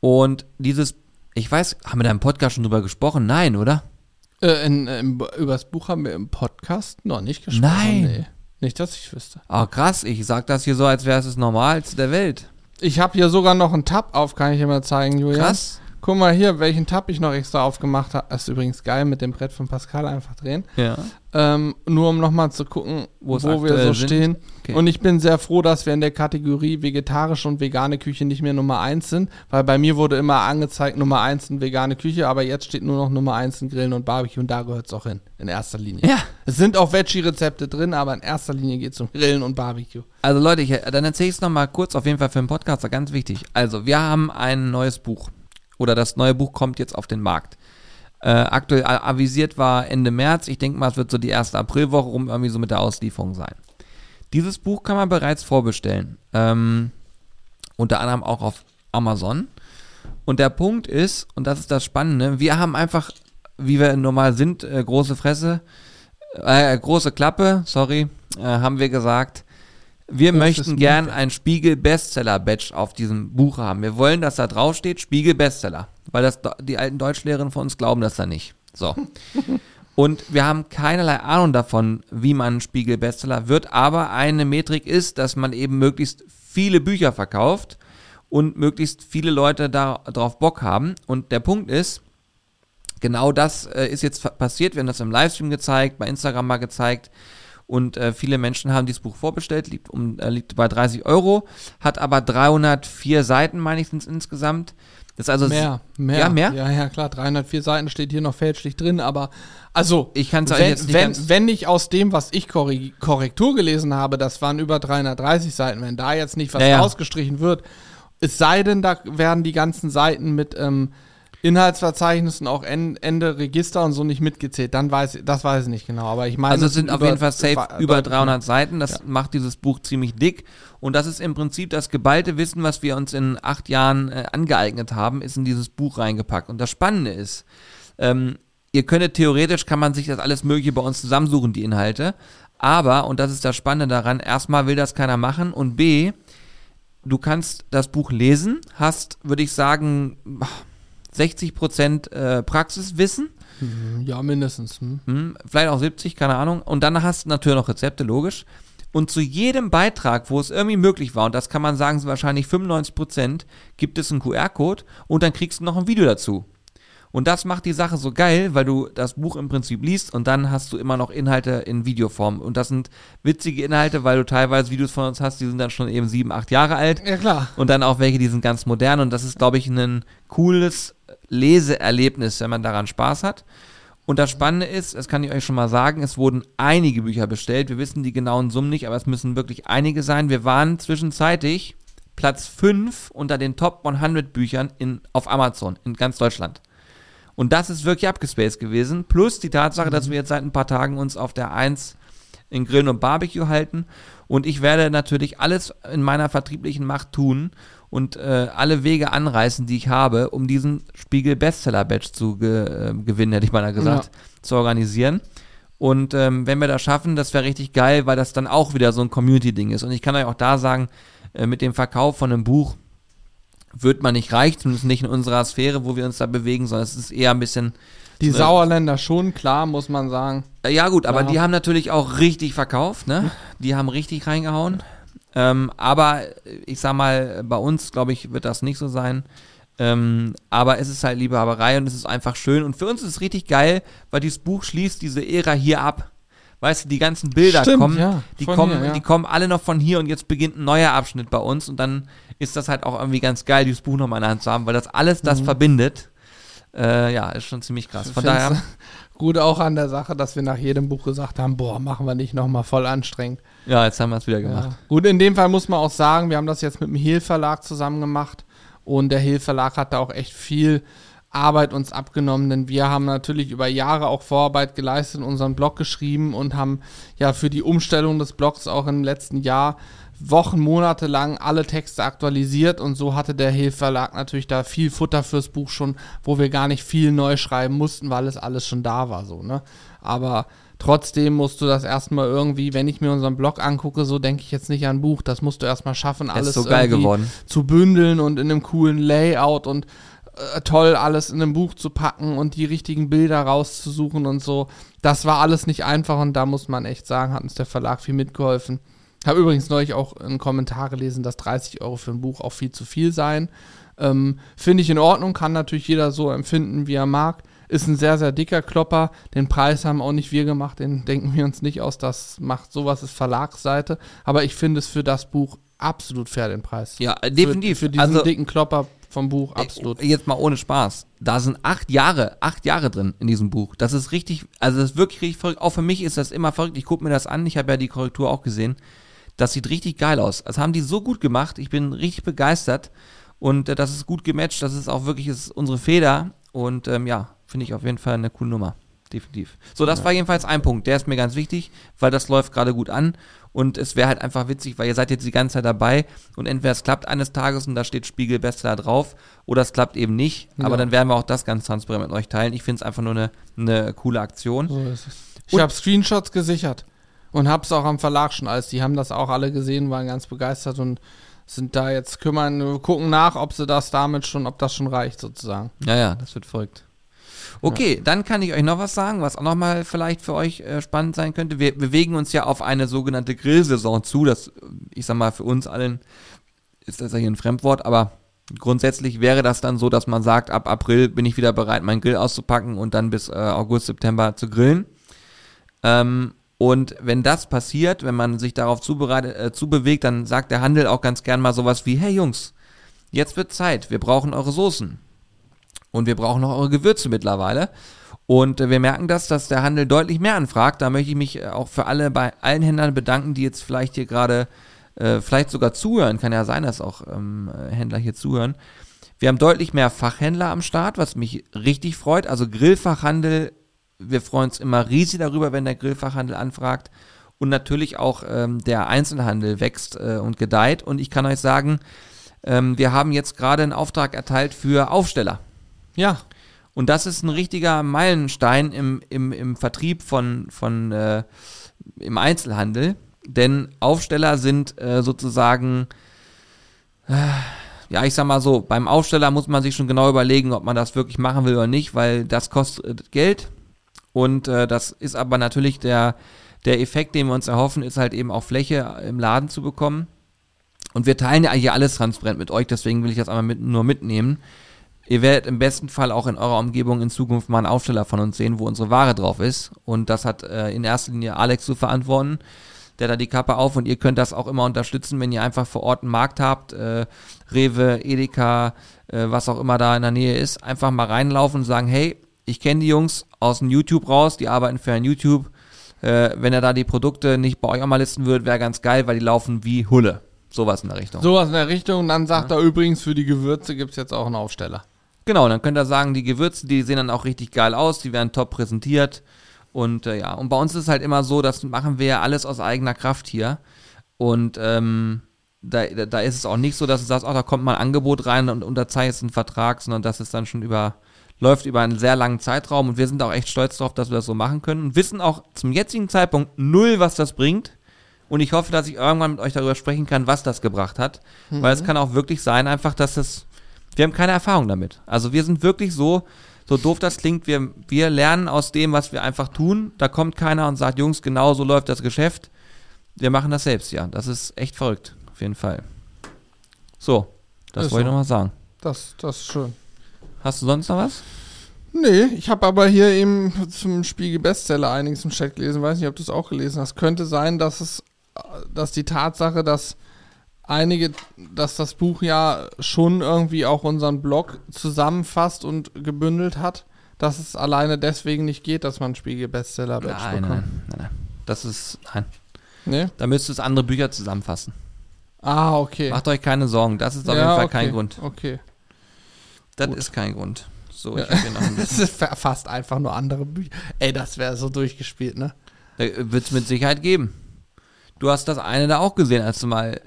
S1: Und dieses, ich weiß, haben wir da im Podcast schon drüber gesprochen? Nein, oder?
S2: Äh, in, im, über das Buch haben wir im Podcast noch nicht gesprochen.
S1: Nein.
S2: Nee. Nicht, dass ich wüsste.
S1: Oh, krass, ich sag das hier so, als wäre es das Normalste der Welt.
S2: Ich habe hier sogar noch einen Tab auf, kann ich dir mal zeigen, Julian.
S1: Krass.
S2: Guck mal hier, welchen Tab ich noch extra aufgemacht habe. Das ist übrigens geil, mit dem Brett von Pascal einfach drehen.
S1: Ja.
S2: Ähm, nur um nochmal zu gucken,
S1: Wo
S2: wo, wir so
S1: sind.
S2: stehen.
S1: Okay.
S2: Und ich bin sehr froh, dass wir in der Kategorie vegetarische und vegane Küche nicht mehr Nummer 1 sind, weil bei mir wurde immer angezeigt Nummer 1 in vegane Küche, aber jetzt steht nur noch Nummer 1 in Grillen und Barbecue und da gehört es auch hin, in erster Linie.
S1: Ja.
S2: Es sind auch Veggie-Rezepte drin, aber in erster Linie geht es um Grillen und Barbecue.
S1: Also Leute, ich, dann erzähle ich es nochmal kurz, auf jeden Fall für den Podcaster, ganz wichtig. Also, wir haben ein neues Buch. Oder das neue Buch kommt jetzt auf den Markt. Äh, aktuell avisiert war Ende März. Ich denke mal, es wird so die erste Aprilwoche rum irgendwie so mit der Auslieferung sein. Dieses Buch kann man bereits vorbestellen. Ähm, unter anderem auch auf Amazon. Und der Punkt ist, und das ist das Spannende, wir haben einfach, wie wir normal sind, äh, große Fresse, äh, große Klappe, sorry, äh, haben wir gesagt, wir
S2: Großes
S1: möchten gern ein Spiegel Bestseller Badge auf diesem Buch haben. Wir wollen, dass da drauf steht Spiegel Bestseller, weil das die alten Deutschlehrerinnen von uns glauben das da nicht. So. [LAUGHS] Und wir haben keinerlei Ahnung davon, wie man Spiegel Bestseller wird, aber eine Metrik ist, dass man eben möglichst viele Bücher verkauft und möglichst viele Leute darauf Bock haben. Und der Punkt ist, genau das äh, ist jetzt passiert. Wir haben das im Livestream gezeigt, bei Instagram mal gezeigt. Und äh, viele Menschen haben dieses Buch vorbestellt, liegt, um, äh, liegt bei 30 Euro, hat aber 304 Seiten, meine ich, sind's insgesamt. Das ist also
S2: Mehr, mehr.
S1: Ja, mehr?
S2: Ja, ja, klar. 304 Seiten steht hier noch fälschlich drin, aber also,
S1: Ich kann's
S2: wenn,
S1: jetzt nicht
S2: wenn, wenn ich aus dem, was ich Korrektur gelesen habe, das waren über 330 Seiten, wenn da jetzt nicht was
S1: Ja, ja.
S2: rausgestrichen wird, es sei denn, da werden die ganzen Seiten mit ähm, Inhaltsverzeichnissen auch en, Ende Register und so nicht mitgezählt, dann weiß ich, das weiß ich nicht genau, aber ich meine.
S1: Also es sind auf jeden Fall safe
S2: über-
S1: über 300 Seiten. Das
S2: Ja.
S1: macht dieses Buch ziemlich dick. Und das ist im Prinzip das geballte Wissen, was wir uns in acht Jahren äh, angeeignet haben, ist in dieses Buch reingepackt. Und das Spannende ist, ähm, ihr könntet theoretisch, kann man sich das alles Mögliche bei uns zusammensuchen, die Inhalte. Aber, und das ist das Spannende daran, erstmal will das keiner machen und B, du kannst das Buch lesen, hast, würde ich sagen, 60% äh, Praxiswissen
S2: Hm, Ja, mindestens. Hm.
S1: hm, vielleicht auch 70, keine Ahnung. Und dann hast du natürlich noch Rezepte, logisch. Und zu jedem Beitrag, wo es irgendwie möglich war, und das kann man sagen, sind wahrscheinlich 95 Prozent, gibt es einen QR-Code und dann kriegst du noch ein Video dazu. Und das macht die Sache so geil, weil du das Buch im Prinzip liest und dann hast du immer noch Inhalte in Videoform. Und das sind witzige Inhalte, weil du teilweise Videos von uns hast, die sind dann schon eben sieben, acht Jahre alt.
S2: Ja, klar.
S1: Und dann auch welche, die sind ganz modern. Und das ist, glaube ich, ein cooles Leseerlebnis, wenn man daran Spaß hat. Und das Spannende ist, das kann ich euch schon mal sagen, es wurden einige Bücher bestellt. Wir wissen die genauen Summen nicht, aber es müssen wirklich einige sein. Wir waren zwischenzeitlich Platz 5 unter den Top 100 Büchern in, auf Amazon in ganz Deutschland. Und das ist wirklich abgespaced gewesen. Plus die Tatsache, dass wir jetzt seit ein paar Tagen uns auf der 1 in Grillen und Barbecue halten. Und ich werde natürlich alles in meiner vertrieblichen Macht tun und äh, alle Wege anreißen, die ich habe, um diesen Spiegel Bestseller Badge zu ge äh, gewinnen, hätte ich mal gesagt, zu organisieren. Und ähm, wenn wir das schaffen, das wäre richtig geil, weil das dann auch wieder so ein Community-Ding ist. Und ich kann euch auch da sagen, äh, mit dem Verkauf von einem Buch wird man nicht reich, zumindest nicht in unserer Sphäre, wo wir uns da bewegen, sondern es ist eher ein bisschen
S2: Die. Sauerländer schon, klar, muss man sagen.
S1: äh, Ja gut, aber
S2: Ja.
S1: die haben natürlich auch richtig verkauft, ne? Die haben richtig reingehauen. Ähm, aber ich sag mal, bei uns, glaube ich, wird das nicht so sein. Ähm, aber es ist halt Liebhaberei und es ist einfach schön. Und für uns ist es richtig geil, weil dieses Buch schließt diese Ära hier ab. Weißt du, die ganzen Bilder
S2: Stimmt,
S1: kommen,
S2: ja,
S1: die kommen,
S2: hier, ja.
S1: die kommen alle noch von hier und jetzt beginnt ein neuer Abschnitt bei uns und dann ist das halt auch irgendwie ganz geil, dieses Buch nochmal in der Hand zu haben, weil das alles das verbindet. Äh, ja, ist schon ziemlich krass. Von
S2: Mhm. Find's
S1: daher,
S2: Gut auch an der Sache, dass wir nach jedem Buch gesagt haben, boah, machen wir nicht nochmal voll anstrengend.
S1: ja, jetzt haben wir es wieder gemacht.
S2: Ja. Gut, in dem Fall muss man auch sagen, wir haben das jetzt mit dem Hehl Verlag zusammen gemacht Und der Hill Verlag hat da auch echt viel Arbeit uns abgenommen, denn wir haben natürlich über Jahre auch Vorarbeit geleistet, unseren Blog geschrieben und haben ja für die Umstellung des Blogs auch im letzten Jahr Wochen, Monate lang alle Texte aktualisiert und so hatte der Hill Verlag natürlich da viel Futter fürs Buch schon, wo wir gar nicht viel neu schreiben mussten, weil es alles schon da war, so, ne? Aber Trotzdem musst du das erstmal irgendwie, wenn ich mir unseren Blog angucke, so denke ich jetzt nicht an ein Buch. Das musst du erstmal schaffen, alles
S1: so
S2: zu bündeln und in einem coolen Layout und äh, toll alles in einem Buch zu packen und die richtigen Bilder rauszusuchen und so. Das war alles nicht einfach und da muss man echt sagen, hat uns der Verlag viel mitgeholfen. Habe übrigens neulich auch einen Kommentar gelesen, dass 30 Euro für ein Buch auch viel zu viel seien. Ähm, Finde ich in Ordnung, kann natürlich jeder so empfinden, wie er mag. Ist ein sehr, sehr dicker Klopper. Den Preis haben auch nicht wir gemacht, den denken wir uns nicht aus. Das macht sowas, ist Verlagsseite. Aber ich finde es für das Buch absolut fair, den Preis.
S1: Ja, definitiv.
S2: Für, für diesen also, dicken Klopper vom Buch, absolut.
S1: Jetzt mal ohne Spaß. Da sind acht Jahre, acht Jahre drin in diesem Buch. Das ist richtig, also das ist wirklich richtig verrückt. Auch für mich ist das immer verrückt. Ich gucke mir das an, ich habe ja die Korrektur auch gesehen. Das sieht richtig geil aus. Das haben die so gut gemacht. Ich bin richtig begeistert. Und äh, das ist gut gematcht. Das ist auch wirklich ist unsere Feder. Und ähm, ja, finde ich auf jeden Fall eine coole Nummer. Definitiv. So, das ja. war jedenfalls ein Punkt. Der ist mir ganz wichtig, weil das läuft gerade gut an. Und es wäre halt einfach witzig, weil ihr seid jetzt die ganze Zeit dabei und entweder es klappt eines Tages und da steht Spiegel Bestseller drauf oder es klappt eben nicht. Ja. Aber dann werden wir auch das ganz transparent mit euch teilen. Ich finde es einfach nur eine, eine coole Aktion. So ist
S2: es. Ich habe Screenshots gesichert und habe es auch am Verlag schon als. Die haben das auch alle gesehen, waren ganz begeistert und sind da jetzt kümmern, gucken nach, ob sie das damit schon, ob das schon reicht sozusagen.
S1: Ja, ja, das wird verrückt. Okay, ja. dann kann ich euch noch was sagen, was auch nochmal vielleicht für euch äh, spannend sein könnte. Wir bewegen uns ja auf eine sogenannte Grillsaison zu. Das, ich sag mal, für uns allen ist das ja hier ein Fremdwort, aber grundsätzlich wäre das dann so, dass man sagt, ab April bin ich wieder bereit, meinen Grill auszupacken und dann bis äh, August, September zu grillen. Ähm, und wenn das passiert, wenn man sich darauf zubereitet, äh, zubewegt, dann sagt der Handel auch ganz gern mal sowas wie, hey Jungs, jetzt wird Zeit, wir brauchen eure Soßen. Und wir brauchen noch eure Gewürze mittlerweile. Und äh, wir merken das, dass der Handel deutlich mehr anfragt. Da möchte ich mich äh, auch für alle bei allen Händlern bedanken, die jetzt vielleicht hier gerade, äh, vielleicht sogar zuhören. Kann ja sein, dass auch ähm, Händler hier zuhören. Wir haben deutlich mehr Fachhändler am Start, was mich richtig freut. Also Grillfachhandel wir freuen uns immer riesig darüber, wenn der Grillfachhandel anfragt. Und natürlich auch ähm, der Einzelhandel wächst äh, und gedeiht. Und ich kann euch sagen, ähm, wir haben jetzt gerade einen Auftrag erteilt für Aufsteller.
S2: Ja.
S1: Und das ist ein richtiger Meilenstein im, im, im Vertrieb von, von äh, im Einzelhandel. Denn Aufsteller sind äh, sozusagen, äh, ja, ich sag mal so, beim Aufsteller muss man sich schon genau überlegen, ob man das wirklich machen will oder nicht, weil das kostet Geld. Und äh, das ist aber natürlich der, der Effekt, den wir uns erhoffen, ist halt eben auch Fläche im Laden zu bekommen. Und wir teilen ja hier alles transparent mit euch, deswegen will ich das einmal mit, nur mitnehmen. Ihr werdet im besten Fall auch in eurer Umgebung in Zukunft mal einen Aufsteller von uns sehen, wo unsere Ware drauf ist. Und das hat äh, in erster Linie Alex zu verantworten. Der da die Kappe auf und ihr könnt das auch immer unterstützen, wenn ihr einfach vor Ort einen Markt habt, äh, Rewe, Edeka, äh, was auch immer da in der Nähe ist, einfach mal reinlaufen und sagen, hey, ich kenne die Jungs aus dem YouTube raus, die arbeiten für ein YouTube. Äh, wenn er da die Produkte nicht bei euch auch mal listen würde, wäre ganz geil, weil die laufen wie Hulle. Sowas in der Richtung.
S2: Sowas in der Richtung. Und dann sagt ja. er übrigens, für die Gewürze gibt es jetzt auch einen Aufsteller.
S1: Genau, dann könnt ihr sagen, die Gewürze, die sehen dann auch richtig geil aus, die werden top präsentiert. Und äh, ja, und bei uns ist es halt immer so, das machen wir ja alles aus eigener Kraft hier. Und ähm, da, da ist es auch nicht so, dass du sagst, oh, da kommt mal ein Angebot rein und unterzeichnest einen Vertrag, sondern das ist dann schon über läuft über einen sehr langen Zeitraum und wir sind auch echt stolz darauf, dass wir das so machen können und wissen auch zum jetzigen Zeitpunkt null, was das bringt. Und ich hoffe, dass ich irgendwann mit euch darüber sprechen kann, was das gebracht hat. Mhm. Weil es kann auch wirklich sein, einfach, dass es. Wir haben keine Erfahrung damit. Also wir sind wirklich so, so doof das klingt, wir, wir lernen aus dem, was wir einfach tun. Da kommt keiner und sagt, Jungs, genau so läuft das Geschäft. Wir machen das selbst, ja. Das ist echt verrückt, auf jeden Fall. So, das ist wollte so. ich nochmal sagen.
S2: Das, das ist schön.
S1: Hast du sonst noch was?
S2: Nee, ich habe aber hier eben zum Spiegel Bestseller einiges im Chat gelesen. Weiß nicht, ob du es auch gelesen hast. Könnte sein, dass es, dass die Tatsache, dass einige, dass das Buch ja schon irgendwie auch unseren Blog zusammenfasst und gebündelt hat, dass es alleine deswegen nicht geht, dass man Spiegel Bestseller Badge
S1: nein, bekommt. Nein, nein, nein. Das ist, nein. Nee? Da müsstest du andere Bücher zusammenfassen.
S2: Ah, okay.
S1: Macht euch keine Sorgen, das ist auf ja, jeden Fall
S2: okay,
S1: kein Grund.
S2: Okay.
S1: Das
S2: Gut.
S1: ist kein Grund. So, ich hab hier noch ein [LAUGHS]
S2: Das ist fa- fast einfach nur andere Bücher. Ey, das wäre so durchgespielt, ne?
S1: Wird es mit Sicherheit geben. Du hast das eine da auch gesehen, als du mal äh,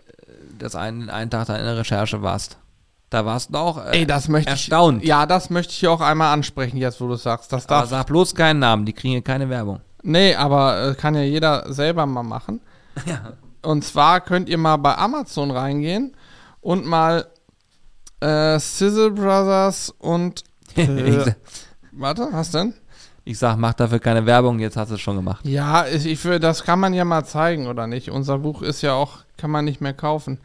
S1: das einen, einen Tag da in der Recherche warst. Da warst du auch äh,
S2: Ey, das möchte
S1: erstaunt.
S2: ich. Ja, das möchte ich auch einmal ansprechen, jetzt wo du sagst. Das
S1: Aber
S2: darf.
S1: sag bloß keinen Namen, die kriegen hier keine Werbung.
S2: Nee, aber äh, kann ja jeder selber mal machen. [LAUGHS]
S1: Ja.
S2: Und zwar könnt ihr mal bei Amazon reingehen und mal äh, Sizzle Brothers und. [LAUGHS]
S1: ich,
S2: Äh, warte, was denn?
S1: ich sag, mach dafür keine Werbung, jetzt hast du es schon gemacht.
S2: Ja, ich, ich will, das kann man ja mal zeigen, oder nicht? Unser Buch ist ja auch, kann man nicht mehr kaufen.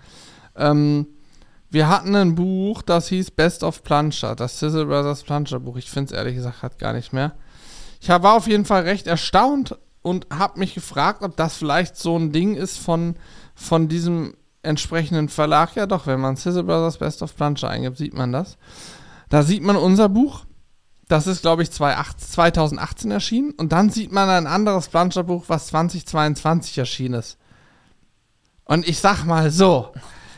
S2: Ähm, wir hatten ein Buch, das hieß Best of Plunger, das Sizzle Brothers Plunger Buch. Ich finde es ehrlich gesagt hat gar nicht mehr. Ich war auf jeden Fall recht erstaunt und habe mich gefragt, ob das vielleicht so ein Ding ist von, von diesem entsprechenden Verlag. Ja doch, wenn man Sizzle Brothers Best of Plunger eingibt, sieht man das. Da sieht man unser Buch. Das ist, glaube ich, 2018 2018 erschienen. Und dann sieht man ein anderes Plunger-Buch, was 2022 erschienen ist. Und ich sag mal so,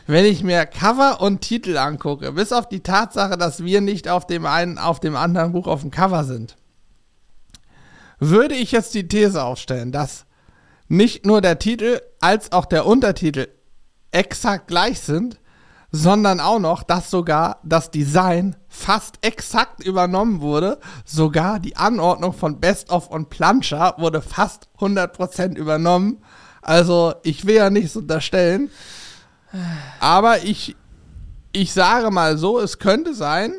S2: wenn ich mir Cover und Titel angucke, bis auf die Tatsache, dass wir nicht auf dem einen, auf dem anderen Buch auf dem Cover sind, würde ich jetzt die These aufstellen, dass nicht nur der Titel als auch der Untertitel exakt gleich sind, sondern auch noch, dass sogar das Design fast exakt übernommen wurde. Sogar die Anordnung von Best of und Plunger wurde fast 100% übernommen. Also, ich will ja nichts unterstellen. Aber ich, ich sage mal so, es könnte sein,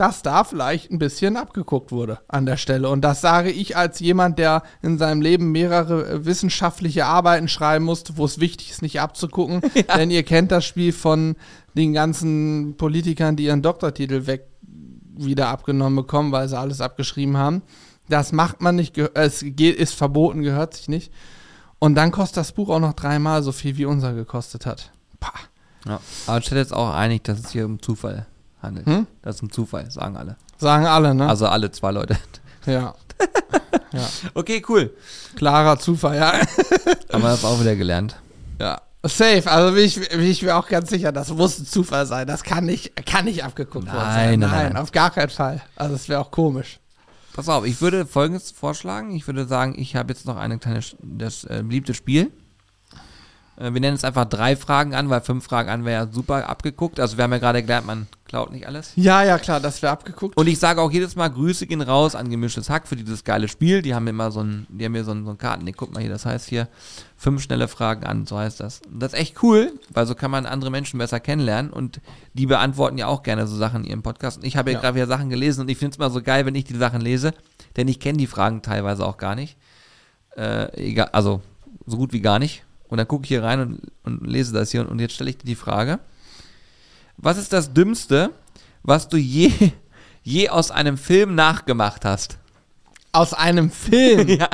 S2: dass da vielleicht ein bisschen abgeguckt wurde an der Stelle. Und das sage ich als jemand, der in seinem Leben mehrere äh, wissenschaftliche Arbeiten schreiben musste, wo es wichtig ist, nicht abzugucken. [LAUGHS] Denn ihr kennt das Spiel von den ganzen Politikern, die ihren Doktortitel weg wieder abgenommen bekommen, weil sie alles abgeschrieben haben. Das macht man nicht, es geht, ist verboten, gehört sich nicht. Und dann kostet das Buch auch noch dreimal so viel, wie unser gekostet hat. Pah.
S1: Ja. Aber ich hätte jetzt auch einig, dass es hier um Zufall handelt.
S2: Hm?
S1: Das ist ein Zufall, sagen alle.
S2: Sagen alle, ne?
S1: Also alle zwei Leute.
S2: ja. [LAUGHS]
S1: Okay, cool.
S2: Klarer Zufall, ja. [LAUGHS]
S1: Haben wir das auch wieder gelernt.
S2: Ja. Safe, also bin ich, bin ich mir auch ganz sicher, das muss ein Zufall sein. Das kann nicht, kann nicht abgeguckt worden sein.
S1: Nein, nein, nein.
S2: auf gar keinen Fall. Also es wäre auch komisch.
S1: Pass auf, ich würde folgendes vorschlagen. Ich würde sagen, ich habe jetzt noch eine kleine, das äh, beliebte Spiel. Äh, wir nennen es einfach drei Fragen an, weil fünf Fragen an wäre ja super abgeguckt. Also wir haben ja gerade gelernt, man klaut nicht alles.
S2: Ja, ja, klar, das wäre abgeguckt.
S1: Und ich sage auch jedes Mal, Grüße gehen raus an Gemischtes Hack für dieses geile Spiel. Die haben immer so ein, die haben mir so ein, so ein Karten, nee, guck mal hier, das heißt hier, fünf schnelle Fragen an, so heißt das. Und das ist echt cool, weil so kann man andere Menschen besser kennenlernen und die beantworten ja auch gerne so Sachen in ihrem Podcast. Und ich habe ja,
S2: Ja.
S1: gerade wieder Sachen gelesen und ich finde es immer so geil, wenn ich die Sachen lese, denn ich kenne die Fragen teilweise auch gar nicht. Äh, egal, also so gut wie gar nicht. Und dann gucke ich hier rein und, und lese das hier und, und jetzt stelle ich dir die Frage. Was ist das Dümmste, was du je, [LAUGHS] je aus einem Film nachgemacht hast?
S2: Aus einem Film. [LAUGHS]
S1: Ja,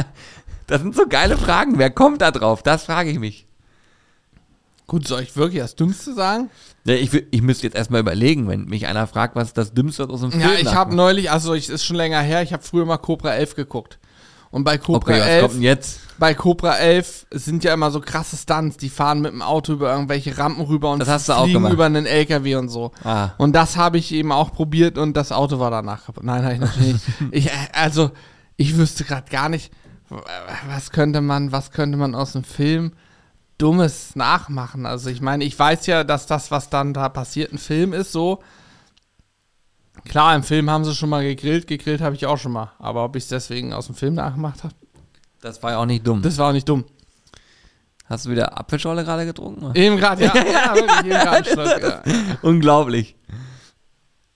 S1: das sind so geile Fragen. Wer kommt da drauf? Das frage ich mich.
S2: Gut, soll ich wirklich das Dümmste sagen?
S1: Ja, ich, ich müsste jetzt erstmal überlegen, wenn mich einer fragt, was ist das Dümmste aus einem Film
S2: Ja, ich habe neulich, also ich ist schon länger her, ich habe früher mal Cobra 11 geguckt. Und bei Cobra
S1: Okay, was
S2: 11
S1: kommt denn jetzt?
S2: bei Cobra 11 sind ja immer so krasse Stunts, die fahren mit dem Auto über irgendwelche Rampen rüber und fliegen über einen LKW und so.
S1: Ah.
S2: Und das habe ich eben auch probiert und das Auto war danach kaputt. Nein, habe ich natürlich nicht. [LAUGHS] Ich, äh, also, ich wüsste gerade gar nicht, was könnte man, was könnte man aus dem Film Dummes nachmachen. Also ich meine, ich weiß ja, dass das, was dann da passiert, ein Film ist, so. Klar, im Film haben sie schon mal gegrillt, gegrillt habe ich auch schon mal. Aber ob ich es deswegen aus dem Film nachgemacht habe,
S1: Das war ja auch nicht dumm.
S2: das war auch nicht dumm.
S1: Hast du wieder Apfelschorle gerade getrunken?
S2: Eben gerade, ja, [LAUGHS] ja, wirklich, Schluck, ja. [LAUGHS]
S1: Unglaublich.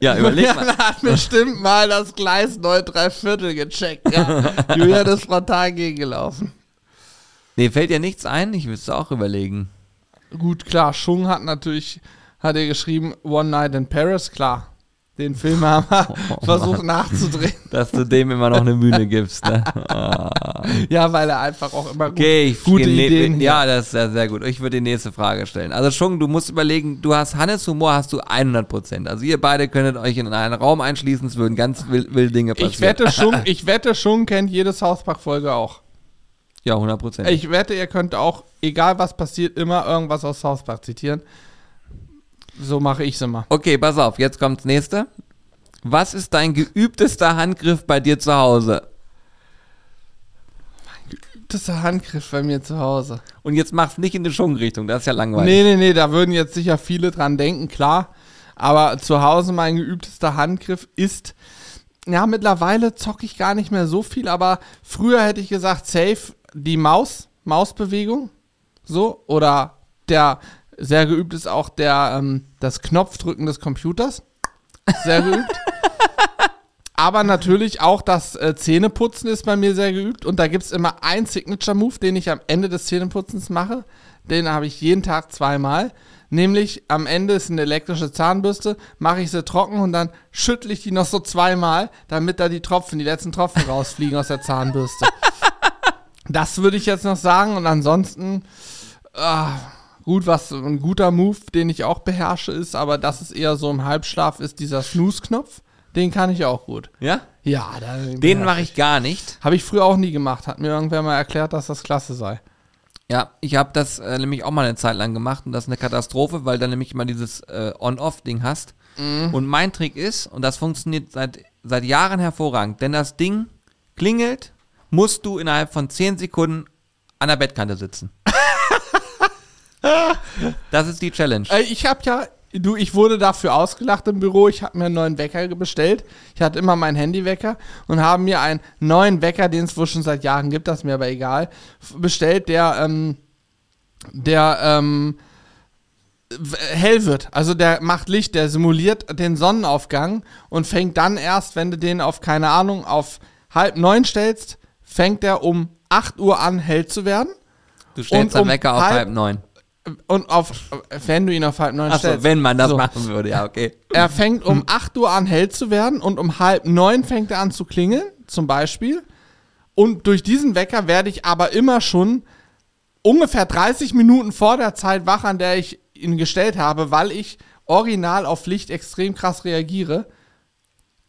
S1: Ja, überleg mal.
S2: Julian [LAUGHS] hat bestimmt mal das Gleis 9 3 Viertel gecheckt. Ja. Julian ist frontal gegengelaufen.
S1: Nee, fällt dir nichts ein? Ich müsste auch überlegen.
S2: Gut, klar, Schung hat natürlich, hat er geschrieben, One Night in Paris, klar. Den Film haben [LAUGHS]
S1: Oh,
S2: versucht nachzudrehen.
S1: Dass du dem immer noch eine Bühne gibst. Ne? Ah. [LAUGHS]
S2: Ja, weil er einfach auch immer gut,
S1: Okay, ich
S2: gute
S1: ne-
S2: Ideen.
S1: Ja, das ist sehr, sehr gut. Ich würde die nächste Frage stellen. Also schon, du musst überlegen, du hast Hannes Humor, hast du 100%. Also ihr beide könntet euch in einen Raum einschließen, es würden ganz wild, wilde Dinge passieren. [LAUGHS]
S2: Ich wette, Schung, ich wette, Schung kennt jede South Park-Folge auch.
S1: Ja, 100%.
S2: Ich wette, ihr könnt auch, egal was passiert, immer irgendwas aus South Park zitieren. So mache ich es immer.
S1: Okay, pass auf, jetzt kommt's nächste. Was ist dein geübtester Handgriff bei dir zu Hause?
S2: Ist der Handgriff bei mir zu Hause.
S1: Und jetzt mach's nicht in die Schwungrichtung, das ist ja langweilig.
S2: Nee, nee, nee, da würden jetzt sicher viele dran denken, klar. Aber zu Hause mein geübtester Handgriff ist, ja, mittlerweile zocke ich gar nicht mehr so viel, aber früher hätte ich gesagt, safe die Maus, Mausbewegung. So, oder der, sehr geübt ist auch der, ähm, das Knopfdrücken des Computers. Sehr geübt. [LAUGHS] Aber natürlich auch das äh, Zähneputzen ist bei mir sehr geübt. Und da gibt es immer einen Signature-Move, den ich am Ende des Zähneputzens mache. Den habe ich jeden Tag zweimal. Nämlich am Ende ist eine elektrische Zahnbürste, mache ich sie trocken und dann schüttle ich die noch so zweimal, damit da die Tropfen, die letzten Tropfen rausfliegen aus der Zahnbürste. [LAUGHS] Das würde ich jetzt noch sagen. Und ansonsten, ah, gut, was ein guter Move, den ich auch beherrsche, ist, aber das ist eher so im Halbschlaf, ist dieser Snooze-Knopf. Den kann ich auch gut.
S1: Ja?
S2: Ja,
S1: Den mache ich gar nicht.
S2: Habe ich früher auch nie gemacht. Hat mir irgendwer mal erklärt, dass das klasse sei.
S1: Ja, ich habe das äh, nämlich auch mal eine Zeit lang gemacht und das ist eine Katastrophe, weil du nämlich immer dieses äh, On-Off-Ding hast. Und mein Trick ist, und das funktioniert seit, seit Jahren hervorragend, denn das Ding klingelt, musst du innerhalb von 10 Sekunden an der Bettkante sitzen. Das ist die Challenge.
S2: Äh, ich habe ja, du, ich wurde dafür ausgelacht im Büro. Ich habe mir einen neuen Wecker bestellt. Ich hatte immer meinen Handywecker und habe mir einen neuen Wecker, den es wohl schon seit Jahren gibt, das ist mir aber egal, bestellt, der, ähm, der, ähm, hell wird. Also der macht Licht, der simuliert den Sonnenaufgang und fängt dann erst, wenn du den auf, keine Ahnung, auf halb neun stellst, fängt er um 8 Uhr an, hell zu werden.
S1: Du stellst
S2: und
S1: den
S2: um
S1: Wecker auf
S2: halb-
S1: halb neun.
S2: Und auf, wenn du ihn auf halb neun
S1: Achso,
S2: stellst.
S1: wenn man das
S2: So.
S1: machen würde, ja, okay.
S2: Er fängt um 8 Uhr an, hell zu werden und um halb neun fängt er an zu klingeln, zum Beispiel. Und durch diesen Wecker werde ich aber immer schon ungefähr 30 Minuten vor der Zeit wach, an der ich ihn gestellt habe, weil ich original auf Licht extrem krass reagiere.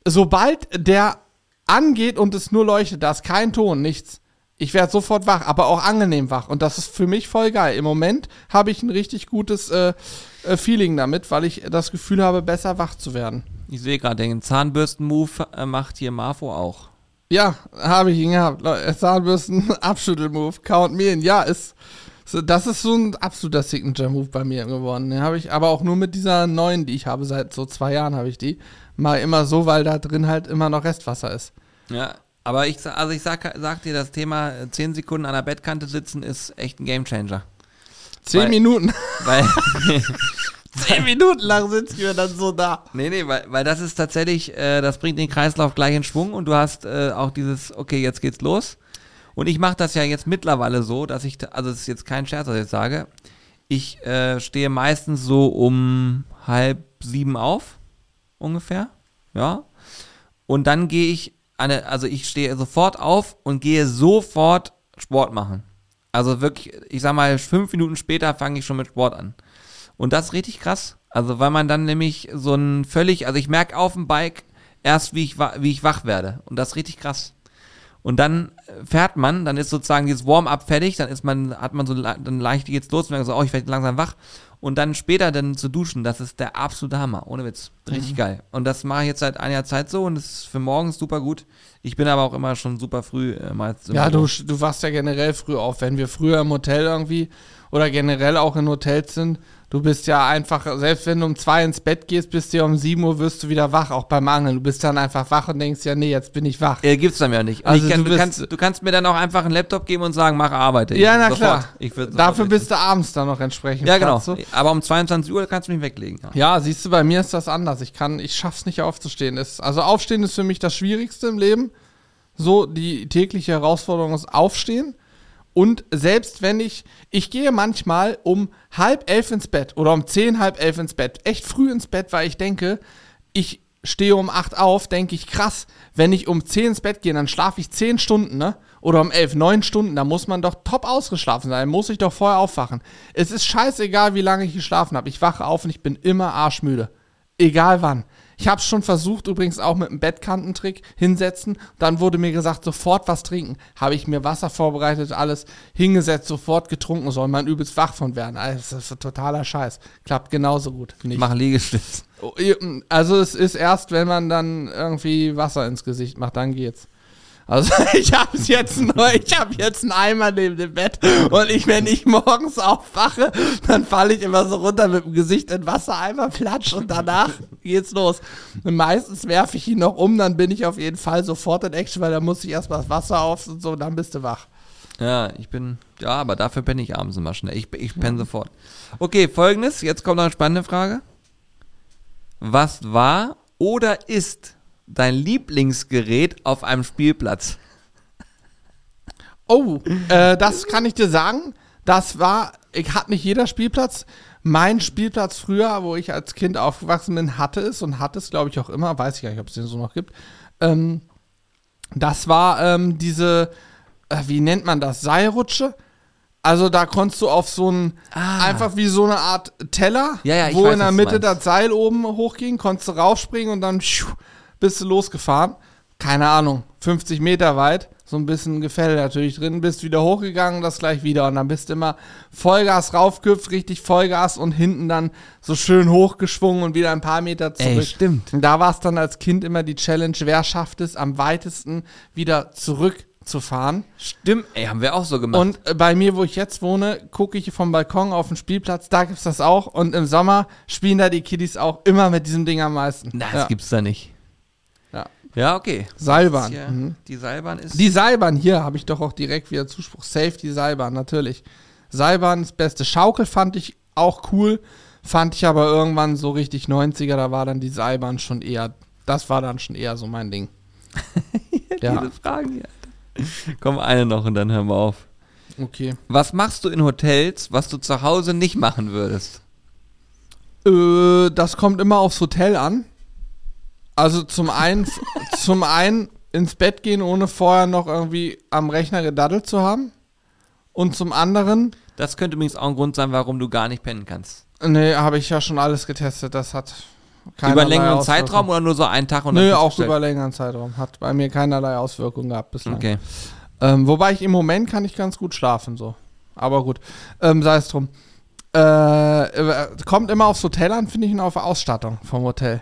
S2: Sobald der angeht und es nur leuchtet, da ist kein Ton, nichts. Ich werde sofort wach, aber auch angenehm wach. Und das ist für mich voll geil. Im Moment habe ich ein richtig gutes äh, äh, Feeling damit, weil ich das Gefühl habe, besser wach zu werden.
S1: Ich sehe gerade, den Zahnbürsten-Move äh, macht hier Marfo auch.
S2: Ja, habe ich ihn gehabt. Leute, Zahnbürsten, [LAUGHS] Abschüttel-Move, Count Me in. Ja, ist, das ist so ein absoluter Signature-Move bei mir geworden. Den habe ich aber auch nur mit dieser neuen, die ich habe, seit so zwei Jahren habe ich die. Mal immer so, weil da drin halt immer noch Restwasser ist.
S1: Ja, aber ich, also ich sag, sag dir, das Thema äh, 10 Sekunden an der Bettkante sitzen ist echt ein Gamechanger.
S2: Zehn
S1: Weil-
S2: Minuten. [LAUGHS]
S1: Weil, [LAUGHS]
S2: Zehn Minuten lang sitzen wir dann so da.
S1: nee, nee, weil, weil das ist tatsächlich, äh, das bringt den Kreislauf gleich in Schwung und du hast äh, auch dieses, okay, jetzt geht's los. Und ich mache das ja jetzt mittlerweile so, dass ich, also es ist jetzt kein Scherz, was ich jetzt sage, ich äh, stehe meistens so um halb sieben auf, ungefähr, ja. Und dann gehe ich, eine, also ich stehe sofort auf und gehe sofort Sport machen. Also wirklich, ich sag mal, fünf Minuten später fange ich schon mit Sport an. Und das ist richtig krass. Also, weil man dann nämlich so ein völlig, also ich merke auf dem Bike erst, wie ich, wie ich wach werde. Und das ist richtig krass. Und dann äh, fährt man, dann ist sozusagen dieses Warm-up fertig, dann ist man, hat man so, dann leicht geht's los und dann so, oh, ich werde langsam wach. Und dann später dann zu duschen, das ist der absolute Hammer, ohne Witz. Richtig geil. Und das mache ich jetzt seit einer Zeit so und das ist für morgens super gut. Ich bin aber auch immer schon super früh äh, mal
S2: Ja, du, du wachst ja generell früh auf. Wenn wir früher im Hotel irgendwie oder generell auch in Hotels sind, du bist ja einfach, selbst wenn du um zwei ins Bett gehst, bist du ja um sieben Uhr wirst du wieder wach, auch beim Angeln. Du bist dann einfach wach und denkst ja, nee, jetzt bin ich wach.
S1: Äh, gibt's dann ja nicht.
S2: Also
S1: ich kann,
S2: du
S1: du, kannst, du kannst mir dann auch einfach einen Laptop geben und sagen, mach arbeite.
S2: Ja, na
S1: sofort.
S2: klar. Dafür bist du abends dann noch entsprechend.
S1: Ja, genau.
S2: so.
S1: Aber um 22 Uhr kannst du mich weglegen. Ja.
S2: Ja, siehst du, bei mir ist das anders. Ich kann, ich schaff's nicht aufzustehen. Es, also aufstehen ist für mich das Schwierigste im Leben. So, die tägliche Herausforderung ist aufstehen. Und selbst wenn ich, ich gehe manchmal um halb elf ins Bett oder um zehn, halb elf ins Bett, echt früh ins Bett, weil ich denke, ich stehe um acht auf, denke ich, krass, wenn ich um zehn ins Bett gehe, dann schlafe ich zehn Stunden, ne? Oder um elf, neun Stunden, da muss man doch top ausgeschlafen sein, muss ich doch vorher aufwachen. Es ist scheißegal, wie lange ich geschlafen habe. Ich wache auf und ich bin immer arschmüde. Egal wann. Ich habe es schon versucht, übrigens auch mit einem Bettkantentrick hinsetzen. Dann wurde mir gesagt, sofort was trinken. Habe ich mir Wasser vorbereitet, alles hingesetzt, sofort getrunken, soll man übelst wach von werden. Also, das ist totaler Scheiß. Klappt genauso gut. Nicht.
S1: Mach Liegestütz.
S2: Oh, Also es ist erst, wenn man dann irgendwie Wasser ins Gesicht macht, dann geht's. Also [LAUGHS] ich habe jetzt nur, ich habe jetzt einen Eimer neben dem Bett und ich, wenn ich morgens aufwache, dann falle ich immer so runter mit dem Gesicht in Wassereimer, platsch und danach geht's los. Und meistens werfe ich ihn noch um, dann bin ich auf jeden Fall sofort in Action, weil da muss ich erstmal das Wasser auf und so, dann bist du wach.
S1: Ja, ich bin, ja, aber dafür penne ich abends immer schnell. Ich, ich penne sofort. Okay, folgendes, jetzt kommt noch eine spannende Frage. Was war oder ist dein Lieblingsgerät auf einem Spielplatz?
S2: Oh, äh, das kann ich dir sagen. Das war, ich hat nicht jeder Spielplatz. Mein Spielplatz früher, wo ich als Kind aufgewachsen bin, hatte es und hat es, glaube ich, auch immer. Weiß ich gar nicht, ob es den so noch gibt. Ähm, das war ähm, diese, äh, wie nennt man das? Seilrutsche. Also da konntest du auf so ein,
S1: Ah.
S2: einfach wie so eine Art Teller,
S1: Ja, ja,
S2: wo
S1: weiß,
S2: in der Mitte das Seil oben hochging, konntest du raufspringen und dann schiu, bist du losgefahren. Keine Ahnung, 50 Meter weit, so ein bisschen Gefälle natürlich drin, bist wieder hochgegangen, das gleich wieder und dann bist du immer Vollgas raufgehüpft, richtig Vollgas und hinten dann so schön hochgeschwungen und wieder ein paar Meter zurück.
S1: Ey, stimmt.
S2: Und da war es dann als Kind immer die Challenge, wer schafft es am weitesten wieder zurückzufahren.
S1: Stimmt, ey, haben wir auch so gemacht.
S2: Und äh, bei mir, wo ich jetzt wohne, gucke ich vom Balkon auf den Spielplatz, da gibt's das auch. Und im Sommer spielen da die Kiddies auch immer mit diesem Ding am meisten.
S1: Na, das
S2: ja.
S1: gibt's da nicht.
S2: Ja.
S1: Okay.
S2: Seilbahn. Mhm.
S1: Die Seilbahn ist.
S2: Die Seilbahn, hier habe ich doch auch direkt wieder Zuspruch. Safe die Seilbahn, natürlich. Seilbahn ist das Beste. Schaukel fand ich auch cool, fand ich aber irgendwann so richtig 90er, da war dann die Seilbahn schon eher, das war dann schon eher so mein Ding. [LAUGHS] ja,
S1: Diese Fragen hier. Komm, eine noch und dann hören wir auf.
S2: okay.
S1: Was machst du in Hotels, was du zu Hause nicht machen würdest?
S2: Äh, das kommt immer aufs Hotel an. Also zum einen, zum einen ins Bett gehen, ohne vorher noch irgendwie am Rechner gedaddelt zu haben. Und zum anderen,
S1: Das könnte übrigens auch ein Grund sein, warum du gar nicht pennen kannst.
S2: nee, habe ich ja schon alles getestet. Das hat
S1: über längeren. Zeitraum oder nur so einen Tag und
S2: Nö, auch über längeren Zeitraum. Hat bei mir keinerlei Auswirkungen gehabt bislang.
S1: Okay.
S2: Ähm, wobei ich im Moment kann ich ganz gut schlafen, so. Aber gut, ähm, sei es drum. Äh, äh, kommt immer aufs Hotel an, finde ich, und auf Ausstattung vom Hotel.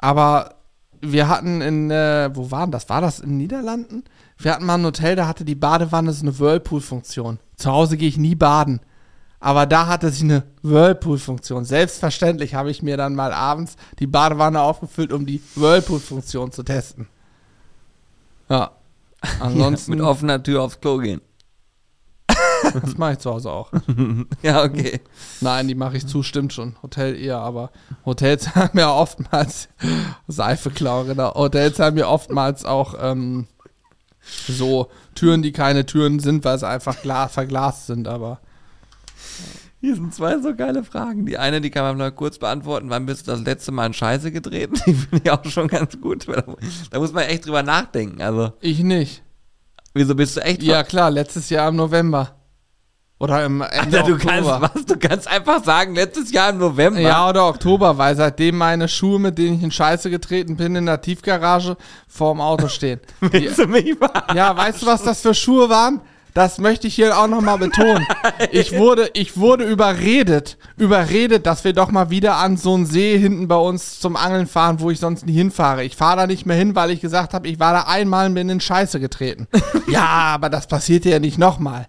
S2: Aber wir hatten in, äh, wo waren das? War das in den Niederlanden? Wir hatten mal ein Hotel, da hatte die Badewanne so eine Whirlpool-Funktion. Zu Hause gehe ich nie baden. Aber da hatte sie eine Whirlpool-Funktion. Selbstverständlich habe ich mir dann mal abends die Badewanne aufgefüllt, um die Whirlpool-Funktion zu testen. Ja. [LAUGHS] Ansonsten,
S1: Mit offener Tür aufs Klo gehen. [LAUGHS]
S2: das mache ich zu Hause auch. [LAUGHS]
S1: Ja, okay.
S2: Nein, die mache ich zu, stimmt schon. Hotel eher, aber Hotels [LAUGHS] haben ja oftmals Seife klauen, genau. Hotels haben ja oftmals auch ähm, so Türen, die keine Türen sind, weil sie einfach gla verglast sind, aber
S1: Hier sind zwei so geile Fragen. Die eine, die kann man mal kurz beantworten. Wann bist du das letzte Mal in Scheiße getreten? Die finde ich auch schon ganz gut. da muss man echt drüber nachdenken. Also,
S2: ich nicht.
S1: wieso bist du echt
S2: Ja, klar, letztes Jahr im November. Oder im Ende
S1: Alter, du kannst,
S2: Oktober.
S1: was, du kannst einfach sagen, letztes Jahr im November.
S2: Ja, oder Oktober, weil seitdem meine Schuhe, mit denen ich in Scheiße getreten bin, in der Tiefgarage vorm Auto stehen. [LAUGHS]
S1: Willst du mich verarschen?
S2: Ja, weißt du, was das für Schuhe waren? Das möchte ich hier auch nochmal betonen. Ich wurde, ich wurde überredet, überredet, dass wir doch mal wieder an so einen See hinten bei uns zum Angeln fahren, wo ich sonst nie hinfahre. Ich fahre da nicht mehr hin, weil ich gesagt habe, ich war da einmal und bin in Scheiße getreten. [LAUGHS] ja, aber das passierte ja nicht nochmal.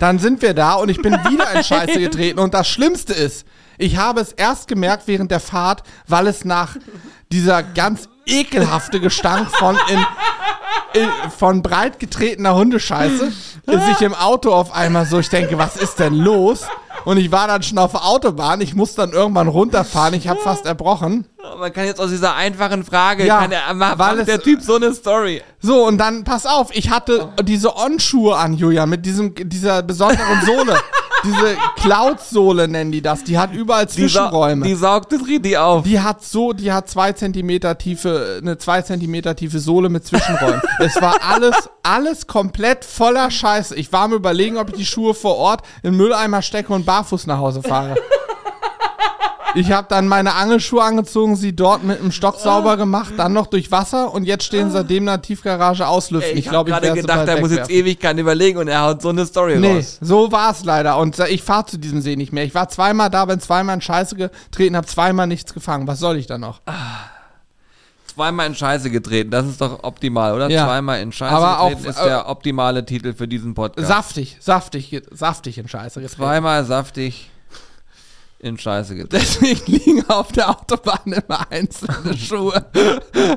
S2: Dann sind wir da und ich bin [LAUGHS] wieder in Scheiße getreten. Und das Schlimmste ist, ich habe es erst gemerkt während der Fahrt, weil es nach dieser ganz ekelhafte Gestank von in, in, von breit getretener Hundescheiße [LAUGHS] sich im Auto auf einmal so, ich denke, was ist denn los? Und ich war dann schon auf der Autobahn, ich musste dann irgendwann runterfahren, ich habe fast erbrochen.
S1: Man kann jetzt aus dieser einfachen Frage,
S2: Ja,
S1: kann der,
S2: weil
S1: der Typ so eine Story.
S2: So, und dann, pass auf, ich hatte diese On-Schuhe an, Julia, mit diesem, dieser besonderen Sohle. [LAUGHS] diese Cloud-Sohle nennen die das, die hat überall
S1: Die, sa
S2: Zwischenräume.
S1: die saugt es richtig auf.
S2: Die hat so, die hat zwei Zentimeter tiefe, eine zwei Zentimeter tiefe Sohle mit Zwischenräumen. [LAUGHS] es war alles, alles komplett voller Scheiße. Ich war mir überlegen, ob ich die Schuhe vor Ort in den Mülleimer stecke und barfuß nach Hause fahre. Ich habe dann meine Angelschuhe angezogen, sie dort mit einem Stock sauber gemacht, dann noch durch Wasser und jetzt stehen seitdem in der Tiefgarage auslüften.
S1: Ey, ich habe gerade
S2: werde sie
S1: gedacht, er muss jetzt
S2: wegwerfen.
S1: Ewigkeiten überlegen und er haut so eine Story
S2: Nee,
S1: raus.
S2: so war es leider. Und ich fahre zu diesem See nicht mehr. Ich war zweimal da, bin zweimal in Scheiße getreten, habe zweimal nichts gefangen. Was soll ich da noch?
S1: Zweimal in Scheiße getreten, das ist doch optimal, oder?
S2: Ja.
S1: Zweimal in Scheiße
S2: Aber auch,
S1: getreten ist
S2: äh,
S1: der optimale Titel für diesen Podcast.
S2: Saftig, saftig, saftig in Scheiße getreten.
S1: Zweimal saftig in Scheiße getreten. [LAUGHS]
S2: Deswegen liegen auf der Autobahn immer einzelne Schuhe.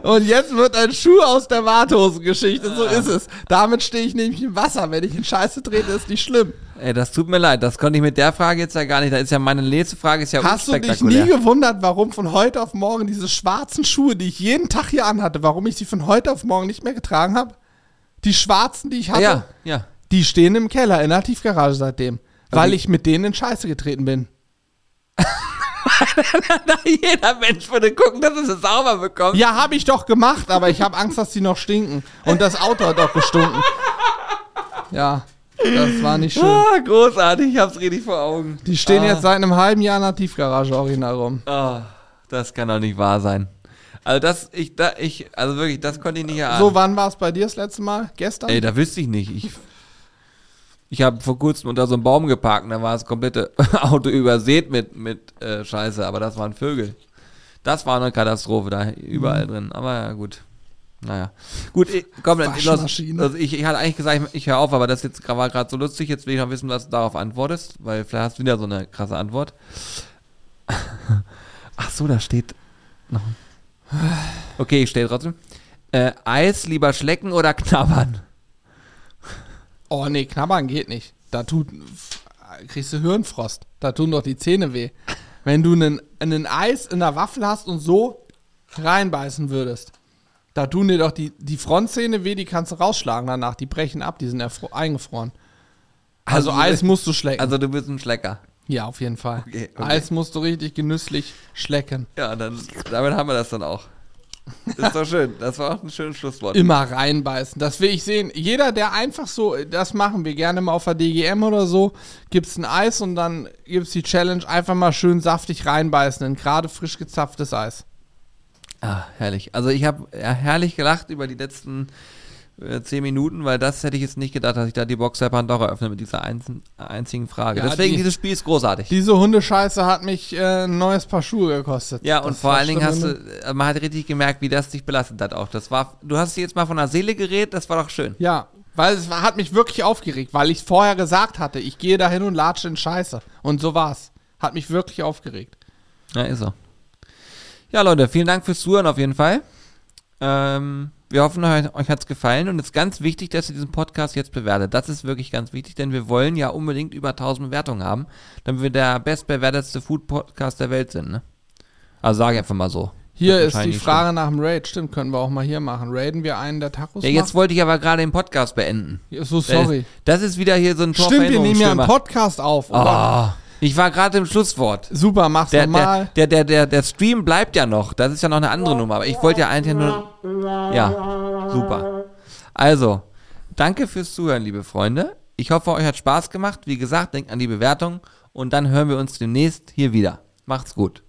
S2: Und jetzt wird ein Schuh aus der Warthosengeschichte. So ist es. Damit stehe ich nämlich im Wasser. Wenn ich in Scheiße trete, ist nicht schlimm.
S1: Ey, das tut mir leid, das konnte ich mit der Frage jetzt ja gar nicht. Da ist ja meine nächste Frage ist ja
S2: Hast du dich nie gewundert, warum von heute auf morgen diese schwarzen Schuhe, die ich jeden Tag hier anhatte, warum ich sie von heute auf morgen nicht mehr getragen habe? Die schwarzen, die ich hatte,
S1: ja, ja.
S2: die stehen im Keller in der Tiefgarage seitdem.
S1: Also
S2: weil ich mit denen in Scheiße getreten bin.
S1: Jeder Mensch würde gucken, dass sie sauber bekommt.
S2: Ja, habe ich doch gemacht, aber ich habe Angst, dass die noch stinken. Und das Auto hat auch gestunken. Ja, das war nicht schön.
S1: Ah, großartig, ich hab's richtig vor Augen.
S2: Die stehen
S1: ah.
S2: jetzt seit einem halben Jahr in der Tiefgarage original rum.
S1: Ah, das kann doch nicht wahr sein. Also das, ich, da, ich, also wirklich, das konnte ich nicht erahnen.
S2: So, wann war es bei dir das letzte Mal? Gestern?
S1: Ey, da wüsste ich nicht. Ich, ich habe vor kurzem unter so einem Baum geparkt und da war das komplette [LAUGHS] Auto übersät mit, mit äh, Scheiße, aber das waren Vögel. Das war eine Katastrophe da überall drin. Aber ja, gut. Naja. Gut, ich, komm, dann- los,
S2: Waschmaschine.
S1: also ich, ich hatte eigentlich gesagt, ich, ich höre auf, aber das jetzt war gerade so lustig. Jetzt will ich noch wissen, was du darauf antwortest, weil vielleicht hast du wieder so eine krasse Antwort. [LAUGHS] Ach so, da steht noch. Okay, ich stelle trotzdem. Äh, Eis lieber schlecken oder knabbern?
S2: Oh nee, knabbern geht nicht. Da tut, kriegst du Hirnfrost. Da tun doch die Zähne weh. Wenn du einen, einen Eis in der Waffel hast und so reinbeißen würdest, da tun dir doch die, die Frontzähne weh, die kannst du rausschlagen danach. Die brechen ab, die sind eingefroren. Also,
S1: Also,
S2: Eis musst du schlecken.
S1: Also du bist ein Schlecker.
S2: ja, auf jeden Fall.
S1: Okay, okay.
S2: Eis musst du richtig genüsslich schlecken.
S1: Ja, dann damit haben wir das dann auch. Ist doch schön. Das war auch ein schönes Schlusswort.
S2: Immer reinbeißen. Das will ich sehen. Jeder, der einfach so, das machen wir gerne mal auf der DGM oder so, gibt's ein Eis und dann gibt's die Challenge, einfach mal schön saftig reinbeißen in gerade frisch gezapftes Eis.
S1: Ah, herrlich. Also ich habe ja, herrlich gelacht über die letzten äh, zehn Minuten, weil das hätte ich jetzt nicht gedacht, dass ich da die Box der Pandora öffne mit dieser einzigen Frage.
S2: Ja,
S1: Deswegen,
S2: die-
S1: dieses Spiel ist großartig.
S2: Diese Hundescheiße hat mich äh, ein neues Paar Schuhe gekostet.
S1: ja, und
S2: Das
S1: vor
S2: war
S1: allen Dingen hast du, äh, man hat richtig gemerkt, wie das dich belastet hat auch. Das war, du hast jetzt mal von der Seele geredet, das war doch schön.
S2: Ja, weil es hat mich wirklich aufgeregt, weil ich vorher gesagt hatte, ich gehe dahin und latsche in Scheiße. Und so war's. Hat mich wirklich aufgeregt.
S1: Ja, ist so. Ja, Leute, vielen Dank fürs Zuhören auf jeden Fall. Ähm, wir hoffen, euch, hat es gefallen und es ist ganz wichtig, dass ihr diesen Podcast jetzt bewertet. Das ist wirklich ganz wichtig, denn wir wollen ja unbedingt über 1000 Bewertungen haben, damit wir der bestbewertetste Food-Podcast der Welt sind. Ne? Also sage ich einfach mal so.
S2: Hier ist die Frage nach dem Raid. Stimmt, können wir auch mal hier machen. Raiden wir einen der Tacos?
S1: Ja, jetzt wollte ich aber gerade den Podcast beenden.
S2: machen? So, sorry.
S1: Das ist wieder hier so ein
S2: Stimmt, wir nehmen ja einen. Podcast auf. Oh,
S1: Ah, ich war gerade im Schlusswort.
S2: Super, mach's
S1: Der, der, der, der, der, der Stream bleibt ja noch. Das ist ja noch eine andere Nummer. Aber ich wollte ja eigentlich nur. Ja, super. Also, danke fürs Zuhören, liebe Freunde. Ich hoffe, euch hat Spaß gemacht. Wie gesagt, denkt an die Bewertung. Und dann hören wir uns demnächst hier wieder. Macht's gut.